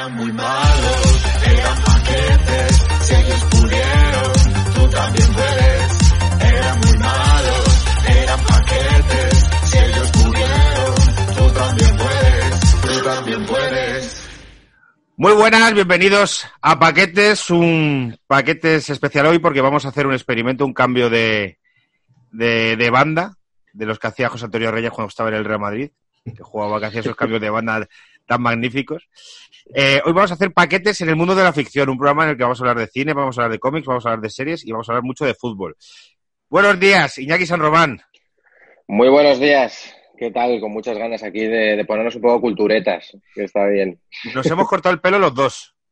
Eran muy malos, eran paquetes, si ellos pudieron, tú también puedes. Eran muy malos, eran paquetes, si ellos pudieron, tú también puedes, tú también puedes. Muy buenas, bienvenidos a Paquetes, un Paquetes especial hoy porque vamos a hacer un experimento, un cambio de, de, de banda de los que hacía José Antonio Reyes cuando estaba en el Real Madrid, que jugaba, que hacía esos cambios de banda tan magníficos. Eh, hoy vamos a hacer paquetes en el mundo de la ficción, un programa en el que vamos a hablar de cine, vamos a hablar de cómics, vamos a hablar de series y vamos a hablar mucho de fútbol. Buenos días, Iñaki San Román. Muy buenos días. ¿Qué tal? Con muchas ganas aquí de, de ponernos un poco culturetas, que está bien. Nos hemos cortado el pelo los dos.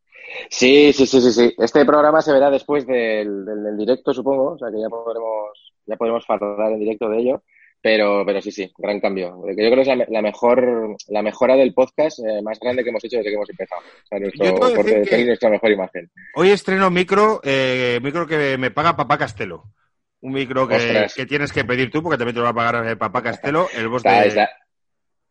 Sí, sí, sí, sí, sí. Este programa se verá después del, del, del directo, supongo, o sea que ya podremos, ya podremos hablar en directo de ello. Pero, pero sí, sí, gran cambio. Yo creo que es la, la mejor, la mejora del podcast eh, más grande que hemos hecho desde que hemos empezado. O sea, nuestro corte de nuestra mejor imagen. Hoy estreno micro, eh, micro que me paga Papá Castelo. Un micro que, tienes que pedir tú porque también te lo va a pagar eh, Papá Castelo, el boss Está, de... está,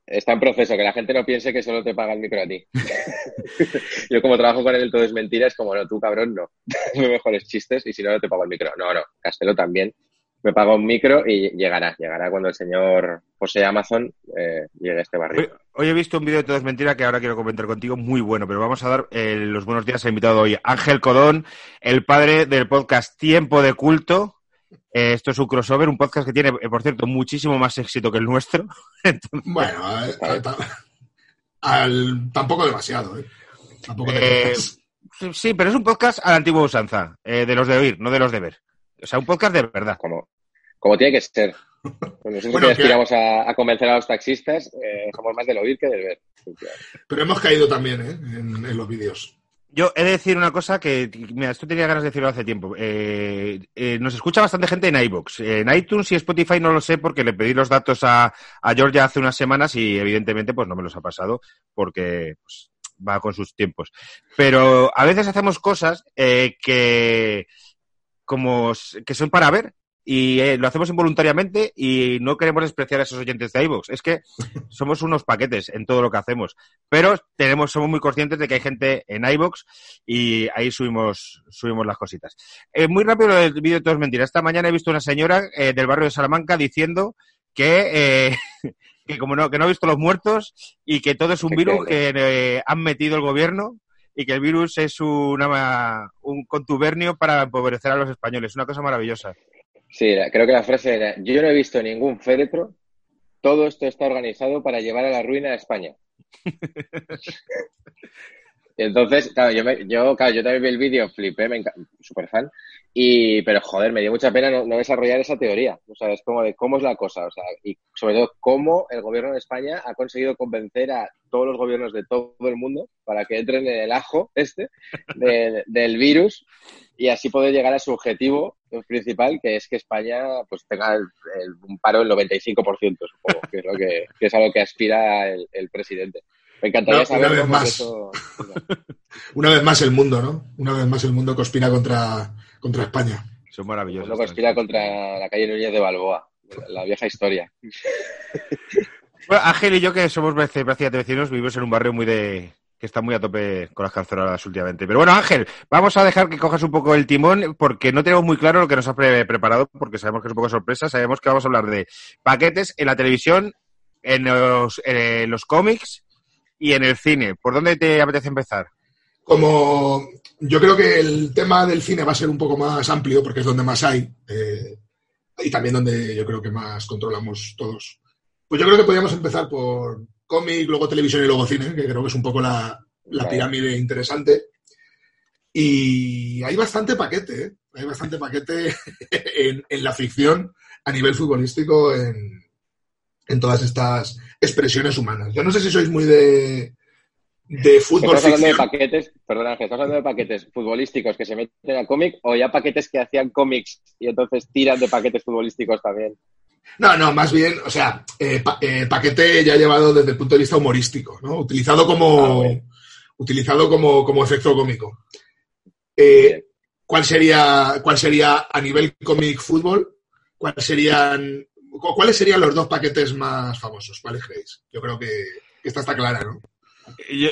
está en proceso, que la gente no piense que solo te paga el micro a ti. Yo como trabajo con él todo es mentira, es como, no, tú cabrón, no. Mejores chistes y si no, no te pago el micro. No, no, Castelo también. Me paga un micro y llegará, llegará cuando el señor José Amazon eh, llegue a este barrio. hoy he visto un vídeo de Todo es Mentira que ahora quiero comentar contigo, muy bueno, pero vamos a dar eh, los buenos días al invitado hoy, Ángel Codón, el padre del podcast Tiempo de Culto. Eh, esto es un crossover, un podcast que tiene, eh, por cierto, muchísimo más éxito que el nuestro. Entonces, Bueno, al- tampoco demasiado, ¿eh? Tampoco te Eh, sí, sí, pero es un podcast a la antigua usanza, eh, de los de oír, no de los de ver. O sea, un podcast de verdad. Como, como tiene que ser. Pues nosotros Bueno, aspiramos a, a convencer a los taxistas, eh, somos más del oír que del ver. Pero hemos caído también, ¿eh? En, en los vídeos. Yo he de decir una cosa que, mira, esto tenía ganas de decirlo hace tiempo. Eh, eh, nos escucha bastante gente en iVoox. En iTunes y Spotify no lo sé porque le pedí los datos a, a Georgia hace unas semanas y evidentemente pues no me los ha pasado porque pues, va con sus tiempos. Pero a veces hacemos cosas eh, que como que son para ver y eh, lo hacemos involuntariamente y no queremos despreciar a esos oyentes de iVoox. Es que somos unos paquetes en todo lo que hacemos. Pero tenemos, somos muy conscientes de que hay gente en iVoox y ahí subimos, subimos las cositas. Eh, muy rápido lo del vídeo de todo es mentira. Esta mañana he visto una señora eh, del barrio de Salamanca diciendo que, eh, que como no, que no ha visto los muertos y que todo es un virus que eh, han metido el gobierno y que el virus es una, un contubernio para empobrecer a los españoles. Una cosa maravillosa. Sí, creo que la frase era, yo no he visto ningún féretro, todo esto está organizado para llevar a la ruina a España. Entonces, claro, yo, me- yo, claro, yo también vi el vídeo, flipé, me enca- súper fan, y, pero joder, me dio mucha pena no, desarrollar esa teoría. O sea, es como de cómo es la cosa, o sea, y sobre todo cómo el gobierno de España ha conseguido convencer a todos los gobiernos de todo el mundo para que entren en el ajo este de- del virus y así poder llegar a su objetivo principal, que es que España pues tenga el- el- un paro del 95%, supongo, que es, lo que, que es a lo que aspira el presidente. Me encantaría No, una saberlo vez más. eso... Una vez más el mundo, ¿no? Una vez más el mundo conspira contra, contra España. Son maravillosos. Uno conspira contra la calle Núñez de Balboa, la vieja historia. Bueno, Ángel y yo, que somos prácticamente vecinos, vivimos en un barrio muy de que está muy a tope con las canceladas últimamente. Pero bueno, Ángel, vamos a dejar que cojas un poco el timón porque no tenemos muy claro lo que nos has pre- preparado, porque sabemos que es un poco sorpresa. Sabemos que vamos a hablar de paquetes en la televisión, en los, en los cómics y en el cine. ¿Por dónde te apetece empezar? Como yo creo que el tema del cine va a ser un poco más amplio, porque es donde más hay, eh, y también donde yo creo que más controlamos todos. Pues yo creo que podríamos empezar por cómic, luego televisión y luego cine, que creo que es un poco la, la pirámide interesante. Y hay bastante paquete, ¿eh? hay bastante paquete en, en la ficción a nivel futbolístico en, en todas estas expresiones humanas. Yo no sé si sois muy de, de fútbol Estamos hablando de paquetes, perdón Ángel, estamos hablando de paquetes futbolísticos que se meten al cómic o ya paquetes que hacían cómics y entonces tiran de paquetes futbolísticos también. No, no, más bien, o sea, eh, pa- eh, paquete ya llevado desde el punto de vista humorístico, ¿no? Utilizado Ah, como, bueno. utilizado como, como efecto cómico. Eh. ¿cuál, sería, ¿Cuál sería a nivel cómic fútbol? ¿Cuáles serían, ¿Cuáles serían los dos paquetes más famosos? ¿Cuáles creéis? Yo creo que, esta está clara, ¿no? Yo,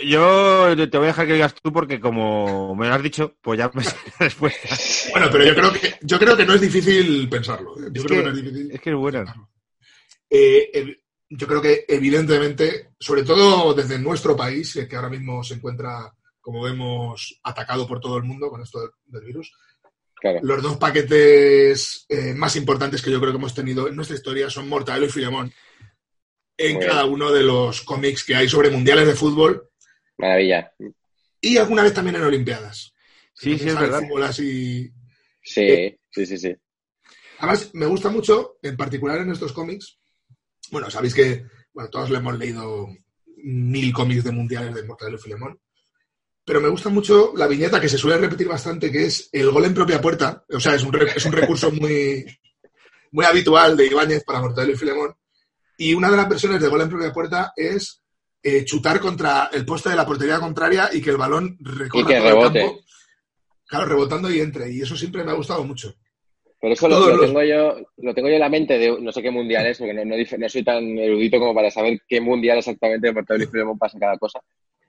yo te voy a dejar que digas tú porque como me lo has dicho, pues ya me sé la respuesta. Bueno, pero yo creo que, yo creo que no es difícil pensarlo. ¿eh? Yo Es creo que- que no es difícil. Es que es buena. Eh, ev- yo creo que evidentemente, sobre todo desde nuestro país, eh, que ahora mismo se encuentra, como vemos, atacado por todo el mundo con esto del, del virus, Claro. los dos paquetes eh, más importantes que yo creo que hemos tenido en nuestra historia son Mortadelo y Filemón. En Muy cada uno de los cómics que hay sobre mundiales de fútbol Maravilla. y alguna vez también en Olimpiadas. Sí, sí, es verdad. fútbol así. Sí, sí, sí, sí. Además, me gusta mucho, en particular en estos cómics. Bueno, sabéis que bueno, todos le hemos leído mil cómics de mundiales de Mortadelo y Filemón. Pero me gusta mucho la viñeta que se suele repetir bastante, que es el gol en propia puerta. O sea, es un, es un recurso muy, muy habitual de Ibáñez para Mortadelo y Filemón. Y una de las versiones de gol en propia puerta es eh, chutar contra el poste de la portería contraria y que el balón recorra Y que todo el rebote. campo. Claro, rebotando y entre. Y eso siempre me ha gustado mucho. Pero eso lo, tengo yo, lo tengo yo en la mente de no sé qué mundial es, porque no, no soy tan erudito como para saber qué mundial exactamente de y Filemón pasa cada cosa.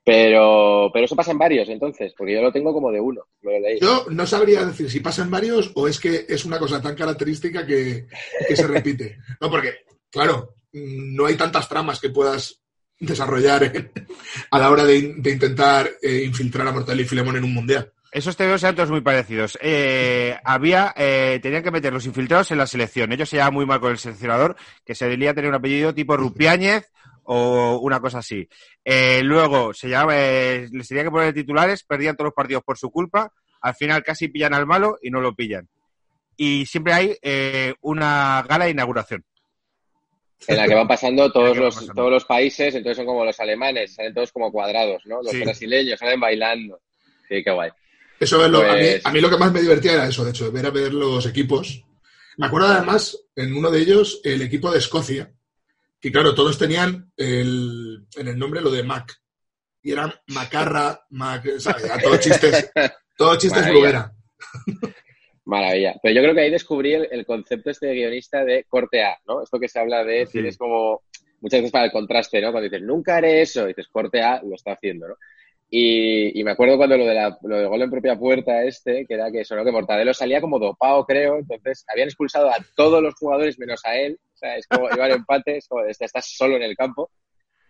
Pero, pero eso pasa en varios, entonces, porque yo lo tengo como de uno. Me lo leí. Yo no sabría decir si pasan varios o es que es una cosa tan característica que, que se repite. No, porque, claro, no hay tantas tramas que puedas desarrollar en- a la hora de, in- de intentar eh, infiltrar a Mortadelo y Filemón en un mundial. Esos TVOs eran todos muy parecidos. Eh, había, eh, tenían que meter los infiltrados en la selección. Ellos se llevaban muy mal con el seleccionador, que se debería tener un apellido tipo Rupiáñez o una cosa así. Eh, luego se llamaba, eh, les tenía que poner titulares, perdían todos los partidos por su culpa. Al final casi pillan al malo y no lo pillan. Y siempre hay eh, una gala de inauguración. En la que van pasando todos los, pasando. todos los países, entonces son como los alemanes, salen todos como cuadrados, ¿no? Los Sí. brasileños salen bailando. Sí, qué guay. Eso es lo, a, mí, Pues- a mí lo que más me divertía era eso, de hecho, ver a ver los equipos. Me acuerdo además, en uno de ellos, el equipo de Escocia, que claro, todos tenían el- en el nombre lo de Mac. Y eran Macarra, Mac, ¿sabes? Era todo chistes, todo chistes Maravilla. Maravilla. Pero yo creo que ahí descubrí el, el concepto este de guionista de corte A, ¿no? Esto que se habla de, Sí. tienes como, muchas veces para el contraste, ¿no? Cuando dices, nunca haré eso, dices, corte A, lo está haciendo, ¿no? Y, y me acuerdo cuando lo de la, lo de gol en propia puerta este, que era que eso, ¿no? Que Mortadelo salía como dopado, creo, entonces habían expulsado a todos los jugadores menos a él, o sea, es como, iba en empate, es como, estás solo en el campo,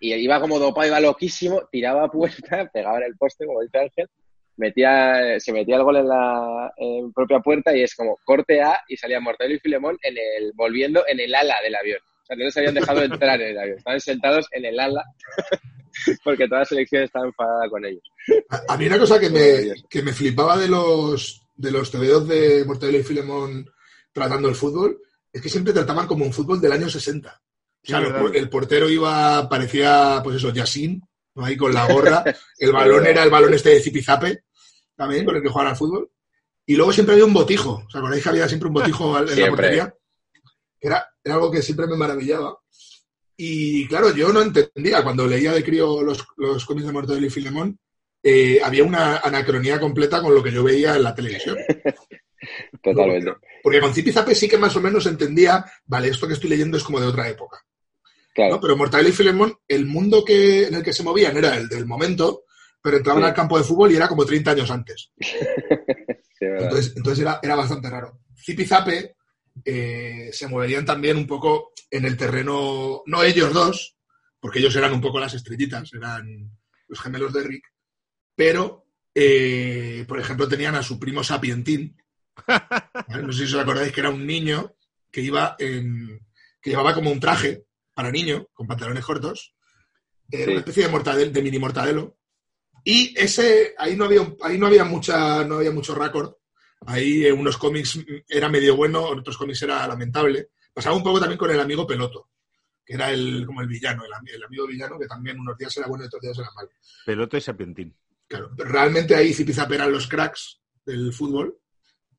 y iba como dopado, iba loquísimo, tiraba a puerta, pegaba en el poste, como dice Ángel, metía, se metía el gol en la en propia puerta y es como corte A y salían Mortadelo y Filemón en el, volviendo en el ala del avión. O sea, no les habían dejado entrar en el avión, estaban sentados en el ala porque toda la selección estaba enfadada con ellos. A, a mí una cosa que me, que me flipaba de los de los TVOs de Mortadelo y Filemón tratando el fútbol es que siempre trataban como un fútbol del año 60. O sea, Sí, los- verdad. el portero iba, parecía, pues eso, Yassin, ¿no? ahí con la gorra. El balón era el balón este de Zipizape, también, con el que jugaban al fútbol. Y luego siempre había un botijo. ¿Os acordáis que había siempre un botijo en la portería? Era, era algo que siempre me maravillaba. Y claro, yo no entendía cuando leía de crío los, los cómics de Mortadelo y Filemón, eh, había una anacronía completa con lo que yo veía en la televisión. Totalmente. Porque con Zipizape sí que más o menos entendía, vale, esto que estoy leyendo es como de otra época. Claro. ¿no? Pero Mortadelo y Filemón, el mundo que, en el que se movían era el del momento, pero entraban Sí. al campo de fútbol y era como 30 años antes. Sí. Entonces, entonces era, era bastante raro. Zipizape eh, se moverían también un poco en el terreno, no ellos dos, porque ellos eran un poco las estrellitas, eran los gemelos de Rick, pero, eh, por ejemplo, tenían a su primo Sapientín. No sé si os acordáis que era un niño que iba en, que llevaba como un traje para niño, con pantalones cortos, era Sí. una especie de mortadelo, de mini mortadelo. Y ese, ahí no había, ahí no había mucha, no había mucho récord. Ahí eh, unos cómics mm, era medio bueno, en otros cómics era lamentable. Pasaba un poco también con el amigo Peloto, que era el, como el villano, el, ami- el amigo villano, que también unos días era bueno y otros días era malo. Peloto y Sapientín. Claro, pero realmente ahí Zipizape eran los cracks del fútbol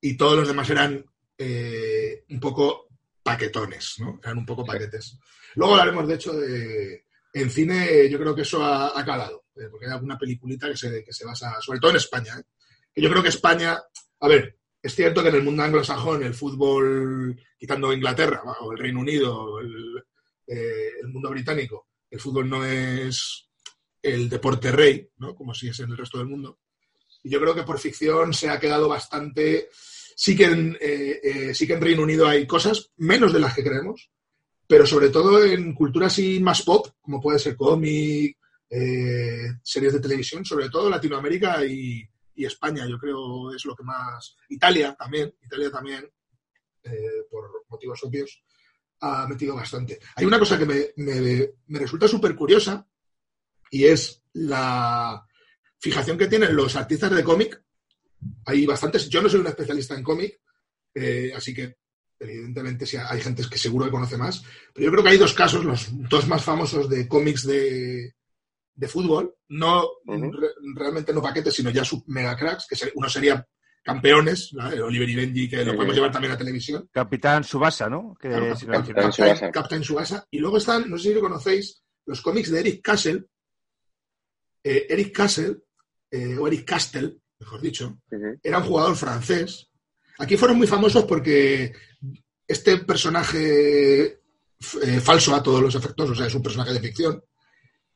y todos los demás eran eh, un poco paquetones, ¿no? Eran un poco paquetes. Luego hablaremos, de hecho, de... En cine yo creo que eso ha, ha calado, eh, porque hay alguna peliculita que se, que se basa, sobre todo en España, ¿eh? que yo creo que España, a ver, es cierto que en el mundo anglosajón el fútbol, quitando Inglaterra o el Reino Unido, el, eh, el mundo británico, el fútbol no es el deporte rey, ¿no? Como si es en el resto del mundo. Yo creo que por ficción se ha quedado bastante... Sí que en, eh, eh, sí que en Reino Unido hay cosas, menos de las que creemos, pero sobre todo en cultura así más pop, como puede ser cómic, eh, series de televisión, sobre todo Latinoamérica y, España, yo creo es lo que más... Italia también, Italia también, por motivos obvios, ha metido bastante. Hay una cosa que me, me- me resulta súper curiosa y es la fijación que tienen los artistas de cómic. Hay bastantes, yo no soy un especialista en cómic, eh, así que evidentemente sí, hay gente que seguro que conoce más, pero yo creo que hay dos casos, los dos más famosos de cómics de, de fútbol, no re- realmente no paquetes, sino ya sub mega cracks, que ser- uno sería campeones, ¿no? el Oliver y Benji, que lo podemos llevar también a televisión. Capitán Subasa, ¿no? Que Claro, es el Cap- original. Capitán Tsubasa. Captain Subasa. Y luego están, no sé si lo conocéis, los cómics de Eric Castle. Eh, Eric Castle, eh, o Eric Castle, mejor dicho, era un jugador francés. Aquí fueron muy famosos porque este personaje eh, falso a todos los efectos, o sea, es un personaje de ficción,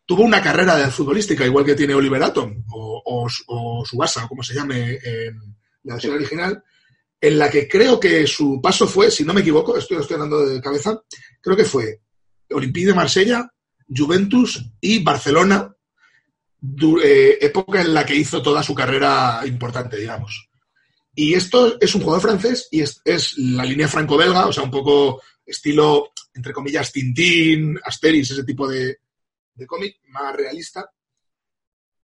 tuvo una carrera de futbolística, igual que tiene Oliver Atom o, o, o Subasa, o como se llame en la versión original, en la que creo que su paso fue, si no me equivoco, estoy, estoy hablando de cabeza, creo que fue Olympique de Marsella, Juventus y Barcelona, eh, época en la que hizo toda su carrera importante, digamos. Y esto es un jugador francés y es, es la línea franco-belga, o sea, un poco estilo, entre comillas, Tintín, Asterix, ese tipo de, de cómic más realista.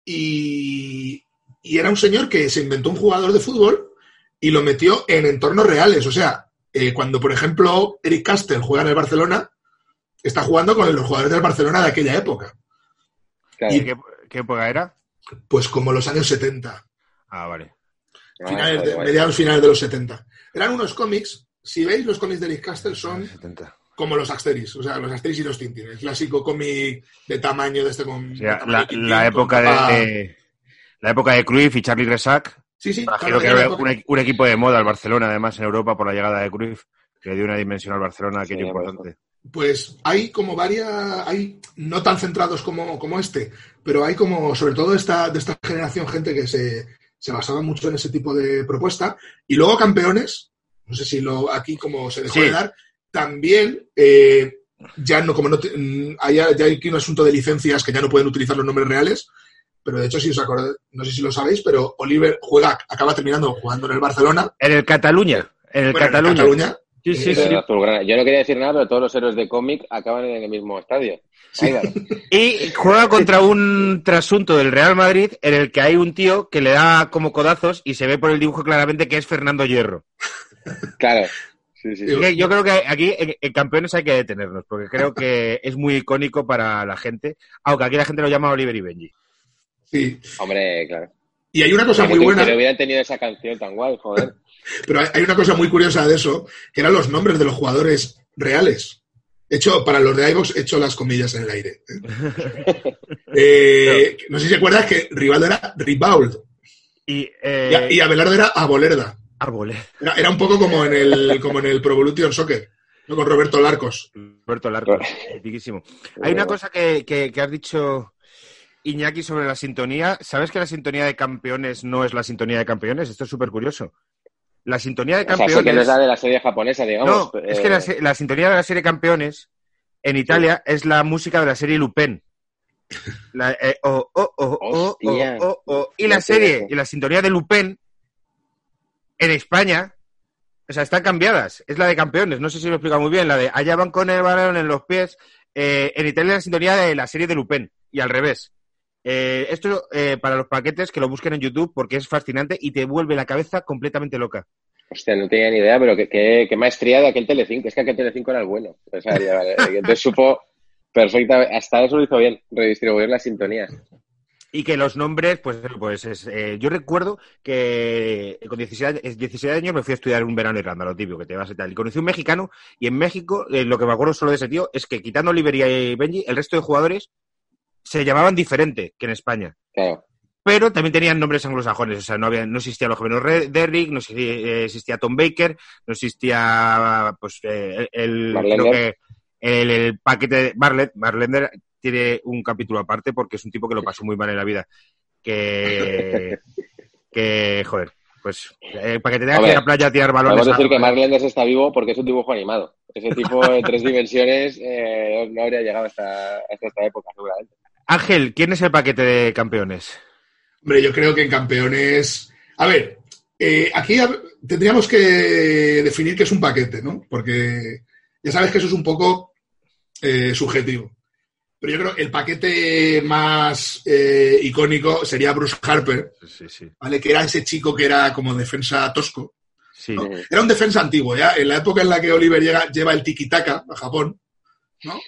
Y, y era un señor que se inventó un jugador de fútbol y lo metió en entornos reales. O sea, eh, cuando, por ejemplo, Eric Castle juega en el Barcelona, está jugando con los jugadores del Barcelona de aquella época. Claro. Y- ¿Qué, qué época era? Pues como los años 70. Ah, vale. Finales de- mediados finales de los 70. Eran unos cómics, si veis los cómics de Eric Castle son 70. como los Asterix, o sea, los Asterix y los Tintín, el clásico cómic de tamaño de este con... O sea, de tamaño la, Tintín, época de, de- la época de Cruyff y Charlie Resac. Sí, sí, Imagino claro, que era un, un equipo de moda el Barcelona, además en Europa por la llegada de Cruyff, que dio una dimensión al Barcelona aquello Sí, importante. Pues hay como varias, hay no tan centrados como, como este, pero hay como, sobre todo esta, de esta generación, gente que se, se basaba mucho en ese tipo de propuesta. Y luego campeones, no sé si lo aquí como se dejó Sí. de dar, también eh, ya no, como no te- mm, hay, ya hay aquí un asunto de licencias que ya no pueden utilizar los nombres reales, pero de hecho si os acordáis, no sé si lo sabéis, pero Oliver juega, acaba terminando jugando en el Barcelona, En el Cataluña. En el bueno, en Cataluña. Cataluña, Sí, sí, sí. Yo no quería decir nada, pero todos los héroes de cómic acaban en el mismo estadio. Sí. Y juega contra un trasunto del Real Madrid en el que hay un tío que le da como codazos y se ve por el dibujo claramente que es Fernando Hierro. Claro. Sí, sí. Yo creo que aquí en, en campeones hay que detenernos, porque creo que es muy icónico para la gente, aunque aquí la gente lo llama Oliver y Benji. sí. Hombre, claro. Y hay una cosa muy buena. Que no hubieran tenido esa canción tan guay, joder. Pero hay, una cosa muy curiosa de eso, que eran los nombres de los jugadores reales. He hecho, para los de iVox, he hecho las comillas en el aire. Eh, no sé si acuerdas que Rivaldo era Ribauld Y, eh, y, Abelardo era Abolerda. Árboles. Era, era un poco como en el, como en el Pro Evolution Soccer, ¿no? con Roberto Larcos. Roberto Largo, mitiquísimo. Hay una cosa que, que- que has dicho, Iñaki, sobre la sintonía. ¿Sabes que la sintonía de campeones no es la sintonía de campeones? Esto es súper curioso. La sintonía de O sea, sí campeones... que no es la de la serie japonesa, digamos. No, es que la, eh, la sintonía de la serie Campeones en Italia es la música de la serie Lupin. La, eh, oh, oh, oh, oh, oh, oh, oh. Y la serie y la sintonía de Lupin en España, o sea, están cambiadas. Es la de Campeones, no sé si lo he explicado muy bien. La de allá van con el balón en los pies. Eh, en Italia la sintonía de la serie de Lupin y al revés. Eh, esto eh, para los paquetes que lo busquen en YouTube porque es fascinante y te vuelve la cabeza completamente loca. Hostia, no tenía ni idea, pero qué, qué, qué maestría de aquel Telecinco. Es que aquel Telecinco era el bueno. O sea, ya, vale, entonces supo perfectamente, hasta eso lo hizo bien, redistribuir las sintonías. Y que los nombres, pues, pues es, eh, yo recuerdo que con 16, años- 16 años me fui a estudiar un verano en Irlanda, lo típico, que te vas y tal. Y conocí un mexicano, y en México, eh, lo que me acuerdo solo de ese tío, es que quitando Oliver y Benji, el resto de jugadores se llamaban diferente que en España. Claro. Pero también tenían nombres anglosajones, o sea, no, había, no existía los gemelos Derrick, no existía, eh, existía Tom Baker, no existía, pues, eh, el, que el, el paquete de Barlet, Marlender, tiene un capítulo aparte porque es un tipo que lo pasó muy mal en la vida. Que, que joder, pues eh, para que te tengas que ir a la playa a tirar balones. Podemos decir a- que Mark Lenders está vivo porque es un dibujo animado. Ese tipo de tres dimensiones eh, no habría llegado hasta, hasta esta época, seguramente. Ángel, ¿quién es el paquete de campeones? Hombre, yo creo que en campeones. A ver, eh, aquí tendríamos que definir qué es un paquete, ¿no? Porque ya sabes que eso es un poco eh, subjetivo. Pero yo creo que el paquete más eh, icónico sería Bruce Harper, Sí, sí. ¿vale? Que era ese chico que era como defensa tosco. Sí. ¿no? Era un defensa antiguo, ya. En la época en la que Oliver llega, lleva el tiki-taka a Japón, ¿no?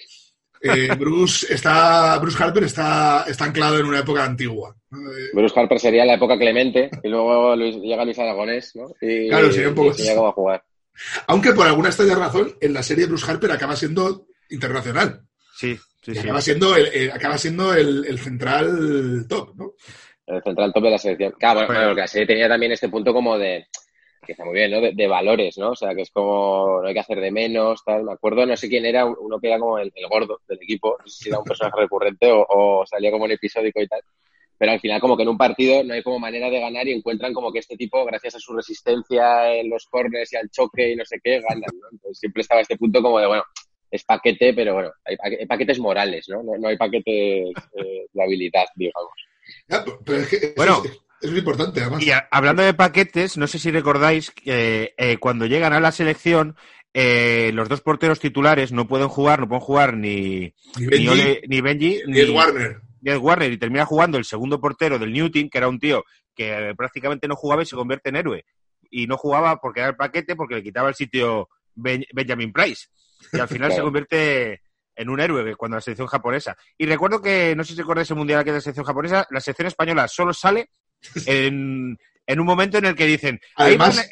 Eh, Bruce, está, Bruce Harper está, está anclado en una época antigua. Eh, Bruce Harper sería la época Clemente y luego Luis- llega Luis Aragonés, ¿no? Y, Claro, sería un poco y cómo jugar. Aunque por alguna extraña razón, en la serie Bruce Harper acaba siendo internacional. Sí, sí, sí. acaba siendo, el, el- acaba siendo el, el central top, ¿no? El central top de la selección. Claro, bueno, Bueno. bueno, porque la serie tenía también este punto como de, que está muy bien, ¿no? De, de valores, ¿no? O sea, que es como, no hay que hacer de menos, tal. Me acuerdo, no sé quién era, uno que era como el, el gordo del equipo, no sé si era un personaje recurrente o, o salía como en episódico y tal. Pero al final como que en un partido no hay como manera de ganar y encuentran como que este tipo, gracias a su resistencia en los corners y al choque y no sé qué, ganan, ¿no? Entonces siempre estaba este punto como de, bueno, es paquete, pero bueno, hay, pa- hay paquetes morales, ¿no? No, no hay paquetes eh, de habilidad, digamos. Ya, pero es que Bueno. es, es muy importante, además. Y a- hablando de paquetes, no sé si recordáis que eh, cuando llegan a la selección, eh, los dos porteros titulares no pueden jugar, no pueden jugar ni, Ni ni, Benji, Ole- ni Benji ni Ed Warner. ni Ed Warner, y termina jugando el segundo portero del Newton, que era un tío que prácticamente no jugaba y se convierte en héroe. Y no jugaba porque era el paquete, porque le quitaba el sitio Ben- Benjamin Price. Y al final se convierte en un héroe cuando la selección japonesa. Y recuerdo que, no sé si recordáis el mundial que es la selección japonesa, la selección española solo sale en, en un momento en el que dicen, ahí Además,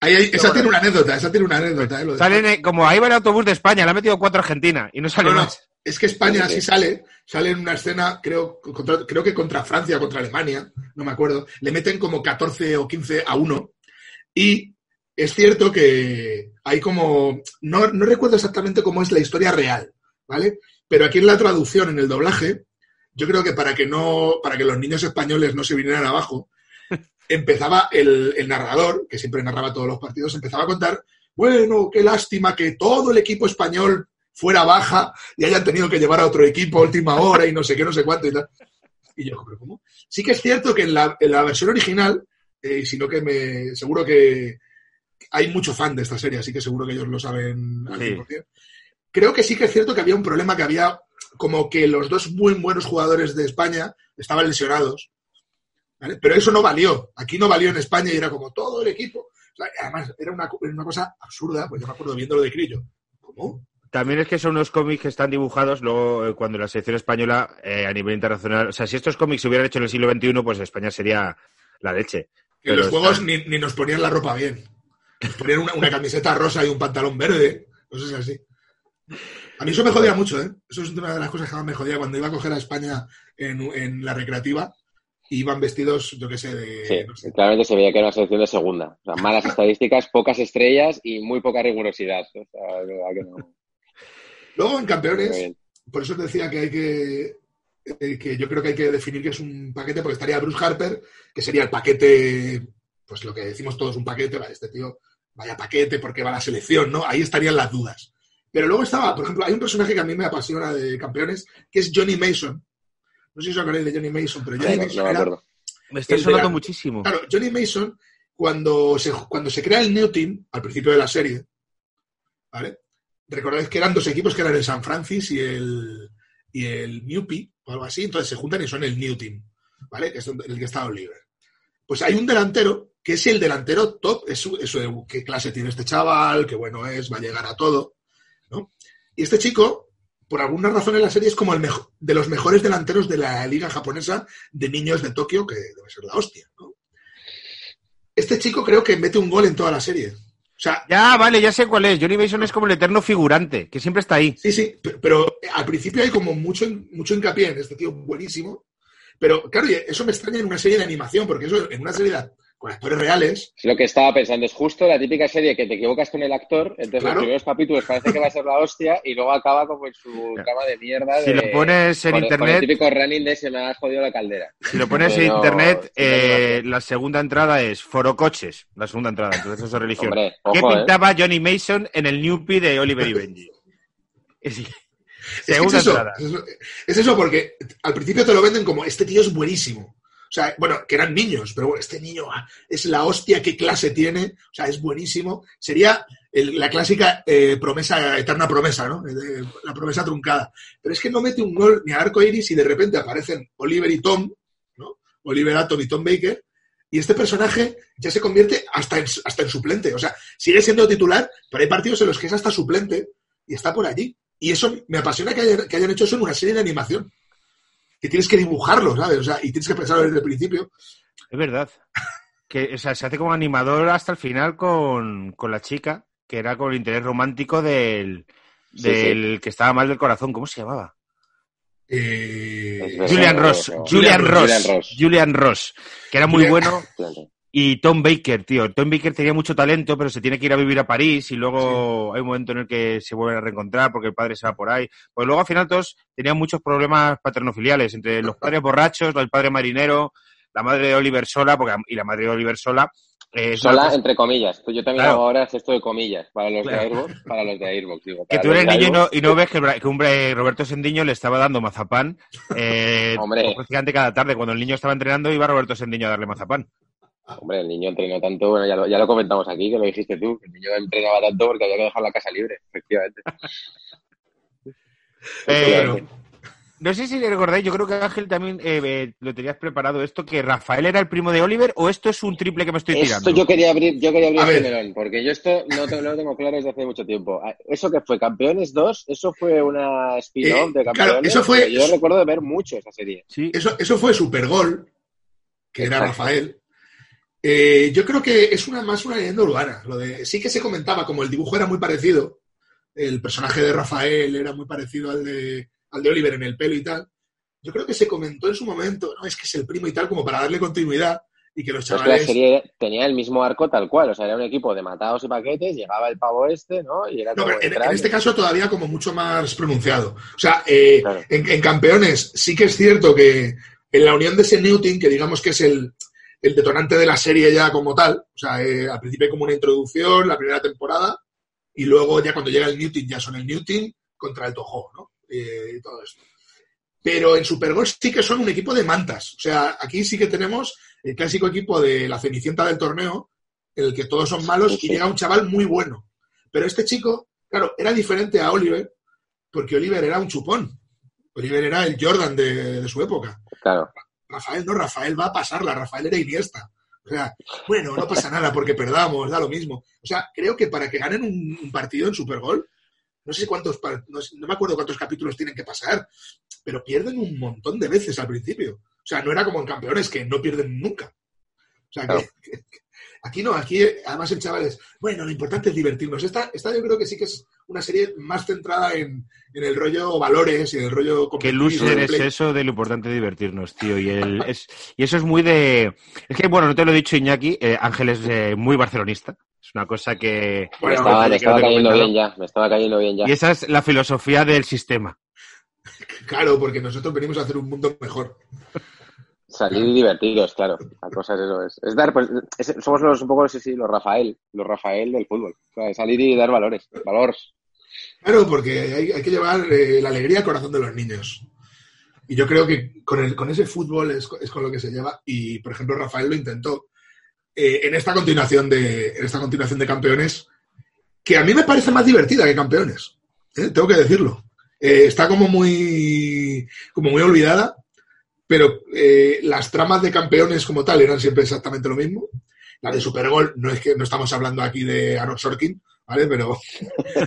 ahí hay- esa bueno. tiene una anécdota, esa tiene una anécdota. ¿eh? Salen eh, como ahí va el autobús de España, le ha metido cuatro a Argentina y no sale No, no, más. Es que España Sí, sale, sale en una escena, creo, contra- creo que contra Francia, contra Alemania, no me acuerdo, le meten como 14 o 15 a 1 y es cierto que hay como, no, no recuerdo exactamente cómo es la historia real, ¿vale? Pero aquí en la traducción, en el doblaje, yo creo que para que no, para que los niños españoles no se vinieran abajo, empezaba el, el narrador, que siempre narraba todos los partidos, empezaba a contar, bueno, qué lástima que todo el equipo español fuera baja y hayan tenido que llevar a otro equipo a última hora y no sé qué, no sé cuánto y tal. Y yo, ¿pero cómo? Sí que es cierto que en la, en la versión original, eh, sino que me seguro que hay mucho fan de esta serie, así que seguro que ellos lo saben al Sí. 100%. Creo que sí que es cierto que había un problema, que había como que los dos muy buenos jugadores de España estaban lesionados. ¿vale? Pero eso no valió. Aquí no valió en España y era como todo el equipo. O sea, además, era una, una cosa absurda, pues yo me acuerdo viéndolo de Crillo. ¿Cómo? También es que son unos cómics que están dibujados luego eh, cuando la selección española eh, a nivel internacional. O sea, si estos cómics se hubieran hecho en el siglo XXI, pues España sería la leche. Que en los juegos ni, ni nos ponían la ropa bien. Nos ponían una, una camiseta rosa y un pantalón verde, cosas así. A mí eso me jodía mucho, ¿eh? Eso es una de las cosas que más me jodía cuando iba a coger a España en, en la recreativa. Iban vestidos, yo qué sé, de. Sí, no sé. claramente se veía que era una selección de segunda. O sea, malas estadísticas, pocas estrellas y muy poca rigurosidad. O sea, de verdad que no. Luego en campeones, por eso te decía que hay que. eh, que yo creo que hay que definir que es un paquete, porque estaría Bruce Harper, que sería el paquete, pues lo que decimos todos, un paquete, vale, este tío, vaya paquete porque va a la selección, ¿no? Ahí estarían las dudas. Pero luego estaba, por ejemplo, hay un personaje que a mí me apasiona de campeones, que es Johnny Mason. No sé si os acordáis de Johnny Mason, pero Johnny No, Mason no era-. Me está sonando muchísimo. Claro, Johnny Mason, cuando se, cuando se crea el New Team, al principio de la serie, ¿vale? Recordáis que eran dos equipos que eran el San Francis y el, y el Newpie, o algo así, entonces se juntan y son el New Team, ¿vale? Que es el que está Oliver. Pues hay un delantero que es el delantero top, es, eso de qué clase tiene este chaval, qué bueno es, va a llegar a todo. Y este chico, por alguna razón en la serie, es como el mejo- de los mejores delanteros de la liga japonesa de niños de Tokio, que debe ser la hostia, ¿no? Este chico creo que mete un gol en toda la serie. O sea, Ya, vale, ya sé cuál es. Johnny Mason es como el eterno figurante, que siempre está ahí. sí, sí, pe- pero al principio hay como mucho, mucho hincapié en este tío buenísimo. Pero claro, eso me extraña en una serie de animación, porque eso en una serie de- con actores reales. Es lo que estaba pensando. Es justo la típica serie que te equivocas con el actor, entonces Claro. los primeros capítulos parece que va a ser la hostia y luego acaba como en su cama de mierda. Si de- lo pones en con el- con internet- el típico running de se me ha jodido la caldera. Si lo pones en internet, eh, la segunda entrada es Forocoches, la segunda entrada, entonces eso es religión. Hombre, ¿Qué ¿eh? pintaba Johnny Mason en el Newpie de Oliver y Benji? Es- Es que es Segunda eso, entrada. es eso, es eso porque al principio te lo venden como este tío es buenísimo. Sea, bueno, que eran niños, pero bueno, este niño ah, es la hostia, qué clase tiene, o sea, es buenísimo. Sería la clásica eh, promesa, eterna promesa, ¿no? Eh, la promesa truncada. Pero es que no mete un gol ni a arco iris y de repente aparecen Oliver y Tom, ¿no? Oliver Atom y Tom Baker, y este personaje ya se convierte hasta en, hasta en suplente. O sea, sigue siendo titular, pero hay partidos en los que es hasta suplente y está por allí. Y eso me apasiona que hayan, que hayan hecho eso en una serie de animación. Que tienes que dibujarlo, ¿sabes? O sea, y tienes que pensarlo desde el principio. Es verdad. Que, o sea, se hace como animador hasta el final con, con la chica, que era con el interés romántico del, Sí, del que estaba mal del corazón. ¿Cómo se llamaba? Eh. Julian Ross. Julian Ross. Julian Ross. Julian Ross. Que era muy bueno. Y Tom Baker, tío. Tom Baker tenía mucho talento, pero se tiene que ir a vivir a París y luego hay un momento en el que se vuelven a reencontrar porque el padre se va por ahí. Pues luego al final todos tenían muchos problemas paternofiliales entre los padres borrachos, el padre marinero, la madre de Oliver sola, porque, y la madre de Oliver sola. eh, Sola, cosa- entre comillas. Pues Yo también Claro. hago ahora esto de comillas para los Claro. de Airbox, para los de Airbox. Digo, que tú eres niño y no, y no ves que, que un bra- Roberto Sendiño le estaba dando mazapán eh, Hombre. prácticamente cada tarde. Cuando el niño estaba entrenando iba Roberto Sendiño a darle mazapán. Hombre, el niño entrenó tanto, bueno, ya lo, ya lo comentamos aquí, que lo dijiste tú, que el niño entrenaba tanto porque había que dejar la casa libre, efectivamente. Eh, Bueno. No sé si le recordáis, yo creo que Ángel también eh, eh, lo tenías preparado esto, que Rafael era el primo de Oliver, o esto es un triple que me estoy tirando. Esto yo quería abrir, yo quería abrir ver. melón, porque yo esto no, te- no lo tengo claro desde hace mucho tiempo. Ah, ¿Eso que fue? ¿Campeones 2? ¿Eso fue una spin-off Eh, de claro, Campeones? eso fue- Yo recuerdo de ver mucho esa serie. Sí. Eso, eso fue Supergol, que era Exacto. Rafael. Eh, yo creo que es una más una leyenda urbana. Lo de, sí que se comentaba, como el dibujo era muy parecido, el personaje de Rafael era muy parecido al de, al de Oliver en el pelo y tal. Yo creo que se comentó en su momento, no, es que es el primo y tal, como para darle continuidad y que los Es que la chavales. serie tenía el mismo arco tal cual, o sea, era un equipo de matados y paquetes, llegaba el pavo este, ¿no? Y era No, como en, en este caso todavía como mucho más pronunciado. O sea, eh, Claro. en, en campeones sí que es cierto que en la unión de ese Newton, que digamos que es el, el detonante de la serie ya como tal, o sea, eh, al principio hay como una introducción, la primera temporada, y luego ya cuando llega el Newton ya son el Newton contra el Toho, ¿no? Eh, y todo esto. Pero en Supergol sí que son un equipo de mantas. O sea, aquí sí que tenemos el clásico equipo de la cenicienta del torneo, en el que todos son malos y llega un chaval muy bueno. Pero este chico, claro, era diferente a Oliver, porque Oliver era un chupón. Oliver era el Jordan de, de su época. Claro. Rafael no, Rafael va a pasarla, Rafael era Iniesta. O sea, bueno, no pasa nada porque perdamos, da lo mismo. O sea, creo que para que ganen un, un partido en Supergol, no sé cuántos, no, sé- no me acuerdo cuántos capítulos tienen que pasar, pero pierden un montón de veces al principio. O sea, no era como en campeones que no pierden nunca. O sea, que, aquí no, aquí además el chaval es, bueno, lo importante es divertirnos. Esta, esta yo creo que sí que es una serie más centrada en, en el rollo valores y en el rollo Qué competitivo, loser es eso de lo importante de divertirnos, tío. Y, el, es, y eso es muy de... Es que, bueno, no te lo he dicho, Iñaki, eh, Ángel es eh, muy barcelonista. Es una cosa que... Me estaba, me cayendo comentado. bien ya, me estaba cayendo bien ya. Y esa es la filosofía del sistema. Claro, porque nosotros venimos a hacer un mundo mejor. Salir y divertiros, claro. La cosa es eso. Es, es dar, pues, es- somos los, un poco, sí, sí, los Rafael, los Rafael del fútbol. O sea, salir y dar valores, valores. Claro, porque hay, hay que llevar eh, la alegría al corazón de los niños. Y yo creo que con, el, con ese fútbol es, es con lo que se lleva. Y, por ejemplo, Rafael lo intentó eh, en, esta continuación de, en esta continuación de campeones, que a mí me parece más divertida que campeones. ¿eh? Tengo que decirlo. Eh, está como muy, como muy olvidada, pero eh, las tramas de campeones como tal eran siempre exactamente lo mismo. La de Supergol, no es que no estamos hablando aquí de Aaron Sorkin, ¿vale? Pero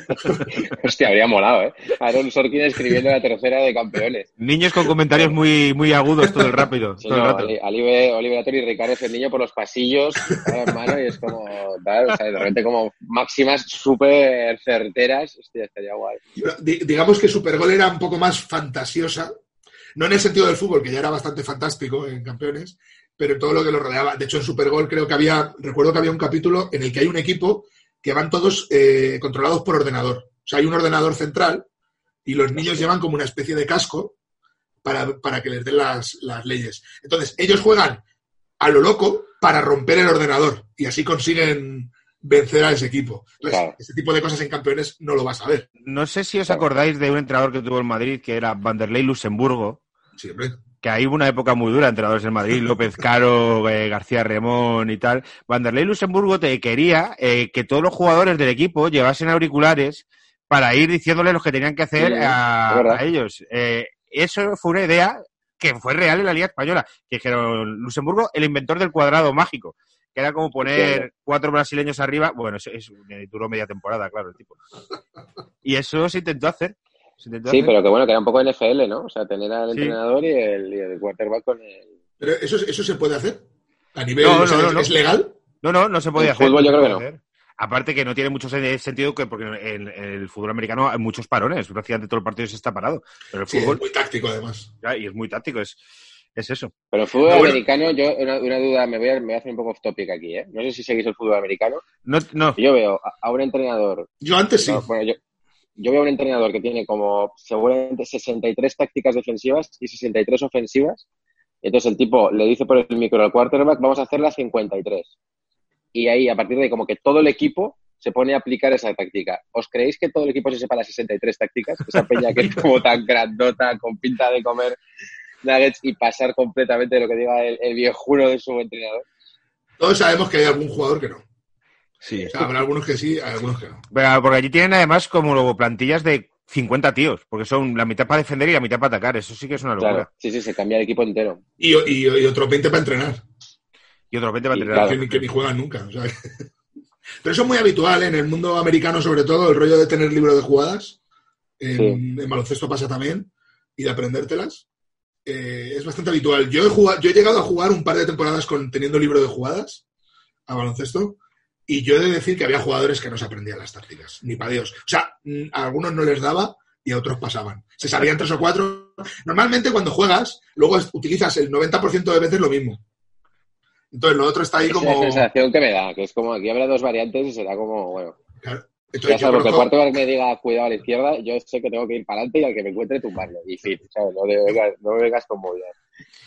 Hostia, habría molado, ¿eh? Aaron Sorkin escribiendo la tercera de campeones. Niños con comentarios muy, muy agudos todo el rápido. Sí, todo el rato. Oliver y Ricardo es el niño por los pasillos, en mano, y es como, tal, o sea, de repente como máximas súper certeras. Hostia, estaría guay. Di- digamos que Supergol era un poco más fantasiosa, no en el sentido del fútbol, que ya era bastante fantástico en campeones, pero todo lo que lo rodeaba. De hecho, en Supergol creo que había, recuerdo que había un capítulo en el que hay un equipo que van todos eh, controlados por ordenador. O sea, hay un ordenador central y los niños llevan como una especie de casco para, para que les den las, las leyes. Entonces, ellos juegan a lo loco para romper el ordenador y así consiguen vencer a ese equipo. Entonces, Claro. este tipo de cosas en campeones no lo vas a ver. No sé si os acordáis de un entrenador que tuvo en Madrid, que era Vanderlei Luxemburgo, Siempre. Que ahí hubo una época muy dura, entrenadores en Madrid, López Caro, eh, García Remón y tal. Vanderlei Luxemburgo te quería eh, que todos los jugadores del equipo llevasen auriculares para ir diciéndoles lo que tenían que hacer Sí, a, ellos. Eh, eso fue una idea que fue real en la Liga Española. Que dijeron, Luxemburgo, el inventor del cuadrado mágico, que era como poner cuatro brasileños arriba. Bueno, eso, eso duró media temporada, claro, el tipo. Y eso se intentó hacer. Sí, hacer. pero que bueno, que era un poco NFL, ¿no? O sea, tener al Sí. entrenador y el, y el quarterback con el... Pero eso, eso se puede hacer. A nivel, No, o sea, no, no, ¿es, legal? No, no, no se podía hacer. fútbol yo creo que no. hacer. Aparte que no tiene mucho sen- sentido que porque en, en el fútbol americano hay muchos parones, prácticamente todo el partido se está parado. Pero el Sí, es fútbol, muy táctico además. ya, y es muy táctico, es, es eso. Pero el fútbol No, bueno. americano, yo, una, una duda, me voy, a, me voy a hacer un poco off topic aquí, ¿eh? No sé si seguís el fútbol americano. No, no, Yo veo a, a un entrenador, Yo antes sí. no, bueno, yo, yo veo a un entrenador que tiene como seguramente 63 tácticas defensivas y 63 ofensivas. Entonces el tipo le dice por el micro al quarterback, vamos a hacer las 53. Y ahí, a partir de ahí, como que todo el equipo se pone a aplicar esa táctica. ¿Os creéis que todo el equipo se sepa las 63 tácticas? Esa peña que es como tan grandota, con pinta de comer nuggets y pasar completamente de lo que diga el, el viejuno de su entrenador. Todos sabemos que hay algún jugador que no. Sí. O sea, habrá algunos que sí, hay algunos que no. Pero- Porque allí tienen además como luego plantillas de 50 tíos, porque son la mitad para defender y la mitad para atacar. Eso sí que es una locura. Claro, sí, sí, se cambia el equipo entero. Y, y, y otros 20 para entrenar. Y otros 20 para Y entrenar. claro. que, ni, que ni juegan nunca. o sea. Pero eso es muy habitual ¿eh? en el mundo americano, sobre todo, el rollo de tener libro de jugadas. En, Sí. en baloncesto pasa también. Y de aprendértelas. Eh, es bastante habitual. Yo he, jugado, yo he llegado a jugar un par de temporadas con, teniendo libro de jugadas a baloncesto. Y yo he de decir que había jugadores que no se aprendían las tácticas. Ni para Dios. O sea, mm, a algunos no les daba y a otros pasaban. Se sabían tres o cuatro. Normalmente cuando juegas, luego es- utilizas el 90% de veces lo mismo. Entonces lo otro está ahí Es como... la sensación que me da, que es como aquí habrá dos variantes y será como, bueno, Claro. ya Entonces, salvo que el conozco- quarterback me diga cuidado a la izquierda, yo sé que tengo que ir para adelante y al que me encuentre tumbarlo. Y fin, ¿sabes? No, me vengas, no me vengas con movidas.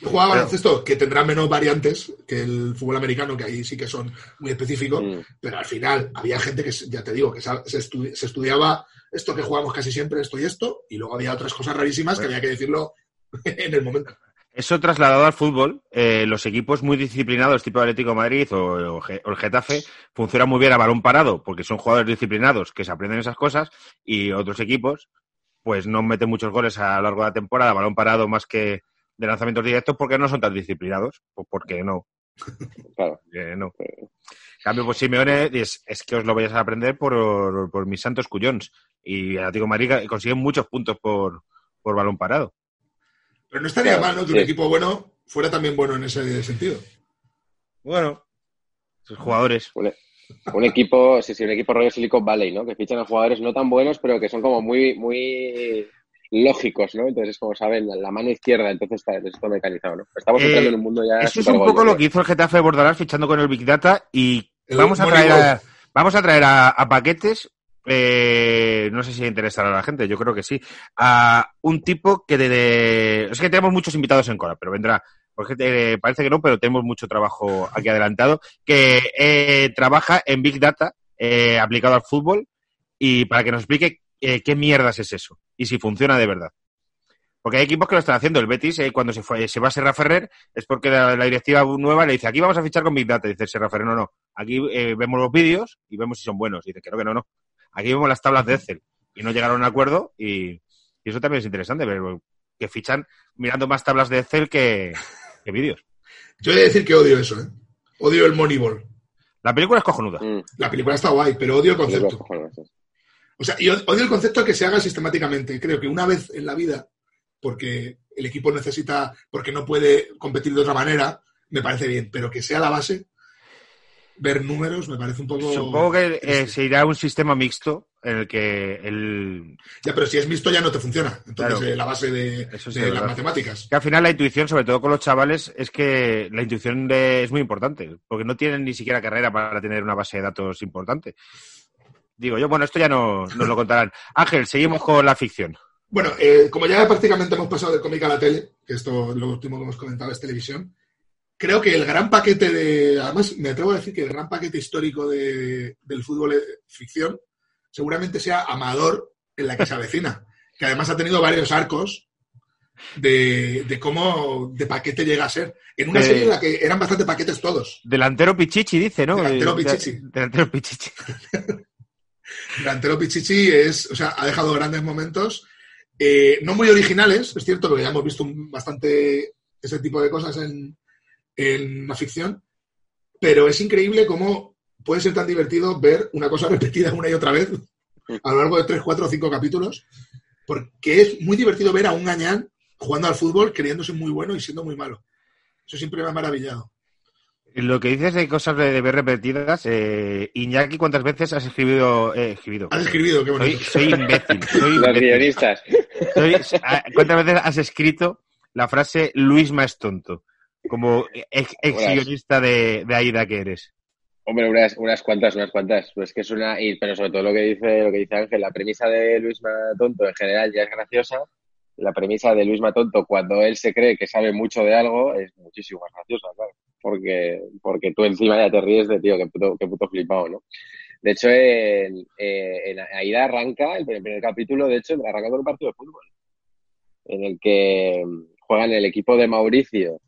Jugaba baloncesto que tendrá menos variantes que el fútbol americano, que ahí sí que son muy específicos, Mm. pero al final había gente que, ya te digo, que se, estu- se estudiaba esto que jugamos casi siempre, esto y esto, y luego había otras cosas rarísimas que había que decirlo en el momento. Eso trasladado al fútbol, eh, los equipos muy disciplinados, tipo Atlético de Madrid o, o el Getafe, funcionan muy bien a balón parado, porque son jugadores disciplinados que se aprenden esas cosas, y otros equipos, pues no meten muchos goles a lo largo de la temporada, a balón parado más que de lanzamientos directos, porque no son tan disciplinados. Pues porque no, Claro. porque no. En cambio, pues Simeone es, es que os lo vais a aprender por, por mis santos cuyons. Y el Atlético Madrid consigue muchos puntos por, por balón parado. Pero no estaría Claro, mal, ¿no? Que sí. un equipo bueno fuera también bueno en ese sentido. Bueno, sus jugadores. Un, un equipo, sí, sí, un equipo rollo Silicon Valley, ¿no? Que fichan a jugadores no tan buenos, pero que son como muy, muy lógicos, ¿no? Entonces, como saben, la mano izquierda, entonces está, está mecanizado, ¿no? Estamos Eh, entrando en un mundo ya. Eso es un poco lo que hizo el Getafe de Bordalás fichando con el Big Data y El vamos a traer a, vamos a traer a, a paquetes, eh, no sé si interesará a la gente, yo creo que sí, a un tipo que de, de- es que tenemos muchos invitados en cola, pero vendrá, porque eh, parece que no, pero tenemos mucho trabajo aquí adelantado, que eh, trabaja en Big Data eh, aplicado al fútbol y para que nos explique eh, qué mierdas es eso y si funciona de verdad. Porque hay equipos que lo están haciendo. El Betis, eh, cuando se, fue, se va a Serra Ferrer, es porque la, la directiva nueva le dice, aquí vamos a fichar con Big Data. Dice Serra Ferrer, no, no. Aquí eh, vemos los vídeos y vemos si son buenos. Y dice, que no, que no, no. Aquí vemos las tablas de Excel. Y no llegaron a un acuerdo y, y eso también es interesante, ver que fichan mirando más tablas de Excel que, que vídeos. Yo he de decir que odio eso, ¿eh? Odio el Moneyball. La película es cojonuda. Mm, La película está guay, pero odio el concepto. O sea, y odio el concepto de que se haga sistemáticamente. Creo que una vez en la vida, porque el equipo necesita, porque no puede competir de otra manera, me parece bien, pero que sea la base, ver números me parece un poco... Supongo que eh, se irá a un sistema mixto en el que el... Ya, pero si es mixto ya no te funciona. Entonces, Claro. eh, la base de, sí, las matemáticas. Que al final la intuición, sobre todo con los chavales, es que la intuición de- es muy importante, porque no tienen ni siquiera carrera para tener una base de datos importante. Digo yo, bueno, esto ya no nos lo contarán. Ángel, seguimos con la ficción. Bueno, eh, como ya prácticamente hemos pasado del cómic a la tele, que esto lo último que hemos comentado es televisión, creo que el gran paquete de. Además, me atrevo a decir que el gran paquete histórico de- del fútbol ficción seguramente sea Amador en la que se avecina, que además ha tenido varios arcos de, de cómo de paquete llega a ser. En una De- serie en la que eran bastante paquetes todos. Delantero Pichichi, dice, ¿no? Delantero Pichichi. de- Delantero Pichichi. Delantero Pichichi es, o sea, ha dejado grandes momentos, eh, no muy originales, es cierto, porque ya hemos visto bastante ese tipo de cosas en, en la ficción, pero es increíble cómo puede ser tan divertido ver una cosa repetida una y otra vez a lo largo de tres, cuatro o cinco capítulos, porque es muy divertido ver a un gañán jugando al fútbol creyéndose muy bueno y siendo muy malo. Eso siempre me ha maravillado. Lo que dices de cosas de, de ver repetidas, eh, Iñaki, ¿cuántas veces has escribido? eh, escribido? Has escribido, qué Soy, bonito. soy imbécil. Soy Los imbécil. guionistas. Soy- ah, ¿Cuántas veces has escrito la frase Luisma es tonto? Como ex, ex guionista de, de Aida que eres. Hombre, unas, unas cuantas, unas cuantas. Pues que es una, y, pero sobre todo lo que dice, lo que dice Ángel, la premisa de Luis Tonto en general ya es graciosa. La premisa de Luis Tonto cuando él se cree que sabe mucho de algo es muchísimo más graciosa, claro. Porque, porque tú encima ya te ríes de tío, qué puto, qué puto flipado, ¿no? De hecho, en, eh, en Aida arranca, el primer, primer capítulo, de hecho, arranca con un partido de fútbol. En el que juegan el equipo de Mauricio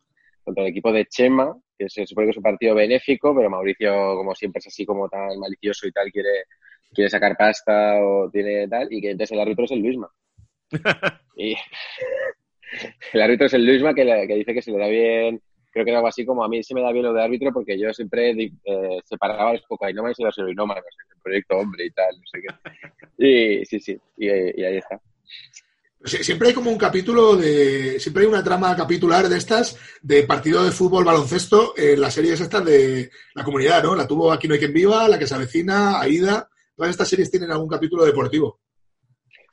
contra el equipo de Chema, que se supone que es un partido benéfico, pero Mauricio, como siempre, es así como tan malicioso y tal, quiere, quiere sacar pasta o tiene tal, y que entonces el árbitro es el Luisma. y el árbitro es el Luisma que, le- que dice que se le da bien, creo que era algo así como a mí se me da bien lo de árbitro porque yo siempre eh, separaba los cocainómanos y los heroinómanos en el proyecto Hombre y tal, no sé qué. Y sí, sí, y, ahí está. Sie- Siempre hay como un capítulo de. Siempre hay una trama capitular de estas de partido de fútbol baloncesto en las series estas de la comunidad, ¿no? La tuvo Aquí no hay quien viva, La que se avecina, Aida. Todas estas series tienen algún capítulo deportivo.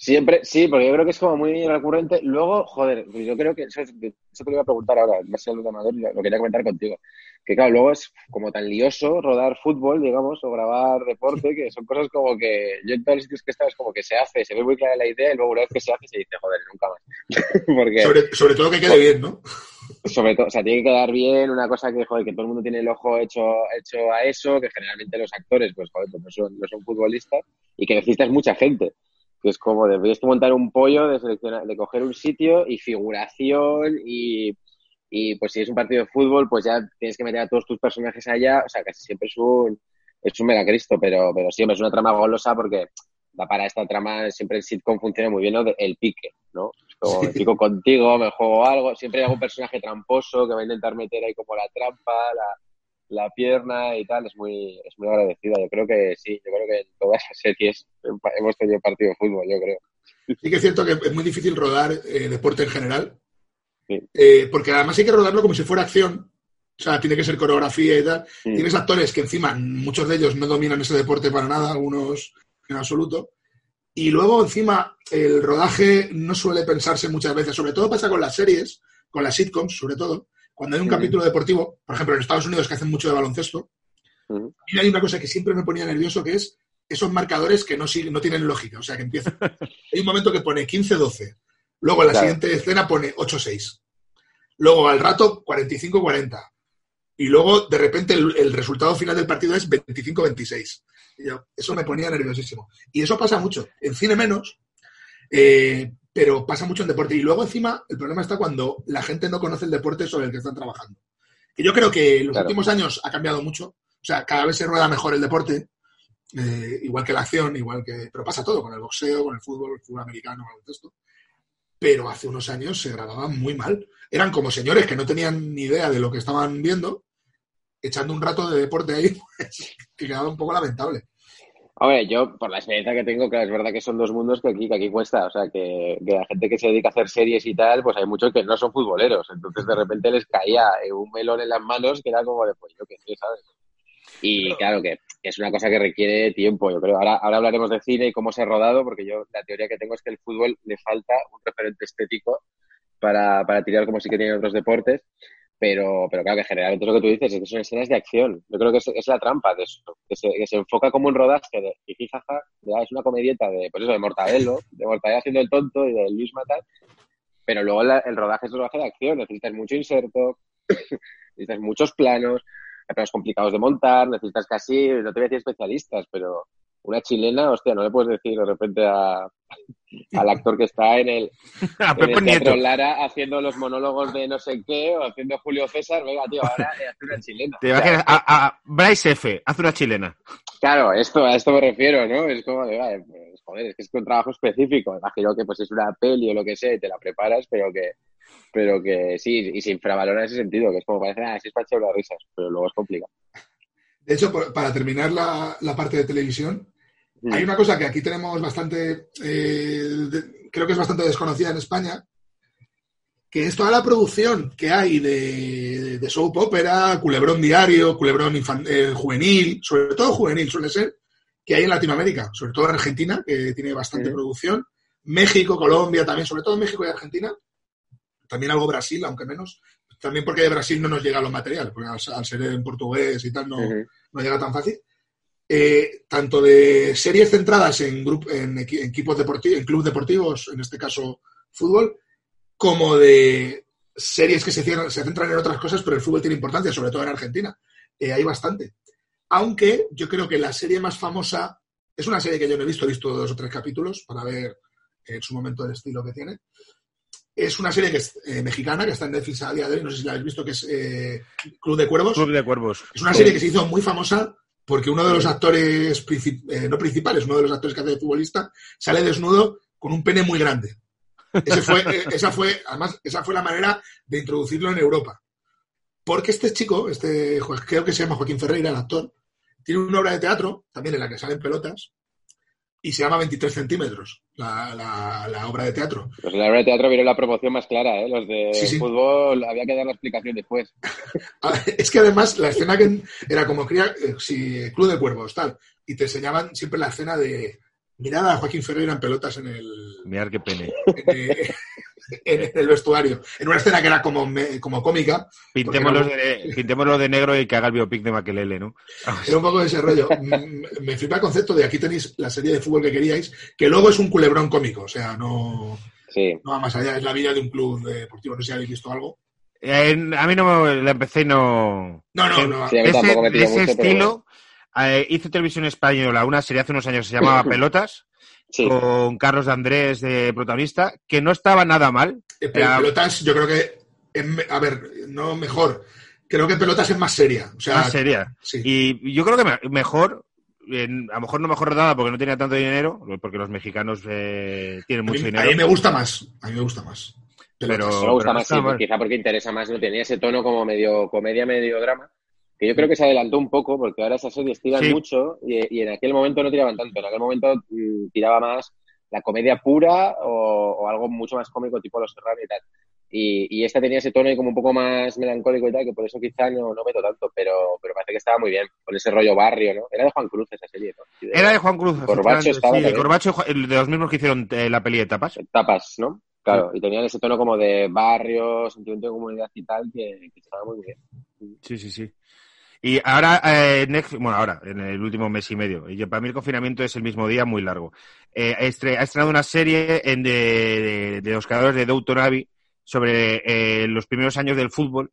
Siempre, sí, porque yo creo que es como muy recurrente. Luego, joder, pues yo creo que eso, es- eso te lo iba a preguntar ahora, más allá de lo quería comentar contigo. Que claro, luego es como tan lioso rodar fútbol, digamos, o grabar deporte, que son cosas como que yo en todos los sitios que he estado es como que se hace, se ve muy clara la idea y luego una vez que se hace se dice, joder, nunca más. porque Sobre, sobre todo que quede bien, ¿no? sobre todo, o sea, tiene que quedar bien, una cosa que, joder, que todo el mundo tiene el ojo hecho, hecho a eso, que generalmente los actores, pues, joder, pues no son, no son futbolistas, y que necesitas mucha gente. Que es como, de, tienes que montar un pollo de seleccionar, de coger un sitio y figuración y, y, pues si es un partido de fútbol, pues ya tienes que meter a todos tus personajes allá, o sea, casi siempre es un, es un mega Cristo, pero, pero siempre es una trama golosa porque da para esta trama, siempre el sitcom funciona muy bien, ¿no? El pique, ¿no? Es como, me pico contigo, me juego algo, siempre hay algún personaje tramposo que va a intentar meter ahí como la trampa, la, la pierna y tal, es muy, es muy agradecida. Yo creo que sí, yo creo que en todas las series hemos tenido partido de fútbol, yo creo. Sí que es cierto que es muy difícil rodar eh, deporte en general. Sí. Eh, porque además hay que rodarlo como si fuera acción. O sea, tiene que ser coreografía y tal. Tienes actores que encima, muchos de ellos no dominan ese deporte para nada, algunos en absoluto. Y luego encima el rodaje no suele pensarse muchas veces, sobre todo pasa con las series, con las sitcoms sobre todo, cuando hay un capítulo deportivo, por ejemplo en Estados Unidos que hacen mucho de baloncesto, y hay una cosa que siempre me ponía nervioso que es esos marcadores que no, tienen lógica, o sea que empiezan. hay un momento que pone 15-12, luego en la Claro. siguiente escena pone 8-6, luego al rato 45-40, y luego de repente el, el resultado final del partido es 25-26. Y yo, Eso me ponía nerviosísimo. Y eso pasa mucho. En cine menos, eh, pero pasa mucho en deporte. Y luego encima el problema está cuando la gente no conoce el deporte sobre el que están trabajando. Que yo creo que en los Claro. últimos años ha cambiado mucho. O sea, cada vez se rueda mejor el deporte, eh, igual que la acción, igual que... Pero pasa todo, con el boxeo, con el fútbol, el fútbol americano, el baloncesto. Pero hace unos años se grababan muy mal. Eran como señores que no tenían ni idea de lo que estaban viendo, echando un rato de deporte ahí, pues, que quedaba un poco lamentable. Hombre, yo, por la experiencia que tengo, claro, es verdad que son dos mundos que aquí, que aquí cuesta. O sea, que, que la gente que se dedica a hacer series y tal, pues hay muchos que no son futboleros. Entonces, de repente les caía un melón en las manos que era como de, pues yo qué sé, ¿sabes? Y claro que es una cosa que requiere tiempo, yo creo. Ahora, ahora hablaremos de cine y cómo se ha rodado, porque yo la teoría que tengo es que el fútbol le falta un referente estético para, para tirar como sí que tienen otros deportes. Pero, pero claro que generalmente lo que tú dices es que son escenas de acción. Yo creo que es, la trampa de eso, que se, enfoca como un rodaje de jijijaja, es una comedieta de, pues eso, de Mortadelo, de Mortadelo haciendo el tonto y de Luis Matar, pero luego la- el rodaje es un rodaje de acción, necesitas mucho inserto, necesitas muchos planos, planos complicados de montar, necesitas casi, no te voy a decir especialistas, pero una chilena, hostia, no le puedes decir de repente a, al actor que está en el, A en el Nieto. Lara haciendo los monólogos de no sé qué, o haciendo Julio César, venga, tío, ahora haz una chilena. Te O sea, imaginas a, a Bryce F. Haz una chilena. Claro, esto, a esto me refiero, ¿no? Es como de, vale, pues, joder, es que es un trabajo específico. Imagino que pues es una peli o lo que sea y te la preparas, pero que, pero que sí, y se infravalora en ese sentido, que es como parece, ah, sí es para echar las risas, pero luego es complicado. De hecho, para terminar la, la parte de televisión, Mm. hay una cosa que aquí tenemos bastante, eh, de- creo que es bastante desconocida en España, que es toda la producción que hay de, de soap opera, culebrón diario, culebrón infan- eh, juvenil, sobre todo juvenil suele ser, que hay en Latinoamérica, sobre todo en Argentina, que tiene bastante Sí. producción, México, Colombia también, sobre todo México y Argentina, también algo Brasil, aunque menos, también porque de Brasil no nos llega los materiales, porque al, al ser en portugués y tal no, Ujú. no llega tan fácil. Eh, tanto de series centradas en, grup- en, en equipos deportivos, en clubes deportivos, en este caso fútbol, como de series que se, cierran- se centran en otras cosas, pero el fútbol tiene importancia, sobre todo en Argentina. Eh, hay bastante. Aunque yo creo que la serie más famosa es una serie que yo no he visto, he visto dos o tres capítulos para ver eh, en su momento el estilo que tiene. Es una serie que es eh, mexicana, que está en Netflix a día de hoy, no sé si la habéis visto, que es eh, Club de Cuervos. Club de Cuervos. Es una serie que se hizo muy famosa porque uno de los actores, princip- eh, no principales, uno de los actores que hace de futbolista, sale desnudo con un pene muy grande. Ese fue, esa fue, además, esa fue la manera de introducirlo en Europa. Porque este chico, este, creo que se llama Joaquín Ferreira, el actor, tiene una obra de teatro, también en la que salen pelotas, y se llama 23 centímetros, la, la- la obra de teatro. Pues la obra de teatro vieron la promoción más clara, ¿eh? Los de Sí, sí. fútbol había que dar la explicación después. Ah, Es que además la escena que era como cría, eh, si Club de Cuervos, tal, y te enseñaban siempre la escena de mirar a Joaquín Ferreira en pelotas en el, Mirar qué pene. en, eh, en el vestuario. En una escena que era como, me- como cómica, Pintémoslo de, pintémoslo de negro y que haga el biopic de Maquelele, ¿no? era un poco de ese rollo. Mm, Me flipa el concepto de aquí tenéis la serie de fútbol que queríais, que luego es un culebrón cómico, o sea, no, Sí. no va más allá, es la vida de un club deportivo, no sé si habéis visto algo. Eh, a mí no me, la empecé y no... No, no, Sí, no. sí, a mí De ese, tampoco me de tiró ese mucho, pero estilo, eh, hizo televisión española una serie hace unos años que se llamaba Pelotas, Sí. con Carlos de Andrés de protagonista, que no estaba nada mal. Eh, pero Era- pelotas, yo creo que, me- a ver, no mejor, creo que pelotas es más seria. O sea, más seria. sí. Y yo creo que me- mejor, en- a lo mejor no mejor rodada porque no tenía tanto dinero, porque los mexicanos eh, tienen A mucho mí, a dinero. mí me gusta más. A mí me gusta más. Pero- Pelotas. me gusta pero no más, está sí, mal. quizá porque interesa más, no tenía ese tono como medio comedia, medio drama, que yo creo que se adelantó un poco, porque ahora esas series tiran Sí. mucho y, y en aquel momento no tiraban tanto, en aquel momento mm, tiraba más la comedia pura o, o algo mucho más cómico tipo Los Serrano y tal. Y, y esta tenía ese tono como un poco más melancólico y tal, que por eso quizá no, no meto tanto, pero, pero parece que estaba muy bien, con ese rollo barrio, ¿no? Era de Juan Cruz esa serie, ¿no? Y de- Era de Juan Cruz. Corbacho estaba sí. Corbacho, de los mismos que hicieron eh, la peli de tapas. tapas, ¿no? Claro, y tenían ese tono como de barrio, sentimiento de comunidad y tal, que, que estaba muy bien. Sí, sí, sí. Y ahora, eh, Netflix, bueno, ahora, en el último mes y medio, y para mí el confinamiento es el mismo día, muy largo. Eh, ha estre- ha estrenado una serie de, de- los creadores de Downton Abbey sobre eh, los primeros años del fútbol.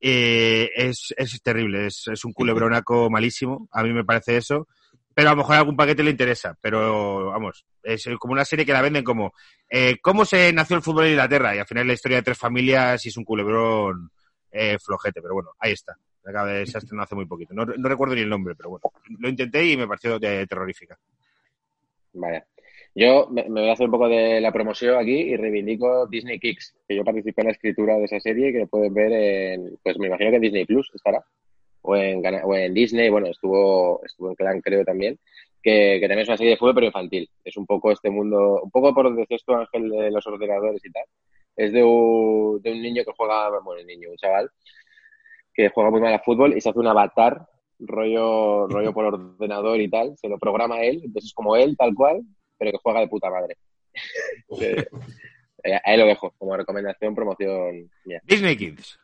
Eh, es, es terrible, es, es un culebronaco malísimo, a mí me parece eso, pero a lo mejor algún paquete le interesa, pero vamos, es como una serie que la venden como eh, cómo se nació el fútbol en Inglaterra y al final la historia de tres familias y es un culebrón eh, flojete, pero bueno, ahí está. Acaba de- Se ha estrenado hace muy poquito. No, recuerdo ni el nombre, pero bueno, lo intenté y me pareció terrorífica. Vaya. Yo me, voy a hacer un poco de la promoción aquí y reivindico Disney Kicks, que yo participé en la escritura de esa serie que pueden ver en, pues me imagino que en Disney Plus estará, o en, o en Disney, bueno, estuvo, estuvo en Clan creo también, que, también es una serie de fútbol pero infantil. Es un poco este mundo, un poco por donde decías tú Ángel de los ordenadores y tal. Es de un, de un niño que juega, bueno, un niño, un chaval, que juega muy mal a fútbol y se hace un avatar rollo, rollo por ordenador y tal, se lo programa él, entonces es como él, tal cual, pero que juega de puta madre. Eh, ahí lo dejo, como recomendación, promoción mía. Disney Kids.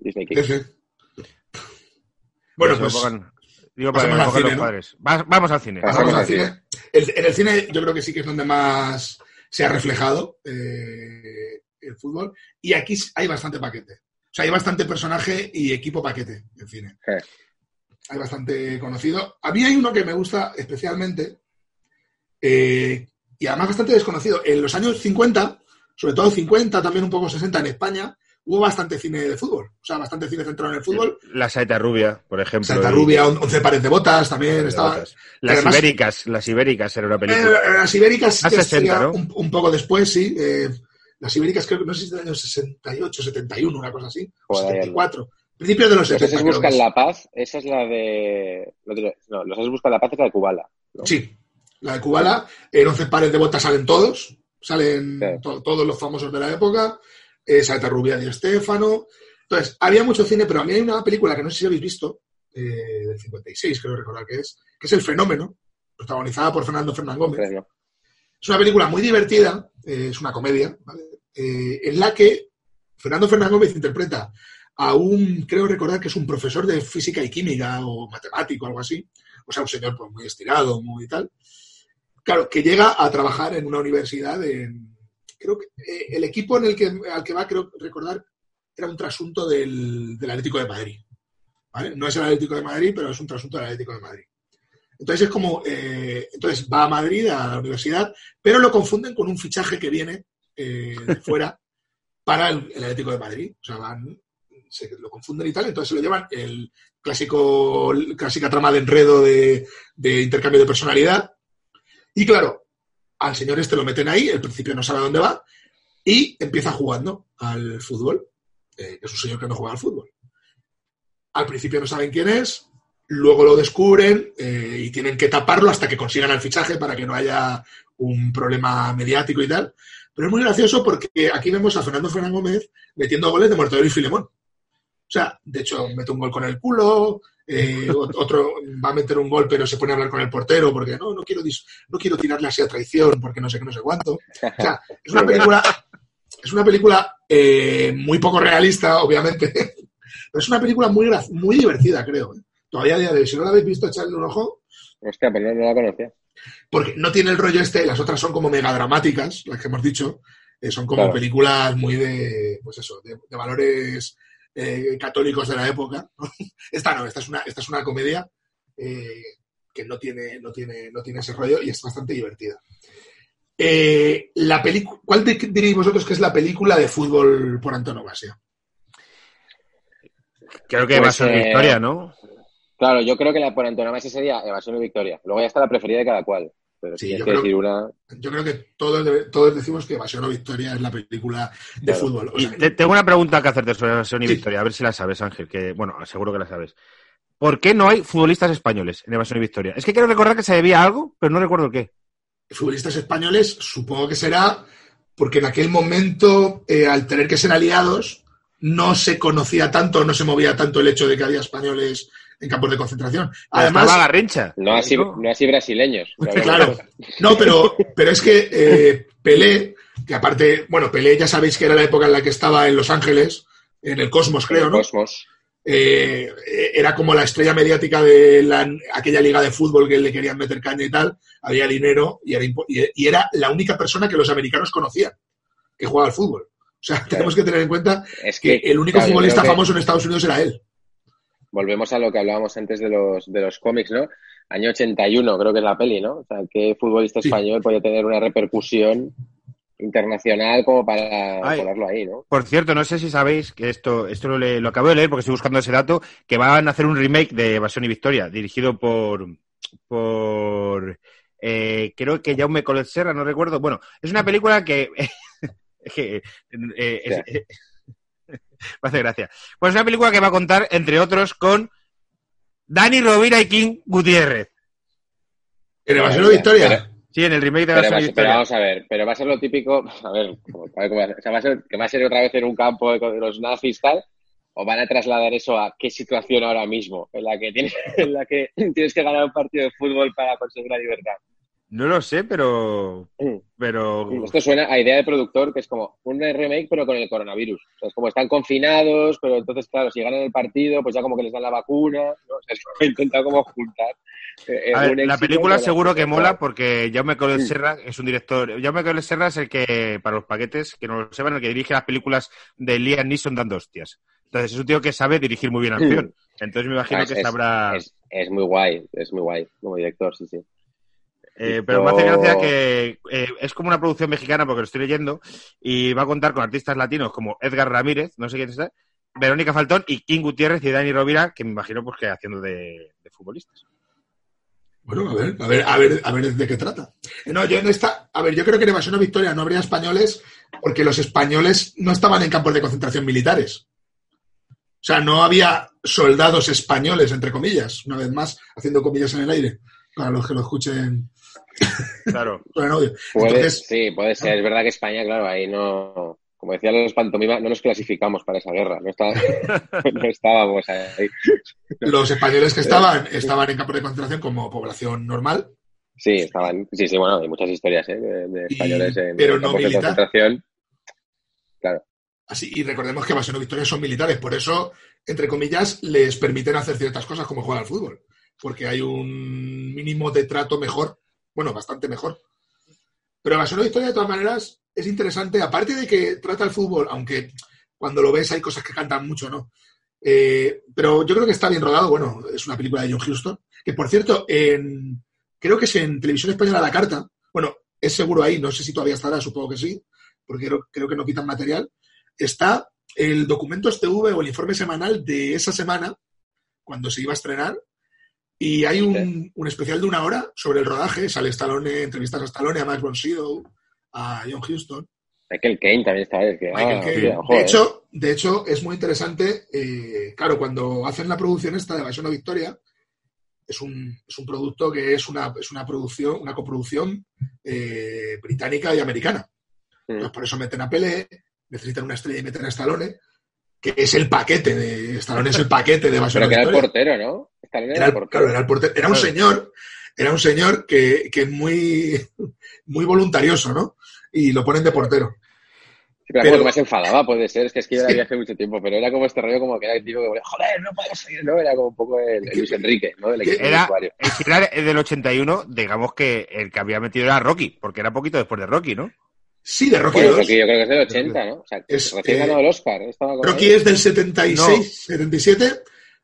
Disney Kids. sí. Bueno, pues pongan- digo para que al cine, los ¿no? padres. Va- Vamos al cine. Pasamos pasamos al al cine. cine. El- en el cine yo creo que sí que es donde más se ha reflejado eh, el fútbol. Y aquí hay bastante paquete. O sea, hay bastante personaje y equipo paquete en cine. Sí. Hay bastante conocido. A mí hay uno que me gusta especialmente eh, y además bastante desconocido. En los años 50, sobre todo 50, también un poco 60 en España, hubo bastante cine de fútbol. O sea, bastante cine centrado en el fútbol. La Saeta Rubia, por ejemplo. Santa y- Rubia, on- 11 pares de botas también de estaba. botas. Las además- ibéricas, las ibéricas era una Eh, película. las ibéricas ya 60, sería ¿no? un, un poco después, sí. eh, las ibéricas creo que no sé si es del año 68, 71, una cosa así. O Joder, 74. Principios de los Los 70. Eses creo que buscan la paz, esa es la de... no, los buscan la paz es la de Kubala. ¿no? Sí, la de Kubala. En 11 pares de botas salen todos. Salen Sí. to- todos los famosos de la época. Eh, Saeta Rubia Di Stefano. Entonces, había mucho cine, pero a mí hay una película que no sé si habéis visto, eh, del 56, creo recordar que es, que es El Fenómeno, protagonizada por Fernando Fernán Gómez. Es una película muy divertida, eh, es una comedia, ¿vale? Eh, en la que Fernando Fernán Gómez interpreta a un, creo recordar que es un profesor de física y química o matemático, algo así. O sea, un señor pues, muy estirado, muy tal. Claro, que llega a trabajar en una universidad en... Creo que eh, el equipo en el que, al que va, creo recordar, era un trasunto del, del Atlético de Madrid. ¿vale? No es el Atlético de Madrid, pero es un trasunto del Atlético de Madrid. Entonces es como, eh, entonces va a Madrid, a la universidad, pero lo confunden con un fichaje que viene eh, fuera para el, Atlético de Madrid. O sea, van, se lo confunden y tal, entonces se lo llevan el clásico, clásica trama de enredo de, intercambio de personalidad. Y claro, al señor este lo meten ahí, el principio no sabe dónde va, y empieza jugando al fútbol, eh, es un señor que no juega al fútbol. Al principio no saben quién es, luego lo descubren eh, y tienen que taparlo hasta que consigan el fichaje para que no haya un problema mediático y tal. Pero es muy gracioso porque aquí vemos a Fernando Fernández Gómez metiendo goles de Mortadelo y Filemón. O sea, de hecho, mete un gol con el culo, eh, ot- otro va a meter un gol pero se pone a hablar con el portero porque no, no quiero, no quiero tirarle así a traición porque no sé qué, no sé cuánto. O sea, es una película, es una película eh, muy poco realista, obviamente, pero es una película muy, muy divertida, creo. ¿eh? Todavía día de hoy, si no la habéis visto, echarle un ojo, Hostia, no, no la conocía. Porque no tiene el rollo este, las otras son como mega dramáticas, las que hemos dicho, eh, son como Claro. películas muy de, pues eso, de, de valores eh, católicos de la época. Esta no, esta es una, esta es una comedia eh, que no tiene, no, tiene, no tiene ese rollo y es bastante divertida. Eh, la ¿Cuál diréis vosotros que es la película de fútbol por antonomasia? Creo que Pues, va a ser eh, Victoria, ¿no? Claro, yo creo que la por antonomasia sería Evasión y Victoria. Luego ya está la preferida de cada cual. Pero Sí, si yo que creo- decir una... Yo creo que todos, todos decimos que Evasión o Victoria es la película de Claro. fútbol. O Y sea, te- tengo una pregunta que hacerte sobre Evasión y Sí. Victoria, a ver si la sabes, Ángel, que bueno, seguro que la sabes. ¿Por qué no hay futbolistas españoles en Evasión y Victoria? Es que quiero recordar que se debía a algo, pero no recuerdo qué. futbolistas españoles, supongo que será porque en aquel momento, eh, al tener que ser aliados, no se conocía tanto, no se movía tanto el hecho de que había españoles en campos de concentración. Además, Estaba Garrincha. No así, no así brasileños. claro, no, pero, pero es que eh, Pelé, que aparte, bueno, Pelé ya sabéis que era la época en la que estaba en Los Ángeles, en el Cosmos, creo, ¿no? Cosmos. eh, era como la estrella mediática de la- aquella liga de fútbol que le querían meter caña y tal, había dinero y era, y, la única persona que los americanos conocían que jugaba al fútbol. O sea, tenemos que tener en cuenta Es que que el único claro, futbolista que famoso en Estados Unidos era él. Volvemos a lo que hablábamos antes de los, de los cómics, ¿no? Año 81 creo que es la peli, ¿no? O sea, ¿qué futbolista Sí. español podía tener una repercusión internacional como para Ay. ponerlo ahí, ¿no? Por cierto, no sé si sabéis que esto, esto lo, le- lo acabo de leer porque estoy buscando ese dato, que van a hacer un remake de Evasión y Victoria, dirigido por, por eh, creo que Jaume Colet Serra, no recuerdo. Bueno, es una película que, que eh, es- Ya. me hace gracia. Pues es una película que va a contar, entre otros, con Dani Rovira y King Gutiérrez. En Evasión o mía, Victoria. Sí, en el remake de Evasión va- y pero Victoria. vamos a ver, pero va a ser lo típico, a ver, como- a ver cómo va a ser. O sea, va a ser, que va a ser otra vez en un campo de, de los nazis tal, o van a trasladar eso a qué situación ahora mismo en la que tienes, en la que tienes que ganar un partido de fútbol para conseguir la libertad. No lo sé, pero. Mm. Pero. Esto suena a idea de productor que es como un remake, pero con el coronavirus. O sea, es como están confinados, pero entonces, claro, si ganan el partido, pues ya como que les dan la vacuna. ¿no? O sea, es como he intentado como juntar. eh, A ver, un la película seguro que mola porque Jaume Collet Mm. Serra es un director. Jaume Collet Serra es el que, para los paquetes, que no lo sepan, el que dirige las películas de Liam Neeson dando hostias. Entonces es un tío que sabe dirigir muy bien acción. Entonces me imagino Ah, es- que sabrá. Es, es muy guay, es muy guay como director, sí, sí. Eh, pero me hace gracia que eh, es como una producción mexicana porque lo estoy leyendo y va a contar con artistas latinos como Edgar Ramírez, no sé quién es, Verónica Faltón y King Gutiérrez y Dani Rovira, que me imagino pues que haciendo de, de futbolistas. Bueno, a ver, a ver, a ver, a ver de qué trata. No, yo en esta, a ver, yo creo que en Evasión o Victoria no habría españoles porque los españoles no estaban en campos de concentración militares. O sea, no había soldados españoles, entre comillas, una vez más, haciendo comillas en el aire, para los que lo escuchen Claro. con el audio. Puede, Entonces, sí, puede ser. Es verdad que España, claro, ahí no. Como decían los pantomima, no nos clasificamos para esa guerra. No, está- no estábamos ahí. los españoles que estaban, estaban en campos de concentración como población normal, Sí, estaban. Sí, sí, bueno, hay muchas historias ¿eh? de, de Y- españoles en pero no campos de concentración. Claro. Así, y recordemos que Evasión o Victoria son militares, por eso, entre comillas, les permiten hacer ciertas cosas como jugar al fútbol, porque hay un mínimo de trato mejor, bueno, bastante mejor. Pero Evasión o Victoria, de todas maneras, es interesante, aparte de que trata el fútbol, aunque cuando lo ves hay cosas que cantan mucho, ¿no? Eh, pero yo creo que está bien rodado, bueno, es una película de John Huston, que por cierto, en, creo que es en Televisión Española La Carta, bueno, es seguro ahí, no sé si todavía estará, supongo que sí, porque creo, creo que no quitan material, está el Documentos TV o el informe semanal de esa semana, cuando se iba a estrenar, y hay un, un especial de una hora sobre el rodaje, sale Stallone, entrevistas a Stallone, a Max von Sydow, a John Huston, Michael Caine también estaba. Es que, Michael ah, Caine. hostia, De joder. hecho, de hecho, es muy interesante, eh, claro, cuando hacen la producción esta de Evasión o Victoria, es un, es un producto que es una, es una producción, una coproducción eh, británica y americana. Mm. Entonces, por eso meten a Pelé, necesitan una estrella y meten a Stallone, que es el paquete de. Stallone es el paquete de Evasión Pero que era el portero, ¿no? Stallone Era era el- portero. claro, era el portero. Era un señor, era un señor que, que es muy, muy voluntarioso, ¿no? Y lo ponen de portero. Sí, pero, Pero- como que más enfadaba, puede ser. Es que es que yo la Sí. vi hace mucho tiempo, pero era como este rollo como que era el tipo que joder, no podemos seguir, ¿no? Era como un poco el, el Luis Enrique, ¿no? Del equipo Era, usuario. el era del 81, digamos que el que había metido era Rocky, porque era poquito después de Rocky, ¿no? Sí, de Rocky Bueno, 2. Rocky yo creo que es del 80, ¿no? O sea, Es, recién eh, ganado el Oscar. Rocky ahí. es del 76, 77.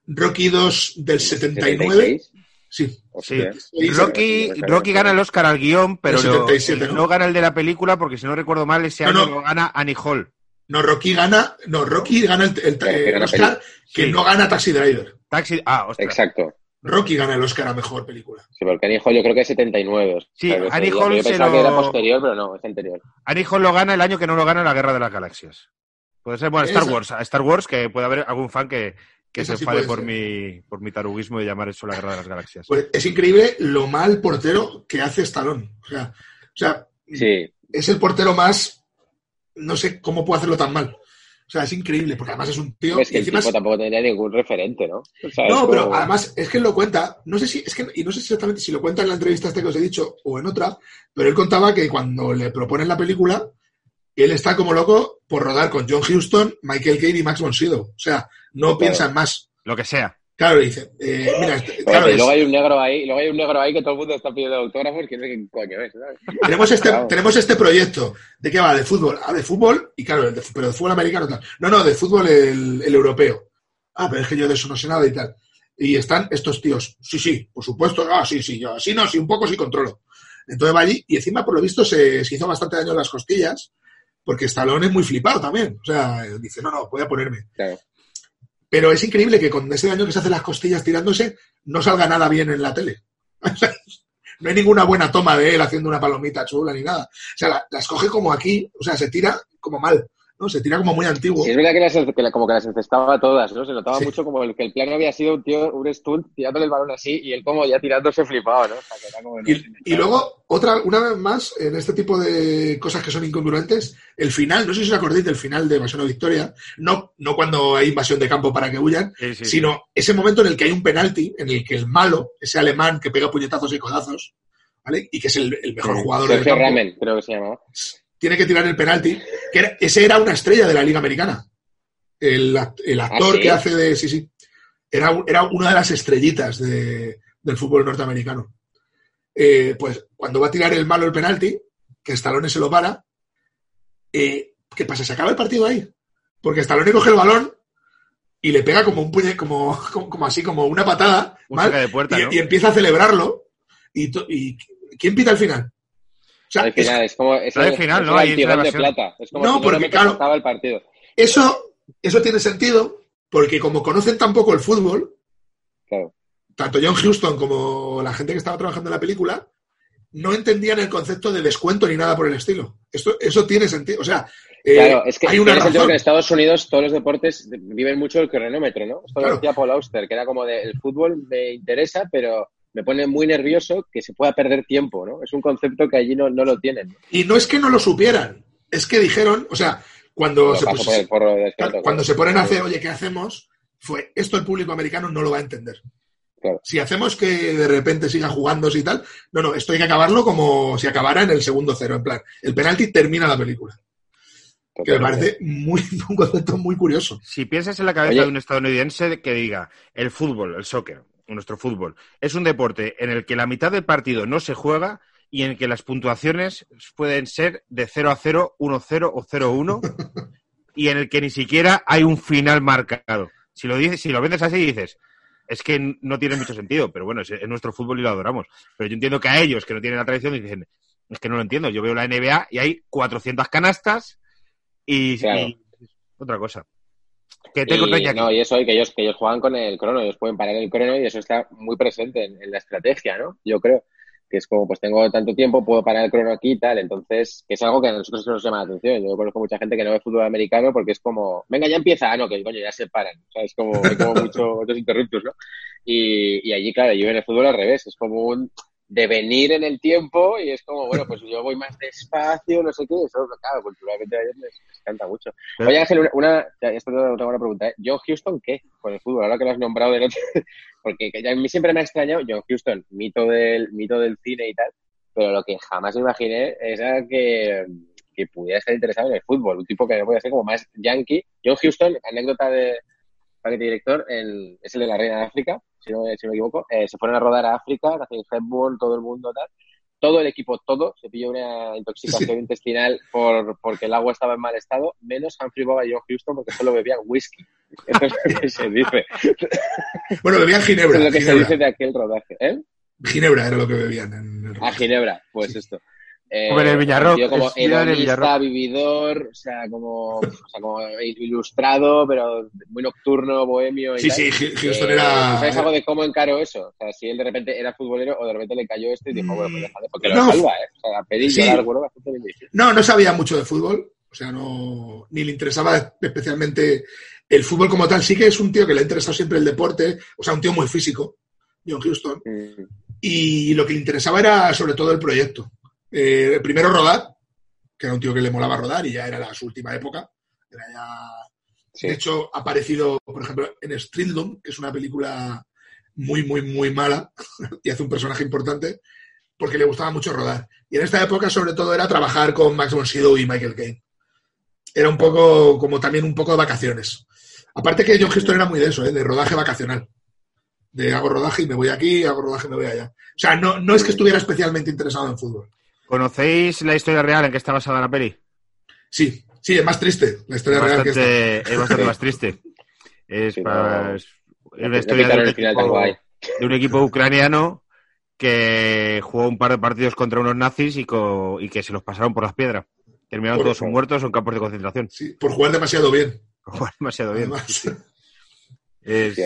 Rocky 2 del 79. 76. Sí. Hostia. Sí, Rocky, Rocky gana el Oscar al guion, pero Del lo- 77, el- ¿no? no gana el de la película porque si no recuerdo mal ese año no. lo gana Annie Hall. No, Rocky gana. No, Rocky gana el, Oscar, que Sí. no gana Taxi Driver. Taxi, ah, ostras. Exacto. Rocky gana el Oscar a mejor película. Sí, porque Annie Hall yo creo que es 79. o sea, Sí, Annie Hall Yo se pensaba que lo- era posterior, pero no, es anterior. Annie Hall lo gana el año que no lo gana la Guerra de las Galaxias. Puede ser, bueno, Star Esa. Wars. Star Wars, que puede haber algún fan que, que se sí enfade por ser. mi, por mi taruguismo de llamar eso la Guerra de las Galaxias. Pues es increíble lo mal portero que hace Stallone. O sea, o sea Sí, es el portero más. No sé cómo puede hacerlo tan mal. O sea, es increíble, porque además es un tío. es que el encima tipo es- tampoco tendría ningún referente, ¿no? O sea, es No, pero como- además es que él lo cuenta, no sé si, es que, y no sé si exactamente si lo cuenta en la entrevista esta que os he dicho o en otra, pero él contaba que cuando le proponen la película, él está como loco por rodar con John Huston, Michael Caine y Max von Sydow. O sea, no Claro. piensa en más. Lo que sea. Claro, dice, eh, mira, claro, y luego hay un negro ahí, y luego hay un negro ahí que todo el mundo está pidiendo autógrafos, que no sé qué coño es, ¿sabes? tenemos este, Claro. tenemos este proyecto. ¿De qué va? De fútbol. Ah, de fútbol, y claro, de- pero de fútbol americano tal. No, no, de fútbol el, el europeo. Ah, pero es que yo de eso no sé nada y tal. Y están estos tíos. Sí, sí, por supuesto. Ah, sí, sí, yo así no, sí, un poco sí controlo. Entonces va allí y encima, por lo visto, se, se hizo bastante daño en las costillas, porque Stallone es muy flipado también. O sea, dice, no, no, voy a ponerme. Claro. Pero es increíble que con ese daño que se hace las costillas tirándose, no salga nada bien en la tele. no hay ninguna buena toma de él haciendo una palomita chula ni nada. O sea, la- las coge como aquí, o sea, se tira como mal. ¿No? Se tira como muy antiguo. Sí, es verdad que, las, que la- como que las encestaba todas, ¿no? Se notaba Sí. mucho como el, que el plano había sido un tío, un stunt, tirándole el balón así y él como ya tirándose flipado, ¿no? O sea, que era como, Y, luego, otra, una vez más, en este tipo de cosas que son incongruentes, el final, no sé si os acordáis del final de Invasión o Victoria, no, no cuando hay invasión de campo para que huyan, Sí, sí, sino ese momento en el que hay un penalti, en el que el malo, ese alemán que pega puñetazos y codazos, ¿vale? Y que es el, el mejor Sí. jugador del Sergio campo, Ramen, creo que se llamaba. Tiene que tirar el penalti, que era- ese era una estrella de la Liga Americana. El, actor ¿Ah, sí? que hace de. Sí, sí. Era, era una de las estrellitas de- del fútbol norteamericano. Eh, pues cuando va a tirar el malo el penalti, que Stallone se lo para, eh, ¿qué pasa? Se acaba el partido ahí. Porque Stallone coge el balón y le pega como un puñe, como, como, como así, como una patada, Un ¿mal? saque de puerta, y, ¿no? y empieza a celebrarlo. Y, y ¿quién pita al final? Sea, al es- final, es, como. Es Al el, final, ¿no? entra de plata. Es como No, si porque, claro, el partido. Eso, eso tiene sentido porque como conocen tan poco el fútbol, Claro. tanto John Huston como la gente que estaba trabajando en la película, no entendían el concepto de descuento ni nada por el estilo. Esto, eso tiene sentido. O sea, eh, Claro, es que hay una razón. que en Estados Unidos todos los deportes viven mucho el cronómetro, ¿no? Esto Claro. lo decía Paul Auster, que era como de el fútbol me interesa, pero me pone muy nervioso que se pueda perder tiempo, ¿no? Es un concepto que allí no, no lo tienen. Y no es que no lo supieran, es que dijeron, o sea, cuando, se, paso pus- por el forro de claro, descuento, cuando se ponen a hacer, oye, ¿qué hacemos? Fue, esto el público americano no lo va a entender. Claro. Si hacemos que de repente siga jugándose y tal, no, no, esto hay que acabarlo como si acabara en el segundo cero, en plan, el penalti termina la película. Que me parece muy, un concepto muy curioso. Si piensas en la cabeza Oye. de un estadounidense que diga el fútbol, el soccer, nuestro fútbol, es un deporte en el que la mitad del partido no se juega y en el que las puntuaciones pueden ser de 0 a 0, 1 0 o 0 1 y en el que ni siquiera hay un final marcado. Si lo dices, si lo vendes así dices, es que no tiene mucho sentido, pero bueno, es, es nuestro fútbol y lo adoramos. Pero yo entiendo que a ellos que no tienen la tradición dicen, es que no lo entiendo, yo veo la NBA y hay 400 canastas y, Claro. y otra cosa. Que tengo Y, aquí. no, y eso, y que ellos, que ellos juegan con el crono, ellos pueden parar el crono y eso está muy presente en, en la estrategia, ¿no? Yo creo que es como, pues tengo tanto tiempo, puedo parar el crono aquí y tal, entonces, que es algo que a nosotros nos llama la atención. Yo conozco mucha gente que no ve fútbol americano porque es como, venga, ya empieza, ah, no, que coño, ya se paran, o sea, es como, hay como muchos interruptos, ¿no? Y, y allí, claro, yo en el fútbol al revés, es como un devenir en el tiempo y es como, bueno, pues yo voy más despacio, no sé qué, eso, claro, culturalmente a ellos les, les encanta mucho. Oye, Ángel, una, una esto tengo una buena pregunta. ¿eh? John Houston, ¿qué? Con el fútbol, ahora que lo has nombrado del otro. Porque que ya a mí siempre me ha extrañado John Houston, mito del, mito del cine y tal, pero lo que jamás me imaginé es que, que pudiera estar interesado en el fútbol. Un tipo que no puede ser como más yankee. John Houston, anécdota de paquete director, el- es el de la Reina de África, si no, si me equivoco. Eh, se fueron a rodar a África, hacen Hepburn, todo el mundo, tal. Todo el equipo, todo, se pilló una intoxicación intestinal por, porque el agua estaba en mal estado, menos Humphrey Bogart y John Houston porque solo bebían whisky. Eso es lo que se dice. Bueno, bebían Eso ginebra. es lo que se dice de aquel rodaje. ¿Eh? Ginebra era lo que bebían. En el A rodaje. Ginebra, pues esto. Eh, Como en el Villarrock, un tío como hedonista, vividor, o sea, como, o sea, como ilustrado, pero muy nocturno, bohemio y Sí, tal. sí, Gi- Houston Eh, era. ¿Sabes algo de cómo encaró eso? O sea, si él de repente era futbolero o de repente le cayó esto y dijo, bueno, pues déjale, porque lo No. salva, ¿eh? O sea, pedir Sí. bastante bien difícil. No, no sabía mucho de fútbol. O sea, no. Ni le interesaba especialmente el fútbol como tal. Sí que es un tío que le ha interesado siempre el deporte. O sea, un tío muy físico, John Houston. Mm, Y lo que le interesaba era sobre todo el proyecto. Eh, primero rodar, que era un tío que le molaba rodar y ya era la su última época. Era ya Sí. De hecho, ha aparecido, por ejemplo, en Streetloom, que es una película muy, muy, muy mala y hace un personaje importante porque le gustaba mucho rodar. Y en esta época, sobre todo, era trabajar con Max von Sydow y Michael Caine. Era un poco, como también un poco de vacaciones. Aparte que John Huston era muy de eso, ¿eh? de rodaje vacacional. De hago rodaje y me voy aquí, hago rodaje y me voy allá. O sea, no, no es que estuviera especialmente interesado en fútbol. ¿Conocéis la historia real en que está basada la peli? Sí, sí, es más triste la Es historia real que esta. bastante, es bastante más triste. Es, Sí, para- no- es No una historia de un, equipo, guay. de un equipo ucraniano que jugó un par de partidos contra unos nazis y, co- y que se los pasaron por las piedras. Terminaron Por todos muertos en campos de concentración. Sí, por jugar demasiado bien. Jugaron demasiado bien. Además. Es-.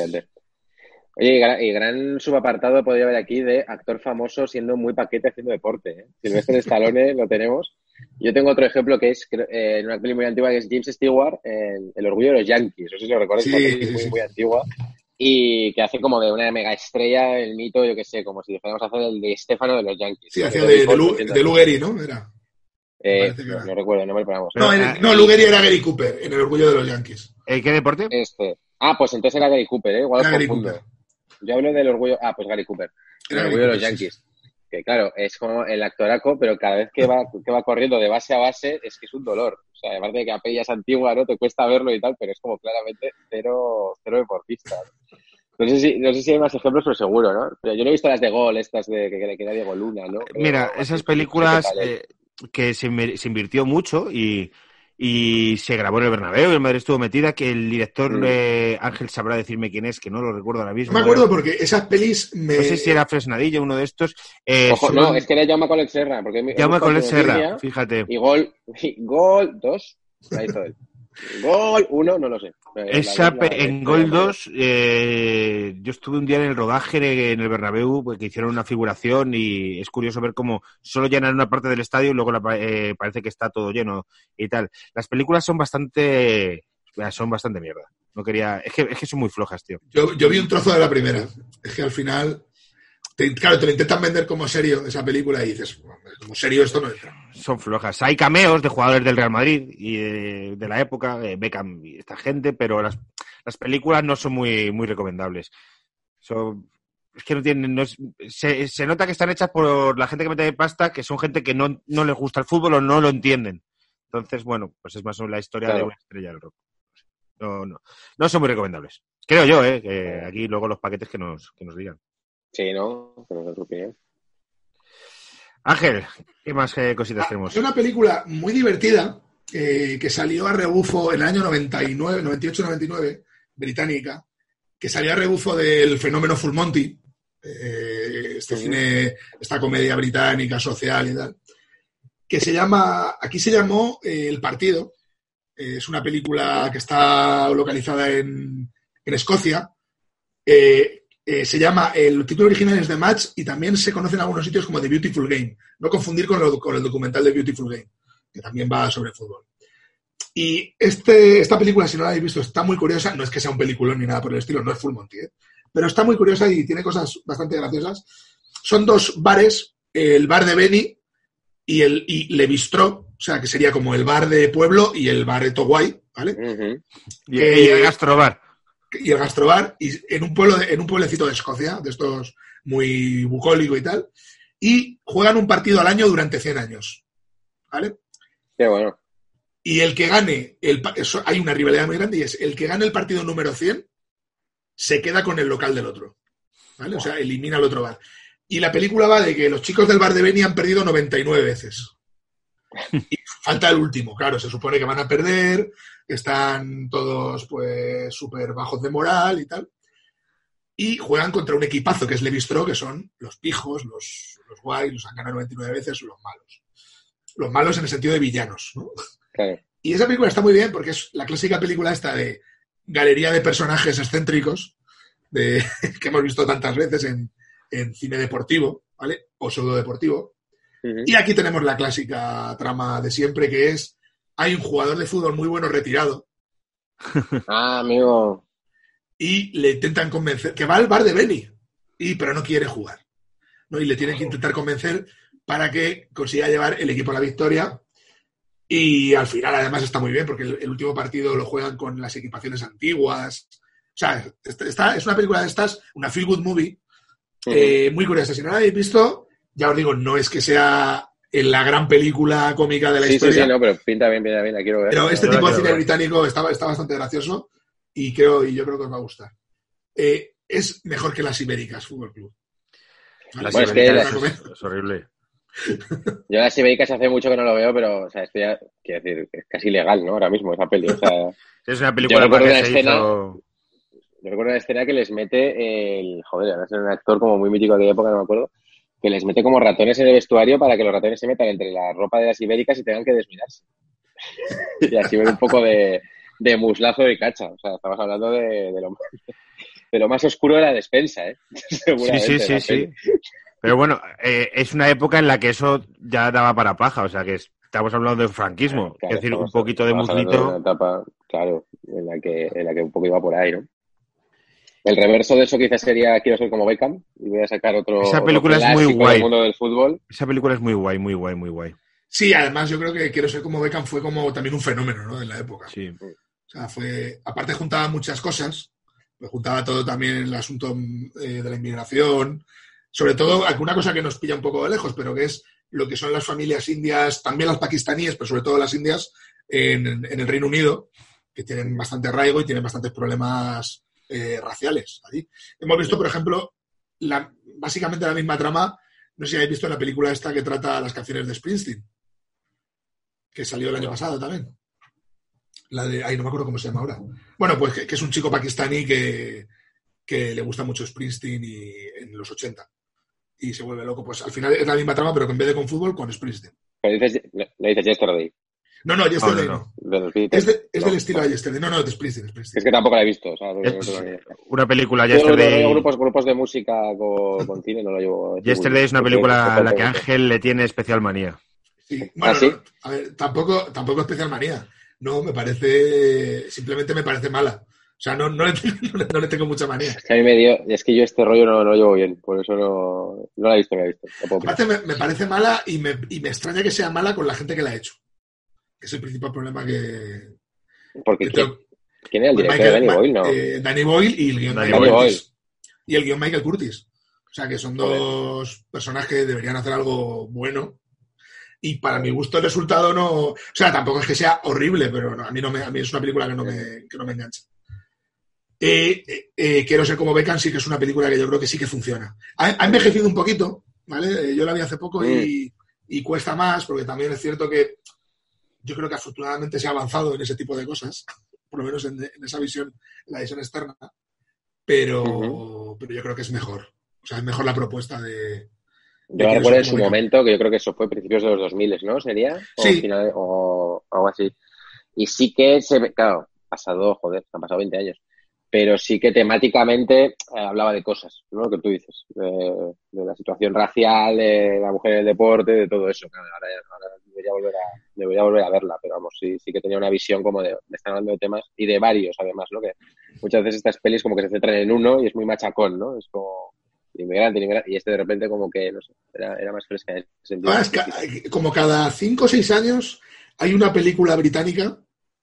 Oye, y gran, subapartado podría haber aquí de actor famoso siendo muy paquete haciendo deporte. ¿eh? Silvestre Stallone lo tenemos. Yo tengo otro ejemplo que es eh, en una peli muy antigua que es James Stewart en El orgullo de los Yankees. No sé si lo recordáis, Sí, es muy, sí. muy antigua. Y que hace como de una mega estrella el mito, yo qué sé, como si fuéramos a hacer el de Estefano de los Yankees. Sí, ¿no? hacía de, de, Lu- de Lou Gehrig, ¿no? Era. Eh, no, era. no recuerdo el. No, era- eh, no, Lou Gehrig era Gary Cooper, en el orgullo de los Yankees. ¿Eh, ¿Qué deporte? Este. Ah, pues entonces era Gary Cooper, ¿eh? Igual Era Gary confundo. Cooper. Yo hablo del orgullo. Ah, pues Gary Cooper. El orgullo de los Yankees. Que claro, es como el actoraco, pero cada vez que va, que va corriendo de base a base es que es un dolor. O sea, además de que la peli ya es antigua, ¿no? Te cuesta verlo y tal, pero es como claramente cero, cero deportista. No sé, si, no sé si hay más ejemplos, pero seguro, ¿no? Pero yo no he visto las de gol, estas de que, le queda Diego Luna, ¿no? Mira, esas películas ¿eh? eh, que se invirtió mucho y, y se grabó en el Bernabéu y el Madrid estuvo metida, que el director Mm. eh, Ángel sabrá decirme quién es, que no lo recuerdo ahora No mismo. me acuerdo porque esas pelis me. No sé si era Fresnadillo, uno de estos. Eh, Ojo, son- no, es que era Jaume Collet Serra, porque Jaume su Serra, fíjate. Y gol, y gol, dos, ahí está él. Gol, uno, no lo sé. Esa la- la en Gol no- 2, eh, yo estuve un día en el rodaje en el Bernabéu, pues, que hicieron una figuración y es curioso ver cómo solo llenan una parte del estadio y luego eh, parece que está todo lleno y tal. Las películas son bastante son bastante mierda. No quería, es que, es que son muy flojas, tío. Yo, yo vi un trozo de la primera. Es que al final. Te- claro, te lo intentan vender como serio esa película y dices, como serio esto no entra. Son flojas. Hay cameos de jugadores del Real Madrid y de, de la época, eh, Beckham y esta gente, pero las, las películas no son muy, muy recomendables. Son, es que no tienen. No es- se, se nota que están hechas por la gente que mete pasta, que son gente que no, no les gusta el fútbol o no lo entienden. Entonces, bueno, pues es más o menos la historia de una estrella del rock. No, no, no son muy recomendables. Creo yo, ¿eh? Que aquí luego los paquetes que nos, que nos digan. Sí, ¿no? No sé tu opinión. Ángel, ¿qué más eh, cositas tenemos? Es una película muy divertida eh, que salió a rebufo en el año 99, 98-99, británica, que salió a rebufo del fenómeno Full Monty, eh, este cine, esta comedia británica social y tal, que se llama, aquí se llamó eh, El Partido, eh, es una película que está localizada en, en Escocia, eh, eh, se llama, el título original es The Match y también se conoce en algunos sitios como The Beautiful Game. No confundir con, lo- con el documental de Beautiful Game, que también va sobre fútbol. Y este, esta película, si no la habéis visto, está muy curiosa. No es que sea un peliculón ni nada por el estilo, no es Full Monty, ¿eh? pero está muy curiosa y tiene cosas bastante graciosas. Son dos bares, el bar de Benny y el y Le Bistró, o sea, que sería como el bar de pueblo y el bar de Toguay, ¿vale? Y, Eh, y el gastrobar. Y el gastrobar y en un pueblo de- en un pueblecito de Escocia, de estos muy bucólico y tal, y juegan un partido al año durante 100 años. ¿Vale? Qué bueno. Y el que gane, el, eso- hay una rivalidad muy grande y es el que gane el partido número 100 se queda con el local del otro. ¿Vale? O sea, elimina al otro bar. Y la película va de que los chicos del bar de Beni han perdido 99 veces. Y falta el último, claro, se supone que van a perder, están todos pues súper bajos de moral y tal. Y juegan contra un equipazo que es Levistro, que son los pijos, los, los guays, los han ganado 99 veces, los malos. Los malos en el sentido de villanos, ¿no? Claro. Y esa película está muy bien porque es la clásica película esta de galería de personajes excéntricos de, que hemos visto tantas veces en, en cine deportivo, ¿vale? O pseudo deportivo. Y aquí tenemos la clásica trama de siempre que es hay un jugador de fútbol muy bueno retirado Ah, amigo. y le intentan convencer que va al bar de Benny y pero no quiere jugar. ¿no? Y le tienen que intentar convencer para que consiga llevar el equipo a la victoria. Y al final, además, está muy bien porque el, el último partido lo juegan con las equipaciones antiguas. O sea, está- está- es una película de estas, una feel good movie, eh, muy curiosa. Si no la habéis visto, ya os digo, no es que sea la gran película cómica de la sí, sí, historia. sí, no, pero pinta bien, pinta bien, la quiero ver. Pero este tipo de cine ver. británico está, está bastante gracioso y creo y yo creo que os va a gustar. Eh, es mejor que las Ibéricas Fútbol Club. Las Bueno, es que ibéricas las- es, es horrible. Yo las ibéricas hace mucho que no lo veo, pero, o sea, esto ya, quiero decir, es casi ilegal, ¿no? Ahora mismo, esa peli. O sea, Es una película Yo recuerdo que una se escena- hizo... yo recuerdo una escena que les mete el, joder, ahora es un actor como muy mítico de aquella época, no me acuerdo, que les mete como ratones en el vestuario para que los ratones se metan entre la ropa de las ibéricas y tengan que desminarse. y así ver un poco de, de muslazo de cacha. O sea, estamos hablando de, de lo, de lo más oscuro de la despensa, ¿eh? Sí, sí, sí, sí. Pero bueno, eh, es una época en la que eso ya daba para paja, o sea que es, estamos hablando del franquismo. Claro, es decir, un poquito de muslito. una etapa, claro, en la, que, en la que un poco iba por ahí, ¿no? El reverso de eso quizás sería Quiero ser como Beckham y voy a sacar otro, Esa otro película es muy guay. del mundo del fútbol. Esa película es muy guay, muy guay, muy guay. Sí, además yo creo que Quiero ser como Beckham fue como también un fenómeno, ¿no? En la época. Sí. O sea, fue. Aparte juntaba muchas cosas. Pues juntaba todo también el asunto eh, de la inmigración. Sobre todo, alguna cosa que nos pilla un poco de lejos, pero que es lo que son las familias indias, también las pakistaníes, pero sobre todo las indias, en, en el Reino Unido, que tienen bastante arraigo y tienen bastantes problemas eh, raciales allí. Hemos visto, por ejemplo, la, básicamente la misma trama. No sé si habéis visto la película esta que trata las canciones de Springsteen, que salió el año pasado también. La de, ay, no me acuerdo cómo se llama ahora. Bueno, pues que, que es un chico pakistaní que, que le gusta mucho Springsteen y, en los 80. Y se vuelve loco. Pues al final es la misma trama, pero que en vez de con fútbol, con Springsteen. Pero dices, le dices Yesterday, No, no, Yesterday no, no. no. de los Beatles. Es, de- es No. del estilo de Yesterday. No, no, de Springsteen. Springsteen. Es que tampoco la he visto, o sea, no Es-. Una película, Yo no- no Yesterday. llevo grupos, grupos de música con, con cine, no lo llevo. Yesterday es una película a la que Ángel le tiene especial manía. Sí. Bueno, ¿Ah, sí? no, a ver, tampoco, tampoco especial manía. No, me parece. Simplemente me parece mala. O sea, no, no, le, tengo, no le- no le tengo mucha manía. Es que a mí me dio, es que yo este rollo no, no lo llevo bien, por eso no, no la he visto, no la he visto. No me, me parece mala y me, y me extraña que sea mala con la gente que la ha hecho. Que es el principal problema que. Porque que ¿quién, tengo- quién era el Pues de Danny Boyle? No. eh, Danny Boyle y el guion Danny Boyle. Curtis. Y el guion Michael Curtis. O sea, que son dos personas que deberían hacer algo bueno. Y para mi gusto el resultado no... O sea, tampoco es que sea horrible, pero no, a, mí no me, a mí es una película que no me, que no me engancha. Eh, eh, eh, Quiero ser como Beckham sí que es una película que yo creo que sí que funciona. Ha, ha envejecido un poquito, ¿vale? Yo la vi hace poco y, y cuesta más, porque también es cierto que yo creo que afortunadamente se ha avanzado en ese tipo de cosas, por lo menos en, en esa visión, en la visión externa, pero, pero yo creo que es mejor. O sea, es mejor la propuesta de... Yo recuerdo en su momento, que yo creo que eso fue a principios de los 2000, ¿no? ¿Sería? O, Sí. final- o algo así. Y sí que se ve, claro, pasado, joder, han pasado 20 años. Pero sí que temáticamente eh, hablaba de cosas, ¿no? Lo que tú dices, de, de la situación racial, de la mujer en el deporte, de todo eso. Claro, ahora, ahora debería, volver a, debería volver a verla, pero vamos, sí, sí que tenía una visión como de, me están hablando de temas y de varios, además, ¿no? Que muchas veces estas pelis como que se centran en uno y es muy machacón, ¿no? Es como inmigrante, inmigrante, y este de repente como que, no sé, era, era más fresca en ese sentido. Es que, como cada cinco o seis años hay una película británica,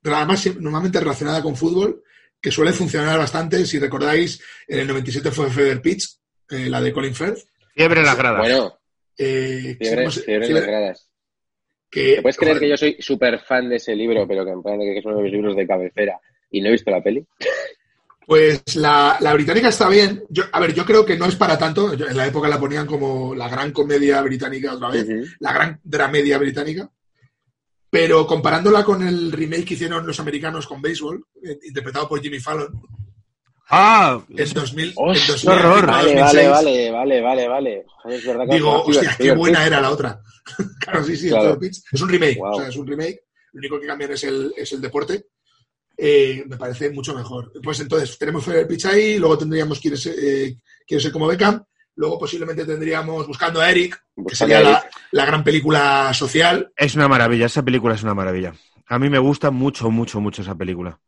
además normalmente relacionada con fútbol, que suele funcionar bastante. Si recordáis, en el 97 fue Feather Pitch, eh, la de Colin Firth. Fiebre en las gradas. Bueno, eh, fiebre, ¿cómo se- fiebre en fiebre- las gradas. Que, ¿Te puedes creer joder, que yo soy súper fan de ese libro, pero que en plan que es uno de mis libros de cabecera y no he visto la peli? Pues la, la británica está bien. Yo, a ver, yo creo que no es para tanto. Yo- en la época la ponían como la gran comedia británica otra vez, la gran dramedia británica. Pero comparándola con el remake que hicieron los americanos con béisbol, eh, interpretado por Jimmy Fallon, ¡Ah! en 2000, en ¡Hostia! 2000, horror! Vale, 2006, vale, vale, vale, vale, es verdad que Digo, hostia, qué buena era la otra. claro, sí, sí, el Claro. Es un remake, Wow. o sea, es un remake. Lo único que cambian es el, es el deporte. Eh, me parece mucho mejor. Pues entonces, tenemos Fever Pitch ahí, luego tendríamos Quiere ser, eh, Quiere ser como Beckham, luego posiblemente tendríamos Buscando a Eric, que sería la, la gran película social. Es una maravilla, esa película es una maravilla. A mí me gusta mucho, mucho, mucho esa película.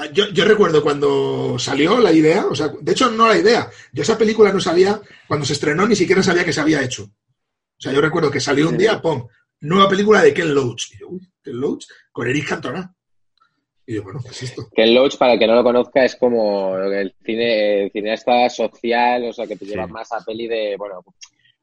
Ah, Yo, yo recuerdo cuando salió la idea, o sea, de hecho no la idea, yo esa película no sabía, cuando se estrenó ni siquiera sabía que se había hecho. O sea, yo recuerdo que salió un día, pum, nueva película de Ken Loach. Y yo, uy, Ken Loach con Eric Cantona. Y yo, bueno, ¿qué es esto? Ken Loach, para el que no lo conozca, es como el cine, el cineasta social, o sea, que te lleva Sí. más a peli de, bueno,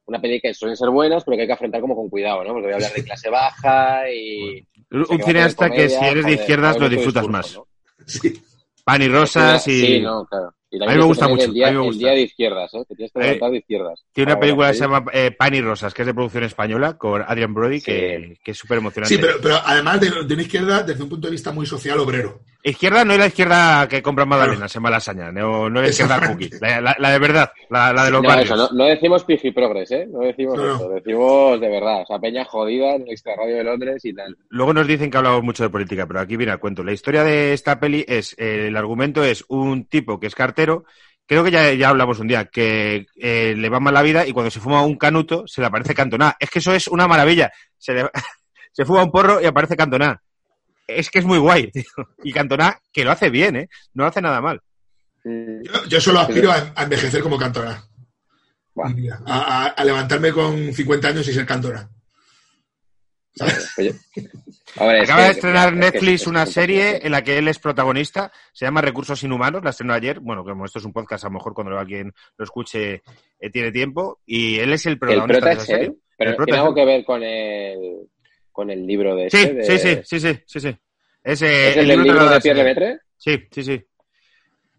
una peli que suelen ser buenas, pero que hay que afrontar como con cuidado, ¿no? Porque voy a hablar de clase baja y... Un que cineasta que si eres de izquierdas lo disfrutas discurso, más. ¿no? Sí. Pan y rosas y... Sí, no, claro. Y A mí me gusta mucho, El día, a mí me el gusta. día de izquierdas, ¿eh? Que tienes que Eh, levantar de izquierdas. Tiene una película que se la llama eh, Pan y Rosas, que es de producción española, con Adrian Brody, que, que es súper emocionante. Sí, pero, pero además de, de una izquierda desde un punto de vista muy social obrero. Izquierda no es la izquierda que compra magdalenas en Malasaña, no, no es la izquierda cookie, la, la- la de verdad, la, la de los No, barrios. eso, no, no decimos pijiprogres, ¿eh? No decimos No, eso, decimos de verdad. O sea, peña jodida en el extra radio de Londres y tal. Luego nos dicen que hablamos mucho de política, pero aquí viene a cuento. La historia de esta peli es, eh, el argumento es un tipo que es cartero, creo que ya, ya hablamos un día, que eh, le va mal la vida y cuando se fuma un canuto se le aparece Cantona. Es que eso es una maravilla. Se le, se fuma un porro y aparece Cantona. Es que es muy guay, tío. Y Cantona, que lo hace bien, ¿eh? No lo hace nada mal. Yo, yo solo aspiro a, a envejecer como Cantona. A, a- a levantarme con 50 años y ser Cantona. oye. Hombre, es Acaba de estrenar que- Netflix que una serie en la que él es protagonista. Se llama Recursos Inhumanos. La estrenó ayer. Bueno, como esto es un podcast, a lo mejor cuando alguien lo escuche eh, tiene tiempo. Y él es el El protagonista prota de es esa serie. él, pero El prota tiene es algo él. que ver con el, con el libro de Sí, este, de- sí, sí, sí, sí, sí, sí. Es, eh, ¿Es el, libro de Pierre. Lemaitre? Sí, sí, sí.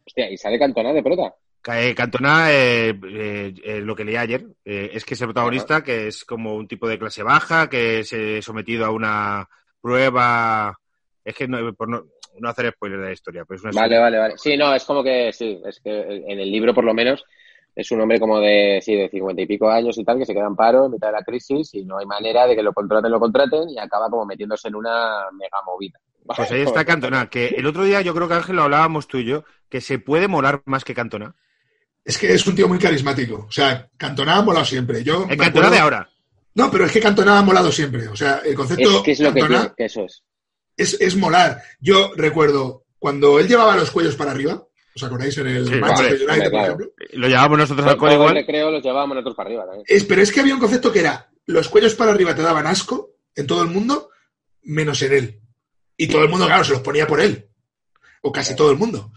Hostia, y sale Cantona de prota. Eh, Cantona, eh, eh, lo que leí ayer, es que es el protagonista, que es como un tipo de clase baja, que se ha sometido a una prueba. Es que no, por no, no hacer spoiler de la historia, pero es una Vale, vale, vale. Sí, no, es como que, sí, es que en el libro por lo menos es un hombre como de, sí, de cincuenta y pico años y tal, que se queda en paro en mitad de la crisis y no hay manera de que lo contraten, lo contraten y acaba como metiéndose en una mega movida. Pues ahí está Cantona, que el otro día yo creo que Ángel lo hablábamos tú y yo, que se puede molar más que Cantona. Es que es un tío muy carismático. O sea, Cantona ha molado siempre. Yo El Cantona acuerdo- de ahora. No, pero es que Cantona ha molado siempre. O sea, el concepto Es que es lo que Cantona tiene, que eso es. es, es molar. Yo recuerdo cuando él llevaba los cuellos para arriba, ¿os acordáis en el Sí, Manchester hombre, United, por claro. ejemplo? Lo llevábamos nosotros al el igual. recreo los llevábamos nosotros para arriba también. Es, pero es que había un concepto que era los cuellos para arriba te daban asco en todo el mundo, menos en él. Y todo el mundo, claro, se los ponía por él. O casi todo el mundo.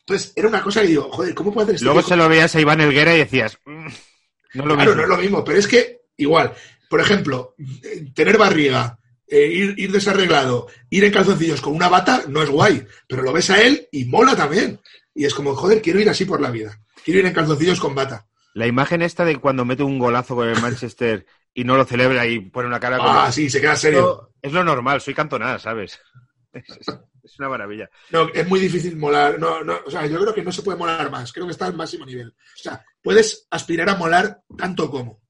Entonces, era una cosa que digo, joder, ¿cómo puede hacer este Luego se lo veías a Iván Elguera y decías, "Mm, no es lo Claro, mismo. no es lo mismo, pero es que igual, por ejemplo, eh, tener barriga, eh, ir, ir desarreglado, ir en calzoncillos con una bata no es guay, pero lo ves a él y mola también. Y es como, joder, quiero ir así por la vida. Quiero ir en calzoncillos con bata. La imagen esta de cuando mete un golazo con el Manchester y no lo celebra y pone una cara como... Ah, sí, se queda serio. Es lo normal, soy cantonada, ¿sabes? Es, es- es una maravilla. No, es muy difícil molar. No, no, o sea, yo creo que no se puede molar más. Creo que está al máximo nivel. O sea, puedes aspirar a molar tanto como,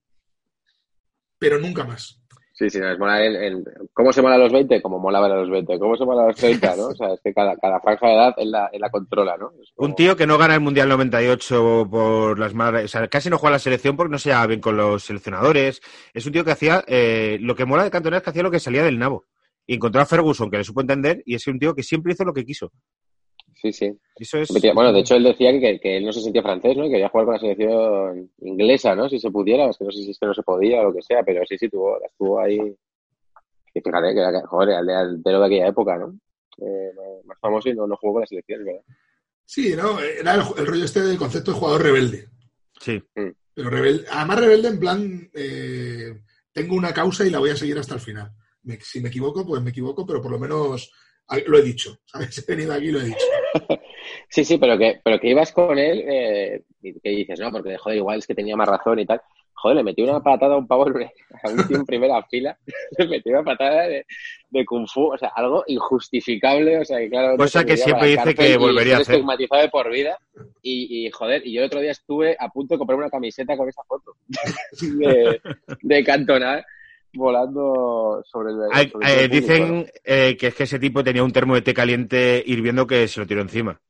pero nunca más. Sí, sí, no, es molar el, ¿Cómo se mola a los 20? Como molaba a los 20. ¿Cómo se mola a los 30? ¿no? O sea, es que cada, cada franja de edad él la, él la controla, ¿no? Un tío que no gana el Mundial 98 por las malas... O sea, casi no juega a la selección porque no se lleva bien con los seleccionadores. Es un tío que hacía... eh, lo que mola de Cantona es que hacía lo que salía del nabo. Y encontró a Ferguson, que le supo entender, y es un tío que siempre hizo lo que quiso. Sí, sí. Eso es... Bueno, de hecho él decía que, que él no se sentía francés, ¿no? Y quería jugar con la selección inglesa, ¿no? Si se pudiera, es que no sé si es que no se podía o lo que sea, pero sí, sí, tuvo, estuvo ahí. Y fíjate que era, joder, el delantero de aquella época, ¿no? Eh, más famoso y no, no jugó con la selección, ¿verdad? Sí, ¿no? Era el, el rollo este del concepto de jugador rebelde. Sí. Pero rebelde, además rebelde en plan, eh, tengo una causa y la voy a seguir hasta el final. Me- si me equivoco, pues me equivoco, pero por lo menos lo he dicho. ¿Sabes? He venido aquí y lo he dicho. Sí, sí, pero que, pero que ibas con él, eh, y que dices, no, porque joder, igual es que tenía más razón y tal. Joder, le metió una patada a un pavo a un tío en primera fila, le metió una patada de, de kung fu, o sea, algo injustificable, o sea, que claro. Cosa que siempre dice que y volvería a hacer. estigmatizado de por vida. Y, y, joder, y yo el otro día estuve a punto de comprar una camiseta con esa foto de, de Cantona volando sobre el. Sobre eh, el público, ¿no? dicen eh, que es que ese tipo tenía un termo de té caliente hirviendo que se lo tiró encima.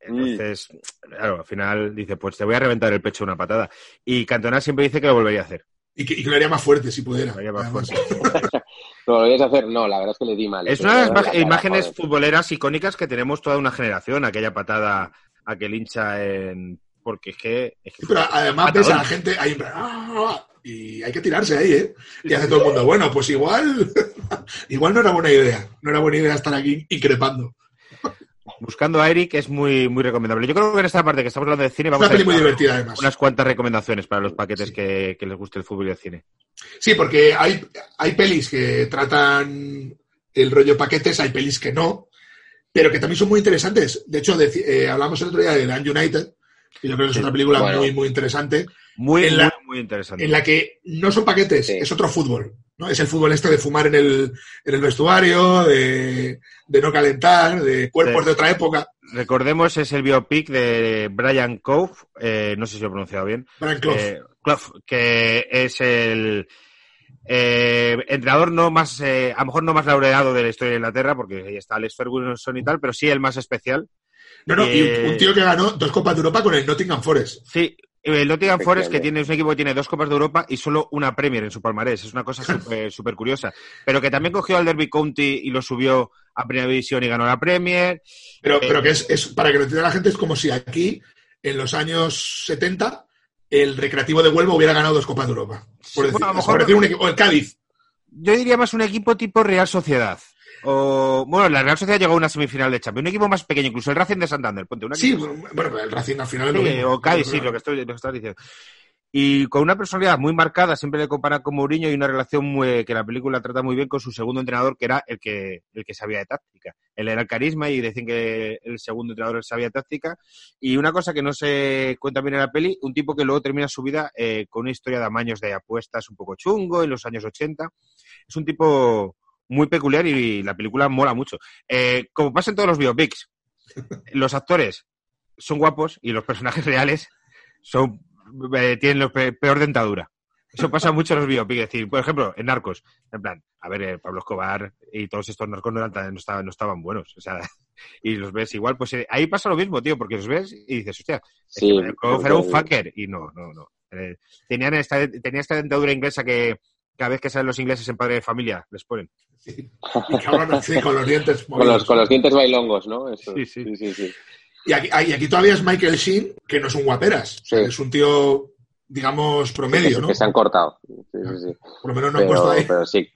Entonces, claro, al final dice, pues te voy a reventar el pecho de una patada. Y Cantona siempre dice que lo volvería a hacer. Y que, y que lo haría más fuerte si pudiera. Lo haría más Además. ¿Lo volvías a hacer? No, la verdad es que le di mal. Es Sí, una de las imágenes futboleras icónicas que tenemos toda una generación, aquella patada a que hincha en... Porque es que... es que Sí, pero además ves a la gente ahí "Ah", y hay que tirarse ahí, ¿eh? Y hace todo el mundo, bueno, pues igual, igual no era buena idea. No era buena idea estar aquí increpando. Buscando a Eric es muy, muy recomendable. Yo creo que en esta parte que estamos hablando de cine Es vamos una a peli muy divertida, además. unas cuantas recomendaciones para los paquetes Sí. que, que les guste el fútbol y el cine. Sí, porque hay, hay pelis que tratan el rollo paquetes, hay pelis que no, pero que también son muy interesantes. De hecho, eh, hablamos el otro día de Dan United, que yo creo que es otra película Bueno. muy, muy interesante, Muy, En la- muy, muy interesante. en la que no son paquetes, Sí. es otro fútbol. ¿no? Es el fútbol este de fumar en el, en el vestuario, de, de no calentar, de cuerpos Sí. de otra época. Recordemos, es el biopic de Brian Cove, eh, no sé si lo he pronunciado bien, Brian Clough. eh, Clough, que es el eh, entrenador no más, eh, a lo mejor no más laureado de la historia de Inglaterra, porque ahí está Alex Ferguson y tal, pero sí el más especial. No, no, y un, eh, tío que ganó dos Copas de Europa con el Nottingham Forest. Sí, El Nottingham Forest, que tiene, es un equipo que tiene dos Copas de Europa y solo una Premier en su palmarés. Es una cosa súper curiosa. Pero que también cogió al Derby County y lo subió a Primera División y ganó la Premier. Pero, Eh, pero que es, es, para que lo entienda la gente, es como si aquí, en los años 70, el Recreativo de Huelva hubiera ganado dos Copas de Europa. Por decir, bueno, a lo por mejor- decir un equipo, o el Cádiz. Yo diría más un equipo tipo Real Sociedad. O, bueno, la Real Sociedad llegó a una semifinal de Champions. Un equipo más pequeño, incluso el Racing de Santander. Ponte un Sí, bueno, pero el Racing al final lo Sí, mismo. o Cádiz, sí, lo que, estoy, lo que estás diciendo. Y con una personalidad muy marcada, siempre le comparan con Mourinho y una relación muy, que la película trata muy bien con su segundo entrenador, que era el que, el que sabía de táctica. Él era el carisma y decían que el segundo entrenador sabía de táctica. Y una cosa que no se cuenta bien en la peli, un tipo que luego termina su vida eh, con una historia de amaños de apuestas un poco chungo en los años 80. Es un tipo muy peculiar y la película mola mucho. Eh, como pasa en todos los biopics, los actores son guapos y los personajes reales son eh, tienen la pe- peor dentadura. Eso pasa mucho en los biopics. Es decir, por ejemplo, en Narcos, en plan, a ver, eh, Pablo Escobar y todos estos narcos no, eran no estaban, no estaban buenos. O sea, y los ves igual, pues eh, ahí pasa lo mismo, tío, porque los ves y dices, hostia, Sí, era un fucker. Y no, no, no. Eh, tenían esta, tenía esta dentadura inglesa que cada vez que salen los ingleses en Padre de Familia les ponen. Sí. Y cabrón, sí, con los dientes Con los, movidos. con los dientes bailongos, ¿no? Eso. Sí, sí. sí, sí, sí. Y aquí, y aquí todavía es Michael Sheen, que no es un guaperas. O sea, Sí. Es un tío, digamos, promedio, que, ¿no? que se han cortado. Sí, sí, sí. Por lo menos no han puesto ahí. pero sí.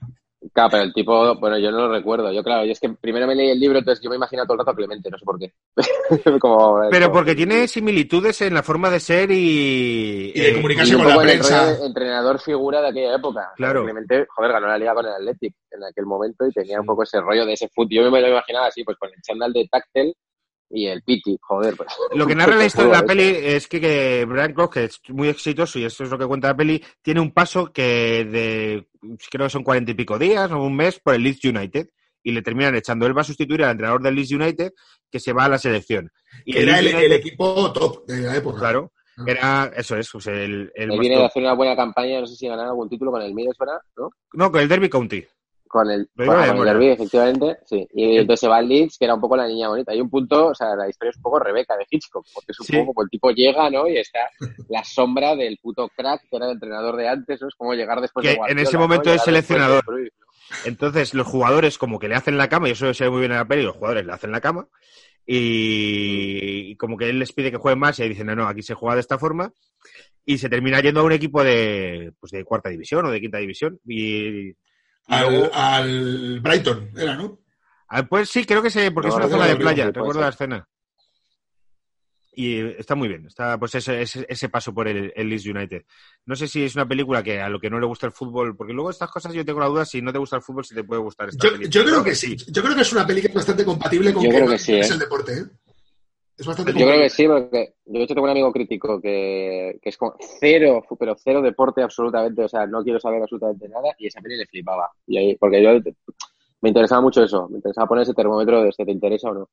Claro, pero el tipo, bueno, yo no lo recuerdo. Yo, claro, yo es que primero me leí el libro, entonces yo me imagino todo el rato a Clemente, no sé por qué. Como- Pero como- porque tiene similitudes en la forma de ser y... Y de eh, comunicarse y un con la el prensa. de entrenador figura de aquella época. Claro. Clemente, joder, ganó la liga con el Athletic en aquel momento y tenía un poco ese rollo de ese fútbol. Yo me lo imaginaba así, pues con el chándal de táctil y el piti, joder. Pues. Lo que narra la historia de la peli es que, que Brian que es muy exitoso y esto es lo que cuenta la peli, tiene un paso que de, creo que son cuarenta y pico días o un mes por el Leeds United y le terminan echando. Él va a sustituir al entrenador del Leeds United que se va a la selección. Y era el, equipo top de la época. Claro, era, eso es, pues el, el Él viene de hacer una buena campaña, no sé si ganar algún título con el Middlesbrough, ¿no? No, con el Derby County. Con el, con el. Derby, efectivamente, sí. Y entonces se va al Leeds, que era un poco la niña bonita. Hay un punto, o sea, la historia es un poco Rebeca de Hitchcock, porque es un Sí. poco como el tipo llega, ¿no? Y está la sombra del puto crack, que era el entrenador de antes, ¿no? Es como llegar después Que de en Guardiola, ese ¿no? momento es de seleccionador. Entonces los jugadores como que le hacen la cama, y eso se ve muy bien en la peli, los jugadores le hacen la cama, y, y como que él les pide que jueguen más, y ahí dicen, no, no, aquí se juega de esta forma, y se termina yendo a un equipo de, pues de cuarta división o de quinta división, y Al, luego- al Brighton, era, ¿no? ah, pues sí, creo que se, porque No, es una zona de playa, sí, recuerdo la escena. Y está muy bien, está pues ese, ese, ese paso por el, el Leeds United. No sé si es una película que a lo que no le gusta el fútbol, porque luego estas cosas yo tengo la duda si no te gusta el fútbol, si te puede gustar esta Yo, película. yo creo que sí. Yo creo que es una es bastante compatible con Yo que creo que sí, es ¿eh? el deporte, ¿eh? Es bastante Yo creo que sí, porque yo de hecho tengo un amigo crítico que, que es como cero, pero cero deporte absolutamente, o sea, no quiero saber absolutamente nada y esa peli le flipaba. Y ahí, porque yo me interesaba mucho eso, me interesaba poner ese termómetro de si te interesa o no.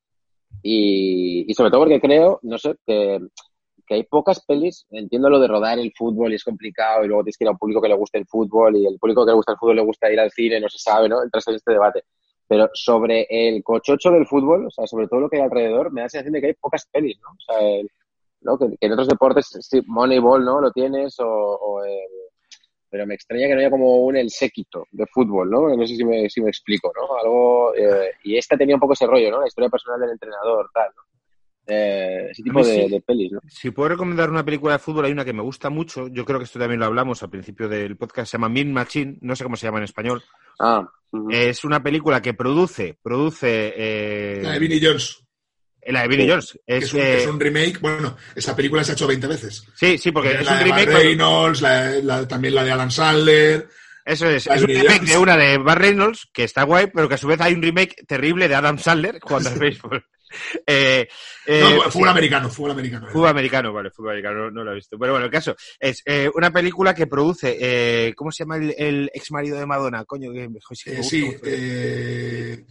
Y, y sobre todo porque creo, no sé, que, que hay pocas pelis, entiendo lo de rodar el fútbol y es complicado y luego tienes que ir a un público que le guste el fútbol y el público que le gusta el fútbol le gusta ir al cine, no se sabe, ¿no? Entras en este debate. Pero sobre el cochocho del fútbol, o sea, sobre todo lo que hay alrededor, me da la sensación de que hay pocas pelis, ¿no? O sea, ¿no? Que, que en otros deportes, sí, Moneyball, ¿no? Lo tienes, o, o el- pero me extraña que no haya como un el séquito de fútbol, ¿no? No sé si me, si me explico, ¿no? Algo, eh, y esta tenía un poco ese rollo, ¿no? La historia personal del entrenador, tal, ¿no? Eh, ese tipo de, sí. de pelis, ¿no? Si puedo recomendar una película de fútbol, hay una que me gusta mucho. Yo creo que esto también lo hablamos al principio del podcast. Se llama Min Machine. No sé cómo se llama en español. Ah. Es una película que produce, produce eh, La de Vinnie Jones, la de Vinnie Sí. Jones. que Es, es un, eh, es un remake. Bueno, esa película se ha hecho 20 veces. sí, sí, porque es la un de remake. Reynolds, la- la- también la de Alan Sandler. Eso es, es un remake Jones. de una de Bar Reynolds, que está guay, pero que a su vez hay un remake terrible de Adam Sandler jugando al béisbol. Eh, eh, no, fútbol americano, fútbol americano. Fútbol americano, vale, fútbol americano, no, no lo he visto. Pero bueno, el caso es eh, una película que produce, eh, ¿cómo se llama el, el ex marido de Madonna? Coño, que sí me Eh, eh,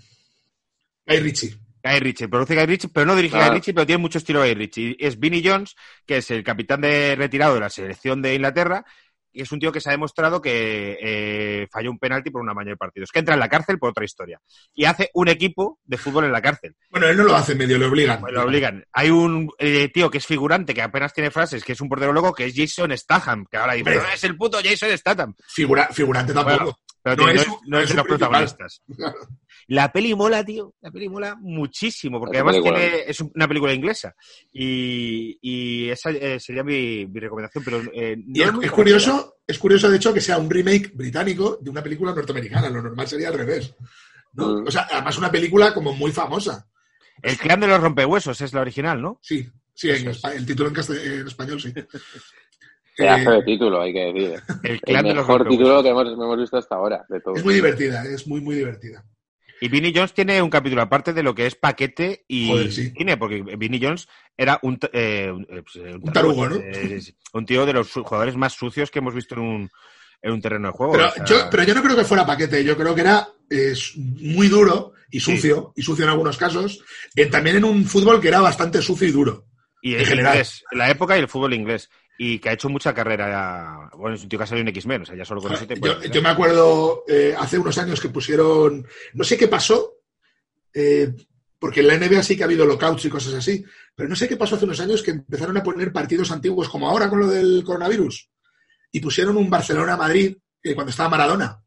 Guy Ritchie. Guy Ritchie, produce Guy Ritchie, pero no dirige Ah. Guy Ritchie, pero tiene mucho estilo Guy Ritchie. Es Vinnie Jones, que es el capitán de retirado de la selección de Inglaterra, y es un tío que se ha demostrado que eh, falló un penalti por una mañana de partidos, que entra en la cárcel por otra historia y hace un equipo de fútbol en la cárcel. Bueno, él no lo hace medio, le obligan. Lo obligan. Hay un eh, tío que es figurante, que apenas tiene frases, que es un portero loco, que es Jason Statham, que ahora dice, no es el puto Jason Statham. Figura, figurante tampoco. Bueno, pero No tío, no, es no es es protagonistas. La peli mola, tío. La peli mola muchísimo, porque además tiene, es una película inglesa. Y, y esa eh, sería mi, mi recomendación. Pero eh, no Y es, muy es conocida. curioso, es curioso de hecho que sea un remake británico de una película norteamericana. Lo normal sería al revés. ¿no? Mm. O sea, además una película como muy famosa. El clan de los rompehuesos es la original, ¿no? Sí, sí, en el título en, en español sí. Pedazo de título, hay que decir. ¿eh? El mejor título que hemos, hemos visto hasta ahora, de todo. es muy divertida, es muy, muy divertida. Y Vinnie Jones tiene un capítulo aparte de lo que es paquete y Joder, sí. cine, porque Vinnie Jones era un, eh, un, Un tarugo, ¿no? sí, un tío de los jugadores más sucios que hemos visto en un, en un terreno de juego. Pero, o sea, yo, pero yo no creo que fuera paquete, yo creo que era eh, muy duro y sucio, y sucio en algunos casos, eh, también en un fútbol que era bastante sucio y duro. y en general. inglés, la época y el fútbol inglés. Y que ha hecho mucha carrera. Bueno, es un tío que ha salido en X-Men, o sea, ya solo con eso te Yo, puedes- yo me acuerdo eh, hace unos años que pusieron, no sé qué pasó, eh, porque en la NBA sí que ha habido lockouts y cosas así, pero no sé qué pasó hace unos años que empezaron a poner partidos antiguos como ahora con lo del coronavirus y pusieron un Barcelona-Madrid eh, cuando estaba Maradona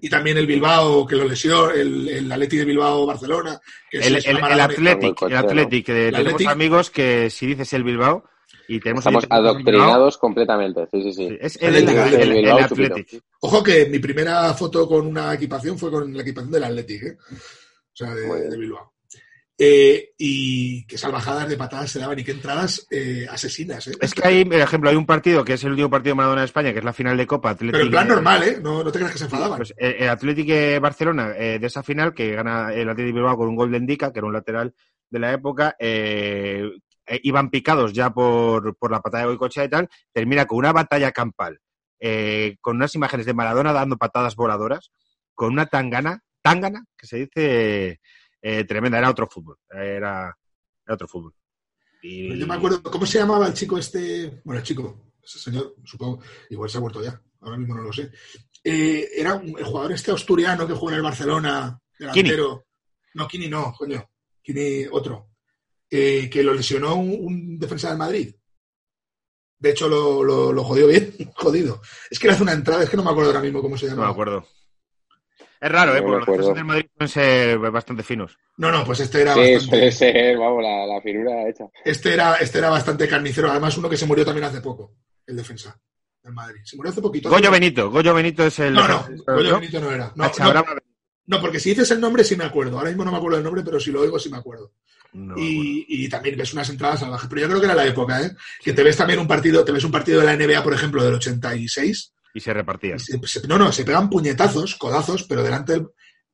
y también el Bilbao que lo lesió, el, el Atleti de Bilbao-Barcelona. El, el, el Athletic, el. Athletic, que tenemos Athletic. amigos que si dices el Bilbao y tenemos Estamos Bilbao, adoctrinados completamente, sí, sí, sí. sí, es El el, el, Athletic, el- el Bilbao chupito. Athletic. Ojo que mi primera foto con una equipación fue con la equipación del Athletic, ¿eh? o sea, de, Bilbao. Eh, y qué salvajadas de patadas se daban y qué entradas eh, asesinas. ¿eh? Es que hay, por ejemplo, hay un partido que es el último partido de Maradona de España, que es la final de Copa Athletic. Pero en plan normal, ¿eh? No, no te creas que se enfadaban. Pues, eh, el Athletic de Barcelona, eh, de esa final, que gana el Athletic Bilbao con un gol de Indica, que era un lateral de la época, eh, iban picados ya por, por la patada de Goicochea y tal, termina con una batalla campal, eh, con unas imágenes de Maradona dando patadas voladoras, con una tangana, tangana, que se dice eh, tremenda, era otro fútbol, era, era otro fútbol. Y- Yo me acuerdo, ¿cómo se llamaba el chico este? Bueno, el chico, ese señor, supongo, igual se ha muerto ya, ahora mismo no lo sé. Eh, era un, el jugador este asturiano que juega en el Barcelona, delantero. No, Kini no, coño. Kini otro. Eh, que lo lesionó un, un defensa del Madrid. De hecho, lo, lo, lo jodió bien, jodido. Es que le hace una entrada, es que no me acuerdo ahora mismo cómo se No llama. me acuerdo. Es raro, ¿eh? No Porque los defensas del Madrid pueden ser bastante finos. No, no, pues este era Sí, bastante. ser, vamos, la, la figura hecha. Este era, este era bastante carnicero. Además, uno que se murió también hace poco, el defensa del Madrid. Se murió hace poquito. Goyo Benito, Goyo Benito es el... No, no, Goyo ¿no? Benito no era. No, Hacha no, no, porque si dices el nombre sí me acuerdo. Ahora mismo no me acuerdo del nombre, pero si lo oigo sí me acuerdo. No, y, y también ves unas entradas salvajes. Pero yo creo que era la época, ¿eh? Que te ves también un partido, te ves un partido de la NBA, por ejemplo, del 86. Y se repartían. y se- no, no, se pegan puñetazos, codazos, pero delante del-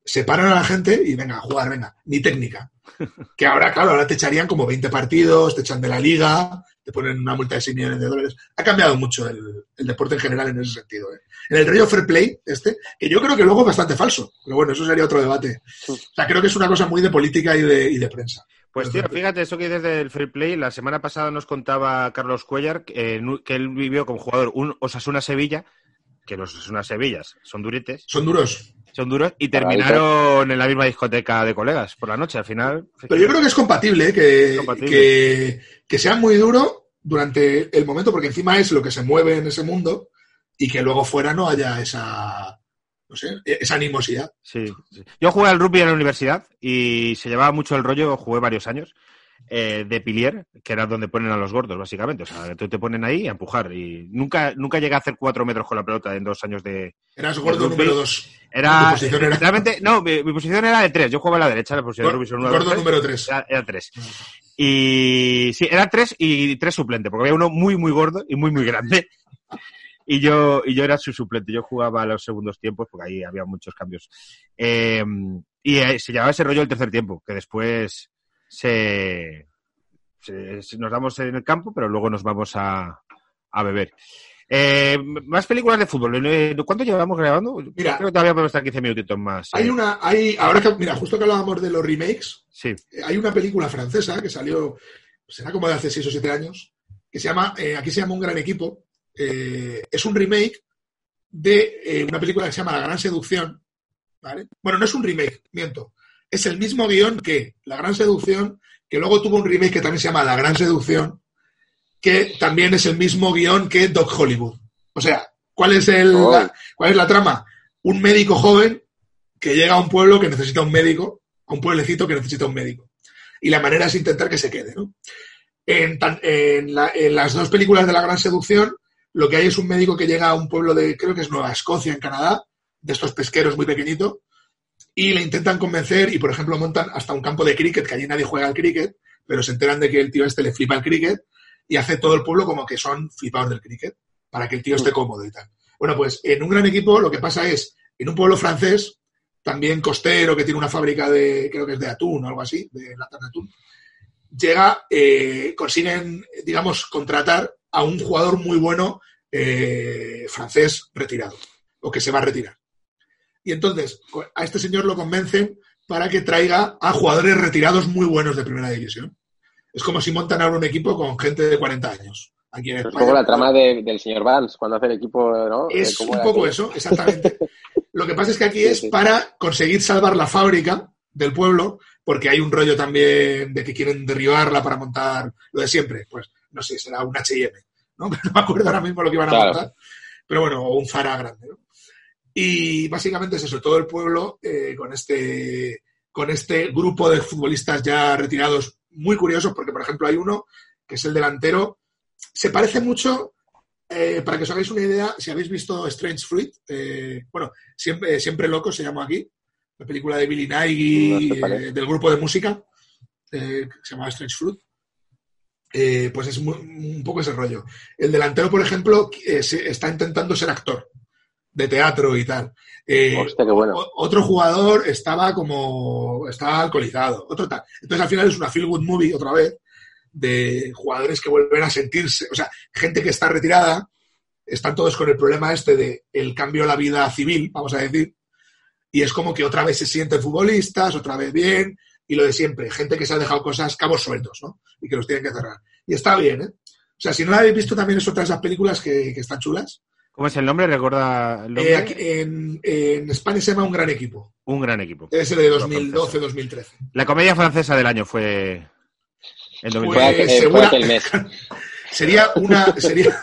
se paran a la gente y venga, a jugar, venga, ni técnica. Que ahora, claro, ahora te echarían como 20 partidos, te echan de la liga, te ponen una multa de 6 millones de dólares. Ha cambiado mucho el, el deporte en general en ese sentido. ¿eh? En el rollo fair play, este, que yo creo que luego es bastante falso, pero bueno, eso sería otro debate. O sea, creo que es una cosa muy de política y de, y de prensa. Pues tío, fíjate, eso que dices del fair play, la semana pasada nos contaba Carlos Cuellar que, eh, que él vivió como jugador un Osasuna Sevilla, que los Osasuna Sevillas son duretes, Son duros. son duros, y terminaron en la misma discoteca de colegas por la noche, al final. Pero yo creo que es compatible, ¿eh? que, Compatible. que, que sea muy duro durante el momento, porque encima es lo que se mueve en ese mundo y que luego fuera no haya esa, no sé, esa animosidad. Sí, sí. Yo jugué al rugby en la universidad y se llevaba mucho el rollo, jugué varios años, eh, de pilier, que era donde ponen a los gordos, básicamente. O sea, tú te ponen ahí a empujar. Y nunca, nunca llegué a hacer cuatro metros con la pelota en dos años de... Eras gordo número dos. Era... Era- Realmente, no, mi, mi posición era de tres. Yo jugaba a la derecha, la posición de son Gordo número tres. Era, era tres. Y sí, era tres y tres suplentes, porque había uno muy, muy gordo y muy, muy grande. Y yo, y yo era su suplente. Yo jugaba a los segundos tiempos, porque ahí había muchos cambios. Eh, y eh, se llamaba ese rollo el tercer tiempo, que después se, se- se- nos damos en el campo, pero luego nos vamos a, a beber. Eh, más películas de fútbol. ¿Cuánto llevamos grabando? Mira. Creo que todavía podemos estar 15 minutitos más. Hay eh. una, hay, ahora que, mira, justo que hablábamos de los remakes, Sí. hay una película francesa que salió, será como de hace seis o siete años, que se llama, eh, aquí se llama Un Gran Equipo, eh, es un remake de eh, una película que se llama La Gran Seducción. ¿vale? Bueno, no es un remake, miento. Es el mismo guion que La Gran Seducción, que luego tuvo un remake que también se llama La Gran Seducción, que también es el mismo guion que Doc Hollywood. O sea, ¿cuál es, el, Oh. la, ¿cuál es la trama? Un médico joven que llega a un pueblo que necesita un médico, a un pueblecito que necesita un médico. Y la manera es intentar que se quede, ¿no? En, tan- en la- en las dos películas de La Gran Seducción, lo que hay es un médico que llega a un pueblo de, creo que es Nueva Escocia, en Canadá, de estos pesqueros muy pequeñitos, y le intentan convencer y, por ejemplo, montan hasta un campo de cricket, que allí nadie juega al cricket, pero se enteran de que el tío este le flipa el cricket y hace todo el pueblo como que son flipados del cricket, para que el tío esté cómodo y tal. Bueno, pues en un gran equipo lo que pasa es, en un pueblo francés, también costero, que tiene una fábrica de, creo que es de atún o algo así, de latas de atún, llega, eh, consiguen, digamos, contratar a un jugador muy bueno eh, francés retirado, o que se va a retirar. Y entonces, a este señor lo convencen para que traiga a jugadores retirados muy buenos de primera división. Es como si montan ahora un equipo con gente de 40 años. Aquí en Es España. como la trama de- del señor Vance cuando hace el equipo, ¿no? De Es un poco eso, exactamente. Lo que pasa es que aquí Sí, es sí. para conseguir salvar la fábrica del pueblo, porque hay un rollo también de que quieren derribarla para montar lo de siempre. Pues no sé, será un HM, ¿no? No me acuerdo ahora mismo lo que iban a Claro. montar. Pero bueno, o un Zara grande, ¿no? Y básicamente es eso, todo el pueblo eh, con este con este grupo de futbolistas ya retirados muy curiosos, porque por ejemplo hay uno que es el delantero, se parece mucho, eh, para que os hagáis una idea, si habéis visto Strange Fruit, eh, bueno, siempre, siempre Loco se llama aquí, la película de Billy Nighy, No eh, del grupo de música, eh, que se llama Strange Fruit. Eh, pues es muy- un poco ese rollo. El delantero, por ejemplo, eh, se- está intentando ser actor de teatro y tal. Eh, Hostia, qué bueno. otro jugador estaba como estaba alcoholizado, otro tal. Entonces al final es una feel good movie otra vez de jugadores que vuelven a sentirse, o sea, gente que está retirada, están todos con el problema este de el cambio a la vida civil, vamos a decir, y es como que otra vez se sienten futbolistas, otra vez bien, y lo de siempre, gente que se ha dejado cosas, cabos sueltos, ¿no? Y que los tienen que cerrar. Y está bien, ¿eh? O sea, si no la habéis visto también es otra de esas películas que, que están chulas. ¿Cómo es el nombre? ¿Recuerda el nombre? Eh, aquí- en, en España se llama Un Gran Equipo. Un gran equipo. Debe ser de Lo 2012-2013. La comedia francesa del año fue el Fue, 2013. Pues, eh, segura- aquel mes. Sería una, sería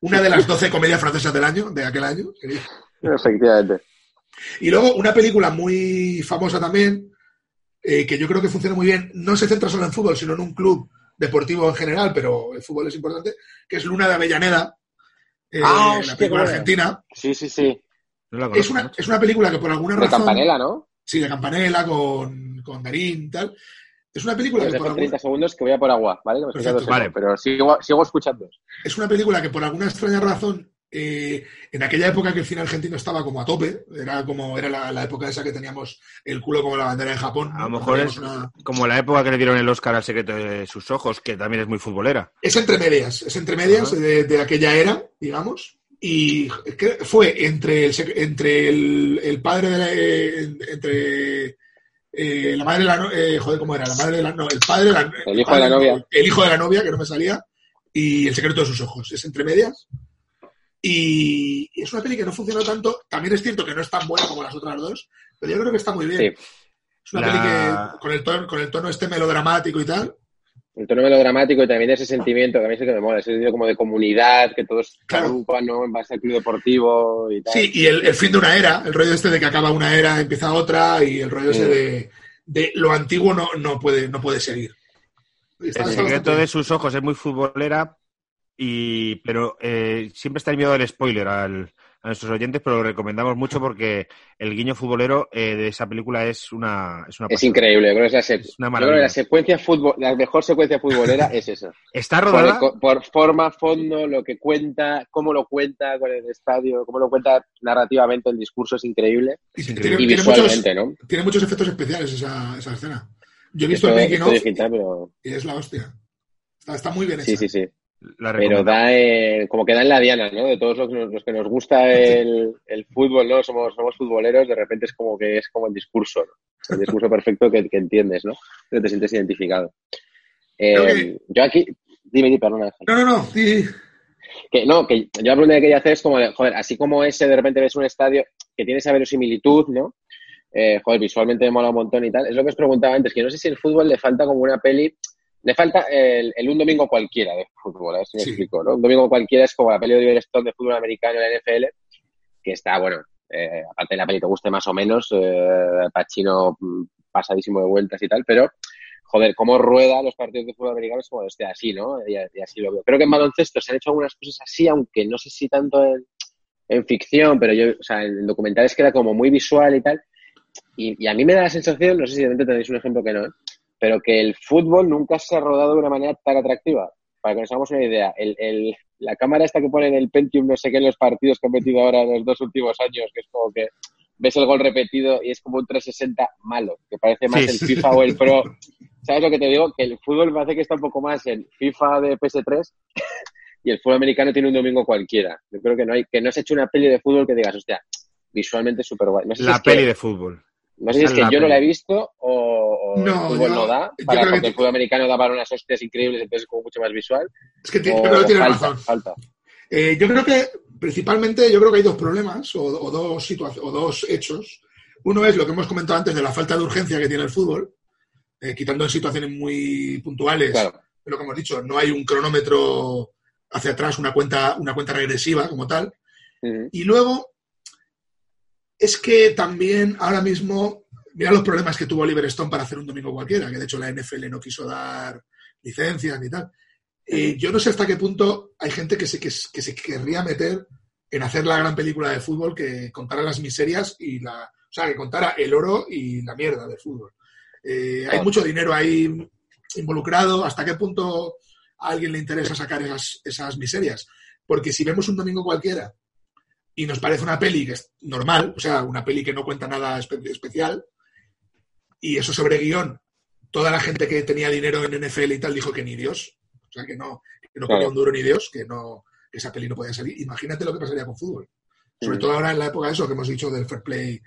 una de las 12 comedias francesas del año, de aquel año. sería. Efectivamente. Y luego una película muy famosa también, eh, que yo creo que funciona muy bien, no se centra solo en fútbol, sino en un club deportivo en general, pero el fútbol es importante, que es Luna de Avellaneda, eh, Ah, la película argentina. Sí, sí, sí. No la conozco Es una, es una película que por alguna De razón... Campanella, ¿no? Sí, de Campanella, con, con Darín y tal. Es una película Os que por dejo alguna, 30 segundos que voy a por agua, ¿vale? Me Vale. Pero sigo, sigo escuchando. es una película que por alguna extraña razón, eh, en aquella época que el cine argentino estaba como a tope, era como era la, la época esa que teníamos el culo como la bandera de Japón. A lo mejor es una- como la época que le dieron el Oscar al secreto de sus ojos, que también es muy futbolera. Es entre medias, es entre medias de, de aquella era, digamos. Y fue entre el, entre el, el padre de la, eh, entre eh, la madre de la eh, joder, ¿cómo era? La madre de la no, el padre de la, El hijo de la padre, novia. no, el hijo de la novia, que no me salía, y el secreto de sus ojos. Es entre medias. Y, es una peli que no funcionó tanto. También es cierto que no es tan buena como las otras dos, pero yo creo que está muy bien. Sí. Es una La- peli que con el, tono, con el tono este melodramático y tal. El tono melodramático y también ese sentimiento que a mí sí que me mola, ese sentido como de comunidad, que todos se Claro. agrupan, ¿no? En base al club deportivo y tal. Sí, y el, el fin de una era, el rollo este de que acaba una era, empieza otra, y el rollo ese de, de lo antiguo no, no, puede, no puede seguir. Está- El secreto de sus ojos es muy futbolera, y, pero eh, siempre está el miedo del spoiler al- a nuestros oyentes, pero lo recomendamos mucho porque el guiño futbolero eh, de esa película es una es una Es pasada. increíble, creo que, es la, sec- Es una yo creo que maravilla. la secuencia fútbol, la mejor secuencia futbolera es esa. Está Por, rodada, el por forma, fondo, lo que cuenta, cómo lo cuenta con el estadio, cómo lo cuenta narrativamente, el discurso es increíble. Y es tiene, increíble. Y tiene muchos, visualmente, ¿no? tiene muchos efectos especiales esa, esa escena. Yo he visto Esto, el making of digital, pero y es la hostia. Está, está muy bien hecha. sí, sí, sí. La Pero da, eh, como que da en la diana, ¿no? De todos los, que nos- los que nos gusta el, el fútbol, ¿no? Somos, somos futboleros, de repente es como que es como el discurso, ¿no? El discurso perfecto que, que entiendes, ¿no? Que te sientes identificado. Eh, que- Yo aquí, dime, dime, perdona. No, no, no. sí. Que no, que yo la pregunta que quería hacer es como, de, joder, así como ese de repente ves un estadio que tiene esa verosimilitud, ¿no? Eh, joder, visualmente me mola un montón y tal. Es lo que os preguntaba antes, que no sé si el fútbol le falta como una peli, le falta el, el un domingo cualquiera de fútbol, a ver si me Sí. explico, ¿no? Un domingo cualquiera es como la peli de Oliver Stone de fútbol americano en la NFL, que está, bueno, eh, aparte de la peli te guste más o menos, eh, Pacino mm, pasadísimo de vueltas y tal, pero joder, cómo rueda los partidos de fútbol americano es como, hostia, así, ¿no? Y, y así lo veo. Creo que en baloncesto se han hecho algunas cosas así, aunque no sé si tanto en, en ficción, pero yo, o sea, en documentales queda como muy visual y tal. Y, y a mí me da la sensación, no sé si de repente tenéis un ejemplo que no, ¿eh? Pero que el fútbol nunca se ha rodado de una manera tan atractiva. Para que nos hagamos una idea, el, el- la cámara esta que ponen el Pentium, no sé qué, en los partidos que han metido ahora en los dos últimos años, que es como que ves el gol repetido y es como un 360 malo, que parece más Sí. el FIFA o el Pro. ¿Sabes lo que te digo? Que el fútbol me parece que está un poco más en FIFA de PS3 y el fútbol americano tiene un domingo cualquiera. Yo creo que no hay, que no se ha hecho una peli de fútbol que digas, hostia, visualmente súper guay. No sé si La que- peli de fútbol. No sé si es que yo no la he visto o, o No, el fútbol yo- no da, yo para creo que porque el fútbol americano da para unas hostias increíbles, entonces es como mucho más visual. Es que ti- o yo creo que tienes falta, razón. falta. Eh, yo creo que principalmente yo creo que hay dos problemas o, o dos o dos hechos. Uno es lo que hemos comentado antes de la falta de urgencia que tiene el fútbol, eh, quitando en situaciones muy puntuales. Claro. Lo que hemos dicho, no hay un cronómetro hacia atrás, una cuenta, una cuenta regresiva como tal. Y luego es que también ahora mismo, mira los problemas que tuvo Oliver Stone para hacer un domingo cualquiera, que de hecho la NFL no quiso dar licencias ni tal. Eh, yo no sé hasta qué punto hay gente que se, que, que se querría meter en hacer la gran película de fútbol que contara las miserias y la. O sea, que contara el oro y la mierda del fútbol. Eh, hay mucho dinero ahí involucrado. ¿Hasta qué punto a alguien le interesa sacar esas, esas miserias? Porque si vemos un domingo cualquiera y nos parece una peli que es normal, o sea, una peli que no cuenta nada espe- especial, y eso sobre guion, toda la gente que tenía dinero en NFL y tal dijo que ni Dios, o sea, que no, que no Claro. ponía un duro ni Dios, que no que esa peli no podía salir. Imagínate lo que pasaría con fútbol. Sobre Mm. todo ahora en la época de eso que hemos dicho del fair play.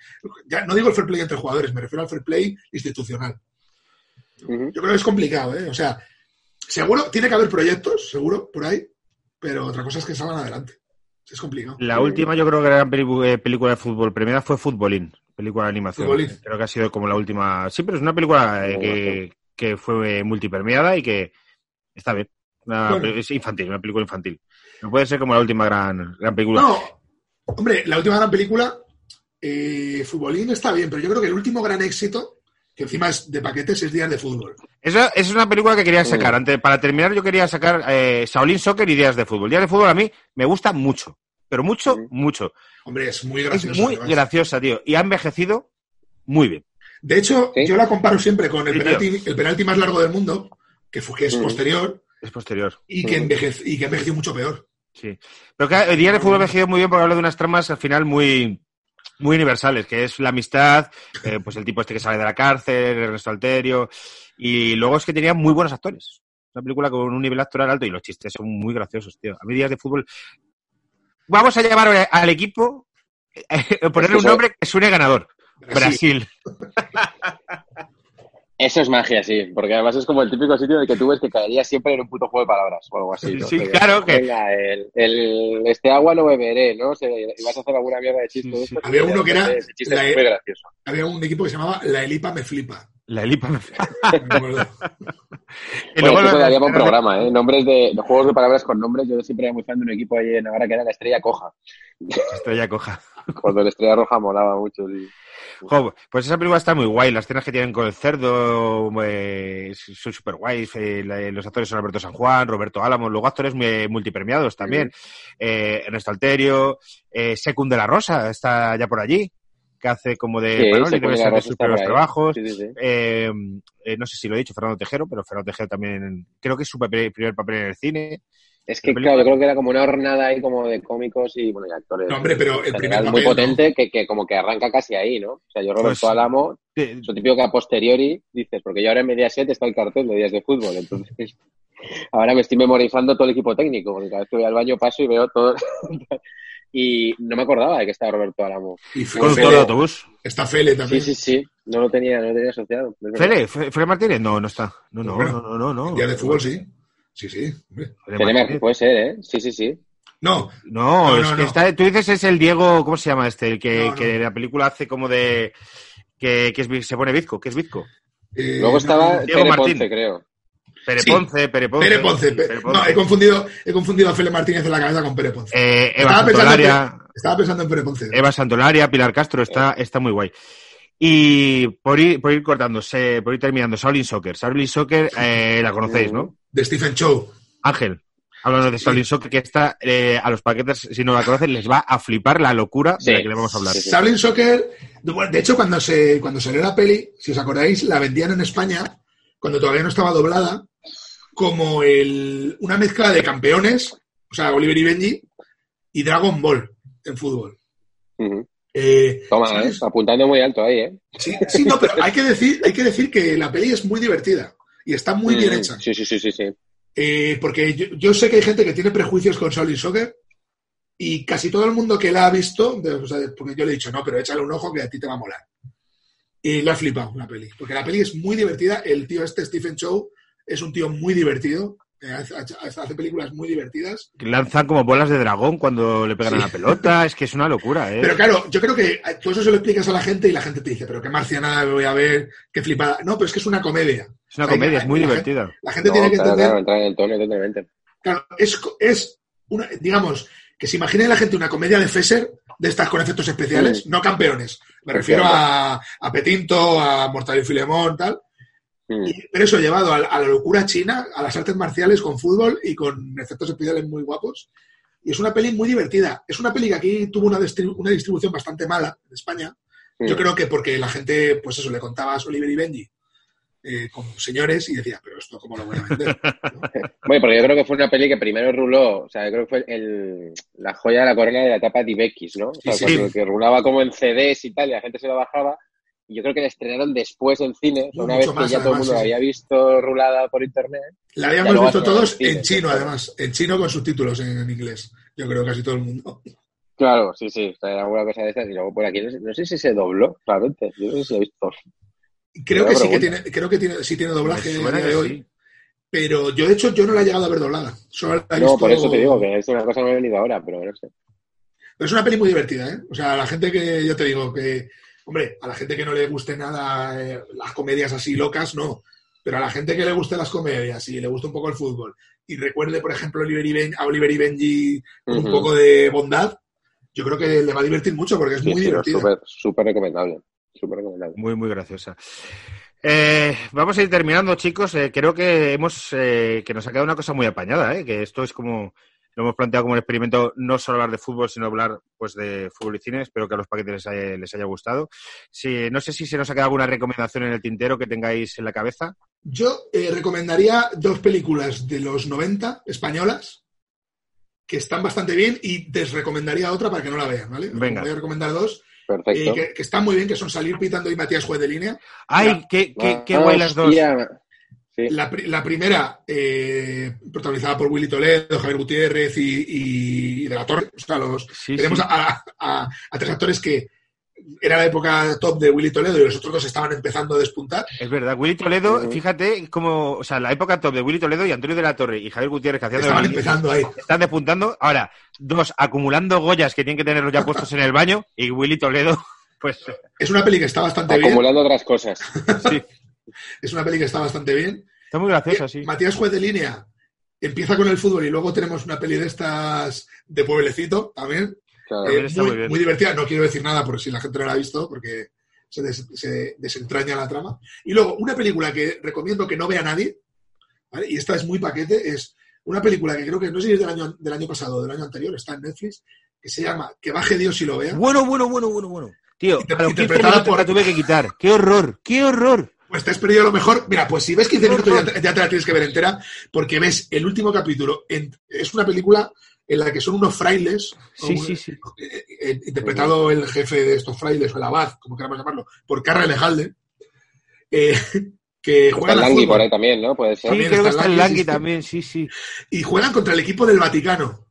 Ya no digo el fair play entre jugadores, me refiero al fair play institucional. Yo creo que es complicado, ¿eh? O sea, seguro, tiene que haber proyectos, seguro, por ahí, pero otra cosa es que salgan adelante. Es complicado. La última, yo creo que la gran peli- eh, película de fútbol premiada fue Futbolín, película de animación. Futbolín. Creo que ha sido como la última. Sí, pero es una película eh, que, que fue eh, multipremiada y que está bien. Una- Bueno. Es infantil, una película infantil. No puede ser como la última gran, gran película. No, hombre, la última gran película, eh, Futbolín está bien, pero yo creo que el último gran éxito, que encima es de paquetes, es Días de Fútbol. Esa es una película que quería sacar. Antes, para terminar, yo quería sacar eh, Shaolin Soccer y Días de Fútbol. Días de Fútbol a mí me gusta mucho. Pero mucho, mucho. Hombre, es muy Es gracioso. muy además. graciosa, tío. Y ha envejecido muy bien. De hecho, Sí. yo la comparo siempre con el Sí, penalti, el penalti más largo del mundo, que, fue, que es Mm. posterior Es posterior. y que, envejece, y que envejeció mucho peor. Sí. Pero que el Día de Fútbol ha envejecido muy bien porque habla de unas tramas al final muy, muy universales, que es la amistad, eh, pues el tipo este que sale de la cárcel, Ernesto Alterio, y luego es que tenía muy buenos actores. Una película con un nivel actoral alto y los chistes son muy graciosos, tío. A mí Días de Fútbol... Vamos a llamar al equipo, eh, ponerle un nombre que suene ganador. Brasil. Brasil. Eso es magia, sí, porque además es como el típico sitio en el que tú ves que caería siempre en un puto juego de palabras o algo así. ¿no? Sí, De claro que- Venga, el, el- este agua no beberé, ¿no? Se, y vas a hacer alguna mierda de chiste. Sí, de sí. Había uno que era la- es muy gracioso. Había un equipo que se llamaba La Elipa Me Flipa. La Elipa. me acuerdo. Y Bueno, luego lo- daría para un programa, ¿eh? Nombres de, de juegos de palabras con nombres. Yo siempre era muy fan de un equipo ahí en Navarra que era la Estrella Coja. Estrella coja. Cuando la Estrella Roja molaba mucho. sí. Jo, pues esa película está muy guay. Las escenas que tienen con el cerdo eh, son súper guays. Eh, la- los actores son Alberto San Juan, Roberto Álamo, luego actores muy- multipremiados también. Eh, Ernesto Alterio, eh, Secund de la Rosa está ya por allí, que hace como de. Sí, Manoli, debe ser de sus primeros trabajos. Sí, sí. Eh, eh, no sé si lo he dicho, Fernando Tejero, pero Fernando Tejero también. Creo que es su papel- primer papel en el cine. Es que, claro, yo creo que era como una hornada ahí como de cómicos y, bueno, y actores. No, hombre, pero el primer general muy papel, potente que, que como que arranca casi ahí, ¿no? O sea, yo Roberto Pues- Álamo, Eh, es lo típico que a posteriori dices, porque yo ahora en Mediaset está el cartel de días de fútbol, entonces ahora me estoy memorizando todo el equipo técnico, porque cada vez que voy al baño paso y veo todo. y no me acordaba de que estaba Roberto Álamo. Y Conductor de autobús. Está Fele Sí, también. sí, sí, no lo tenía, no lo tenía asociado. Fele, Fe- Fele Martínez, no, no está. No, no, Bueno, no, no, no. no. Día de fútbol, sí. Sí, sí. hombre. Martínez. puede ser, ¿eh? Sí, sí, sí. No, No, No, es no, que no. está, tú dices es el Diego, ¿cómo se llama este? El que, que la película hace como de... Que, que es se pone bizco, que es bizco. eh, Luego estaba no, Diego Pere Martín. Ponce, creo. Pere Sí. Ponce, Pere Ponce. Pere Ponce. Pe- Pere Ponce. No, he confundido, he confundido a Fele Martínez en la cabeza con Pere Ponce. Eh, Eva Estaba pensando en Santolaria, Estaba pensando en Pere Ponce. Eva Santolaria, Pilar Castro, está, está muy guay. Y por ir, por ir cortándose, por ir terminando, Shaolin Soccer. Shaolin Soccer, eh, la conocéis, ¿no? De Stephen Chow. Ángel, hablando de Shaolin Soccer, que está eh, a los paquetes, si no la conocen, les va a flipar la locura de la que le vamos a hablar. Sí, sí. Shaolin Soccer, de hecho, cuando, se, cuando salió la peli, si os acordáis, la vendían en España, cuando todavía no estaba doblada, como el, una mezcla de campeones, o sea, Oliver y Benji, y Dragon Ball en fútbol. Ujú. Eh, Toma, ¿eh? Apuntando muy alto ahí, ¿eh? Sí, sí, no, pero hay que, decir, hay que decir que la peli es muy divertida y está muy bien Mm, hecha. Sí, sí, sí, sí, sí. Eh, porque yo, yo sé que hay gente que tiene prejuicios con Shaolin Soccer y casi todo el mundo que la ha visto, de- o sea, porque yo le he dicho, no, pero échale un ojo que a ti te va a molar. Y le ha flipado la peli, porque la peli es muy divertida. El tío este, Stephen Chow, es un tío muy divertido, hace, películas muy divertidas. Lanzan como bolas de dragón cuando le pegan a la pelota, es que es una locura, ¿eh? Pero claro, yo creo que tú eso se lo explicas a la gente y la gente te dice, pero qué marcianada me voy a ver, qué flipada. No, pero es que es una comedia. es una comedia, es muy la divertida. La gente No, tiene que entender claro, entrar en el tono totalmente. Claro, es, es una, digamos, que se imagine la gente una comedia de Fesser de estas con efectos especiales, Sí. no campeones. Me refiero a, a Petinto, a Mortal y Filemón, tal. Mm. Y- pero eso llevado a, la- a la locura china, a las artes marciales con fútbol y con efectos especiales muy guapos. Y es una peli muy divertida. Es una peli que aquí tuvo una, distribu- una distribución bastante mala en España. Yo Mm. creo que porque la gente, pues eso, le contaba a Oliver y Benji eh, como señores y decía, pero esto cómo lo voy a vender. ¿no? Bueno, porque yo creo que fue una peli que primero ruló, o sea, yo creo que fue el, la joya de la corona de la etapa de IBX, ¿no? O sea, Sí, sí. que rulaba como en CDs y tal, y la gente se lo bajaba. Y yo creo que la estrenaron después en cine, una vez que más, ya todo el además, mundo sí, la había visto rulada por internet. La habíamos visto todos en chino, además. En chino con subtítulos en, en inglés. Yo creo casi todo el mundo. Claro, sí, sí, alguna cosa de esas. Y luego por aquí, no sé, no sé si se dobló, realmente. Yo no sé si lo he visto. Creo que sí que tiene, creo que tiene, sí tiene doblaje que de hoy. sí. Pero yo, de hecho, yo no la he llegado a ver doblada. Solo la he No, visto- por eso te digo que es una cosa que me ha venido ahora, pero no sé. Pero es una peli muy divertida, ¿eh? O sea, la gente que, yo te digo, que, hombre, a la gente que no le guste nada eh, las comedias así locas, no. Pero a la gente que le guste las comedias y le guste un poco el fútbol y recuerde, por ejemplo, Oliver y Ben- a Oliver y Benji con un poco de bondad, yo creo que le va a divertir mucho porque es Sí, muy sí, no, divertida. súper, súper recomendable. Súper recomendable. Muy, muy graciosa. Eh, vamos a ir terminando, chicos. Eh, creo que hemos eh, que nos ha quedado una cosa muy apañada, ¿eh? que esto es como lo hemos planteado como un experimento, no solo hablar de fútbol, sino hablar pues de fútbol y cine. Espero que a los paquetes les haya, les haya gustado. Si, no sé si se nos ha quedado alguna recomendación en el tintero que tengáis en la cabeza. Yo eh, recomendaría dos películas de los 90 españolas que están bastante bien y desrecomendaría otra para que no la vean, ¿vale? Venga. Voy a recomendar dos Perfecto. eh, que, que están muy bien, que son Salir Pitando y Matías Juez de Línea. ¡Ay, Ya. qué, qué, qué Ah, guay las dos! hostia. Sí. La, la primera, eh, protagonizada por Willy Toledo, Javier Gutiérrez y, y de la Torre. O sea, los, Sí, tenemos sí. A, a- a tres actores que era la época top de Willy Toledo y los otros dos estaban empezando a despuntar. Es verdad, Willy Toledo, Ujú. fíjate como, o sea, la época top de Willy Toledo y Antonio de la Torre y Javier Gutiérrez que hacían Estaban empezando ahí. están despuntando. Ahora, dos acumulando Goyas que tienen que tenerlos ya puestos en el baño y Willy Toledo, pues Es una peli que está bastante bien. Acumulando otras cosas. sí, Es una peli que está bastante bien. está muy graciosa, sí. Matías Juez de Línea empieza con el fútbol y luego tenemos una peli de estas de pueblecito también. Claro. Eh, está muy, muy bien. muy divertida. No quiero decir nada por si la gente no la ha visto, porque se, des- se desentraña la trama. Y luego, una película que recomiendo que no vea nadie, ¿vale? y esta es muy paquete, es una película que creo que no sé si es del año, del año pasado o del año anterior, está en Netflix, que se llama Que baje Dios y lo vea. Bueno, bueno, bueno, bueno, bueno. Tío, a los 15 interpretada minutos por- la tuve que quitar. ¡Qué horror! ¡Qué horror! Pues te has perdido lo mejor. Mira, pues si ves 15 minutos ya te, ya te la tienes que ver entera, porque ves el último capítulo. en- es una película en la que son unos frailes, Sí, un- sí, sí. eh, eh, interpretado el jefe de estos frailes, o el abad, como queramos llamarlo, por Carra Lejalde, eh, que Está juegan el al Langui fútbol por ahí también, ¿no? Puede Sí, ser. También creo que está está el Langui, sí, sí. también, sí, sí. y juegan contra el equipo del Vaticano.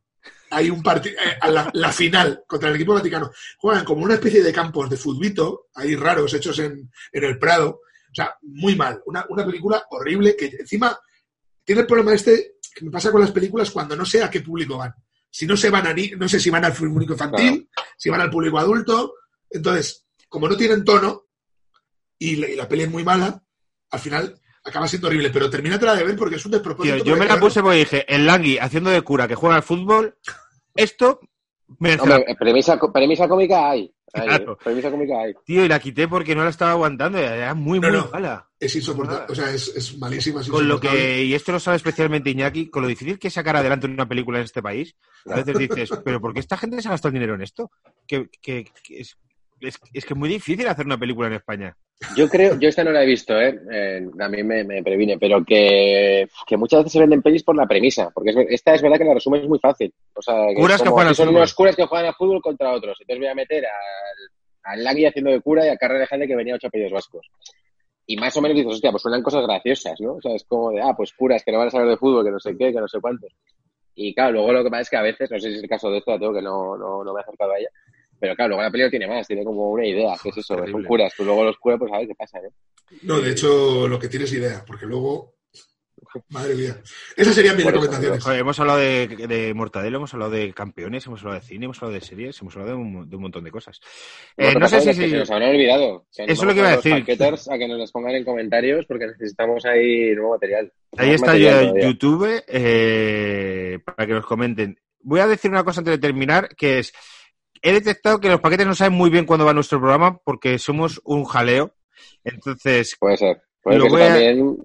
Hay un partido, la, la final contra el equipo Vaticano. Juegan como una especie de campos de futbito, ahí raros, hechos en, en el Prado. O sea, muy mal. Una, una película horrible que encima tiene el problema este que me pasa con las películas cuando no sé a qué público van. si no se van a, ni- no sé si van al público infantil, si van al público adulto. Entonces, como no tienen tono y la, y la peli es muy mala, al final acaba siendo horrible. Pero termínatela de ver porque es un despropósito. Tío, yo me la puse porque dije, el Langui haciendo de cura que juega al fútbol, esto merece la Hombre, premisa, premisa cómica hay. Claro. Premisa cómica hay. Tío, y la quité porque no la estaba aguantando. Era muy, No, muy no. mala. Es insoportable. O sea, es, es malísima. es Con lo que, y esto lo sabe especialmente Iñaki, con lo difícil que es sacar adelante una película en este país, a veces dices, pero ¿por qué esta gente se ha gastado el dinero en esto? Que, que- que es, es, es que es muy difícil hacer una película en España. Yo creo, yo esta no la he visto, ¿eh? Eh, a mí me, me previne, pero que, que muchas veces se venden pelis por la premisa, porque es esta es verdad que la resumen es muy fácil. O sea, que Curas que juegan son fútbol. unos curas que juegan al fútbol contra otros. Entonces voy a meter al, al Lagui haciendo de cura y a Carrera Alejandre que venía ocho apellidos vascos. Y más o menos dices, hostia, pues suenan cosas graciosas, ¿no? O sea, es como de, ah, pues curas que no van a saber de fútbol, que no sé qué, que no sé cuántos. Y claro, luego lo que pasa es que a veces, no sé si es el caso de esta, tengo que no, no, no me he acercado a ella, pero claro, luego la película tiene más, tiene como una idea, que es eso, Terrible. son curas, tú luego los curas, pues a ver qué pasa, ¿no? No, de hecho, lo que tienes idea, porque luego. Madre mía. Esas serían mis Por recomendaciones. Joder, hemos hablado de, de Mortadelo, hemos hablado de campeones, hemos hablado de cine, hemos hablado de series, hemos hablado de un, de un montón de cosas. Eh, no sé si... es que se nos habrán olvidado. Eso es lo que iba a los decir. a que nos las pongan en comentarios porque necesitamos ahí nuevo material. Ahí está material ya. YouTube eh, para que nos comenten. Voy a decir una cosa antes de terminar, que es, he detectado que los paquetes no saben muy bien cuándo va nuestro programa porque somos un jaleo. Entonces, Puede ser. Puede que eso a- también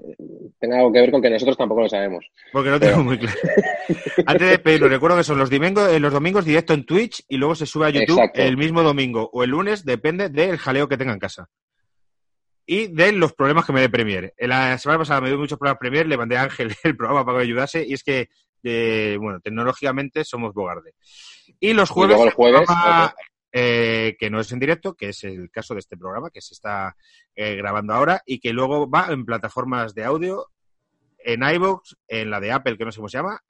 tenga algo que ver con que nosotros tampoco lo sabemos. porque no tengo muy claro. Antes de despedirlo, recuerdo que son los domingos, eh, los domingos directo en Twitch y luego se sube a YouTube Exacto. el mismo domingo o el lunes, depende del jaleo que tenga en casa. Y de los problemas que me dé Premiere. En La semana pasada me dio muchos problemas Premiere, le mandé a Ángel el programa para que me ayudase y es que, eh, bueno, tecnológicamente somos bogarde. Y los jueves, luego el jueves, programa, otro. eh, que no es en directo, que es el caso de este programa que se está eh, grabando ahora y que luego va en plataformas de audio, en iVoox, en la de Apple, que no sé cómo se llama,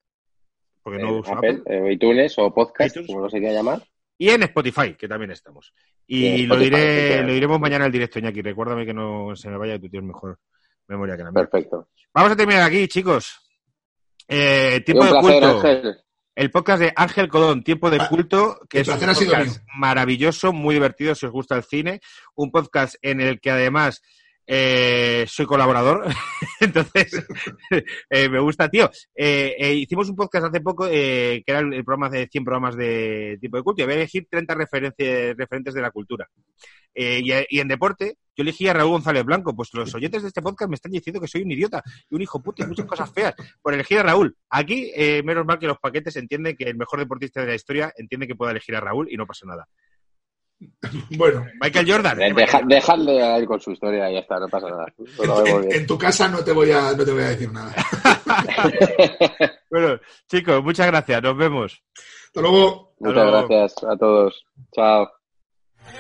porque no uso Apple, Apple, iTunes o podcast, iTunes. como no se quiera llamar. y en Spotify, que también estamos. Y lo diré, lo diremos mañana en el directo, Iñaki. Recuérdame que no se me vaya, que tú tienes mejor memoria que la mía. Perfecto. Vamos a terminar aquí, chicos. Eh, tiempo un de placer, culto. Ángel. El podcast de Ángel Codón, Tiempo de Ah, Culto, que es un podcast maravilloso, muy divertido si os gusta el cine. Un podcast en el que además eh, soy colaborador. Entonces, eh, me gusta, tío. Eh, eh, hicimos un podcast hace poco eh, que era el, programa de 100 programas de Tiempo de Culto voy a elegir 30 referencias, referentes de la cultura. Y, y en deporte, yo elegí a Raúl González Blanco. Pues los oyentes de este podcast me están diciendo que soy un idiota y un hijo puto y muchas cosas feas por elegir a Raúl. Aquí, menos mal que los paquetes entienden que el mejor deportista de la historia entiende que pueda elegir a Raúl y no pasa nada. Bueno, Michael Jordan. De- deja- Dejadle a él con su historia y ya está, no pasa nada. en, tu casa no te voy a, no te voy a decir nada. Bueno, chicos, muchas gracias. Nos vemos. Hasta luego. Muchas Hasta luego. gracias a todos. Chao.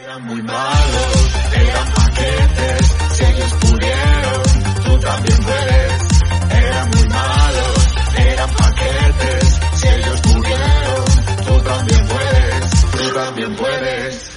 Eran muy malos, eran paquetes, si ellos pudieron, tú también puedes. Eran muy malos, eran paquetes, si ellos pudieron, tú también puedes, tú también puedes.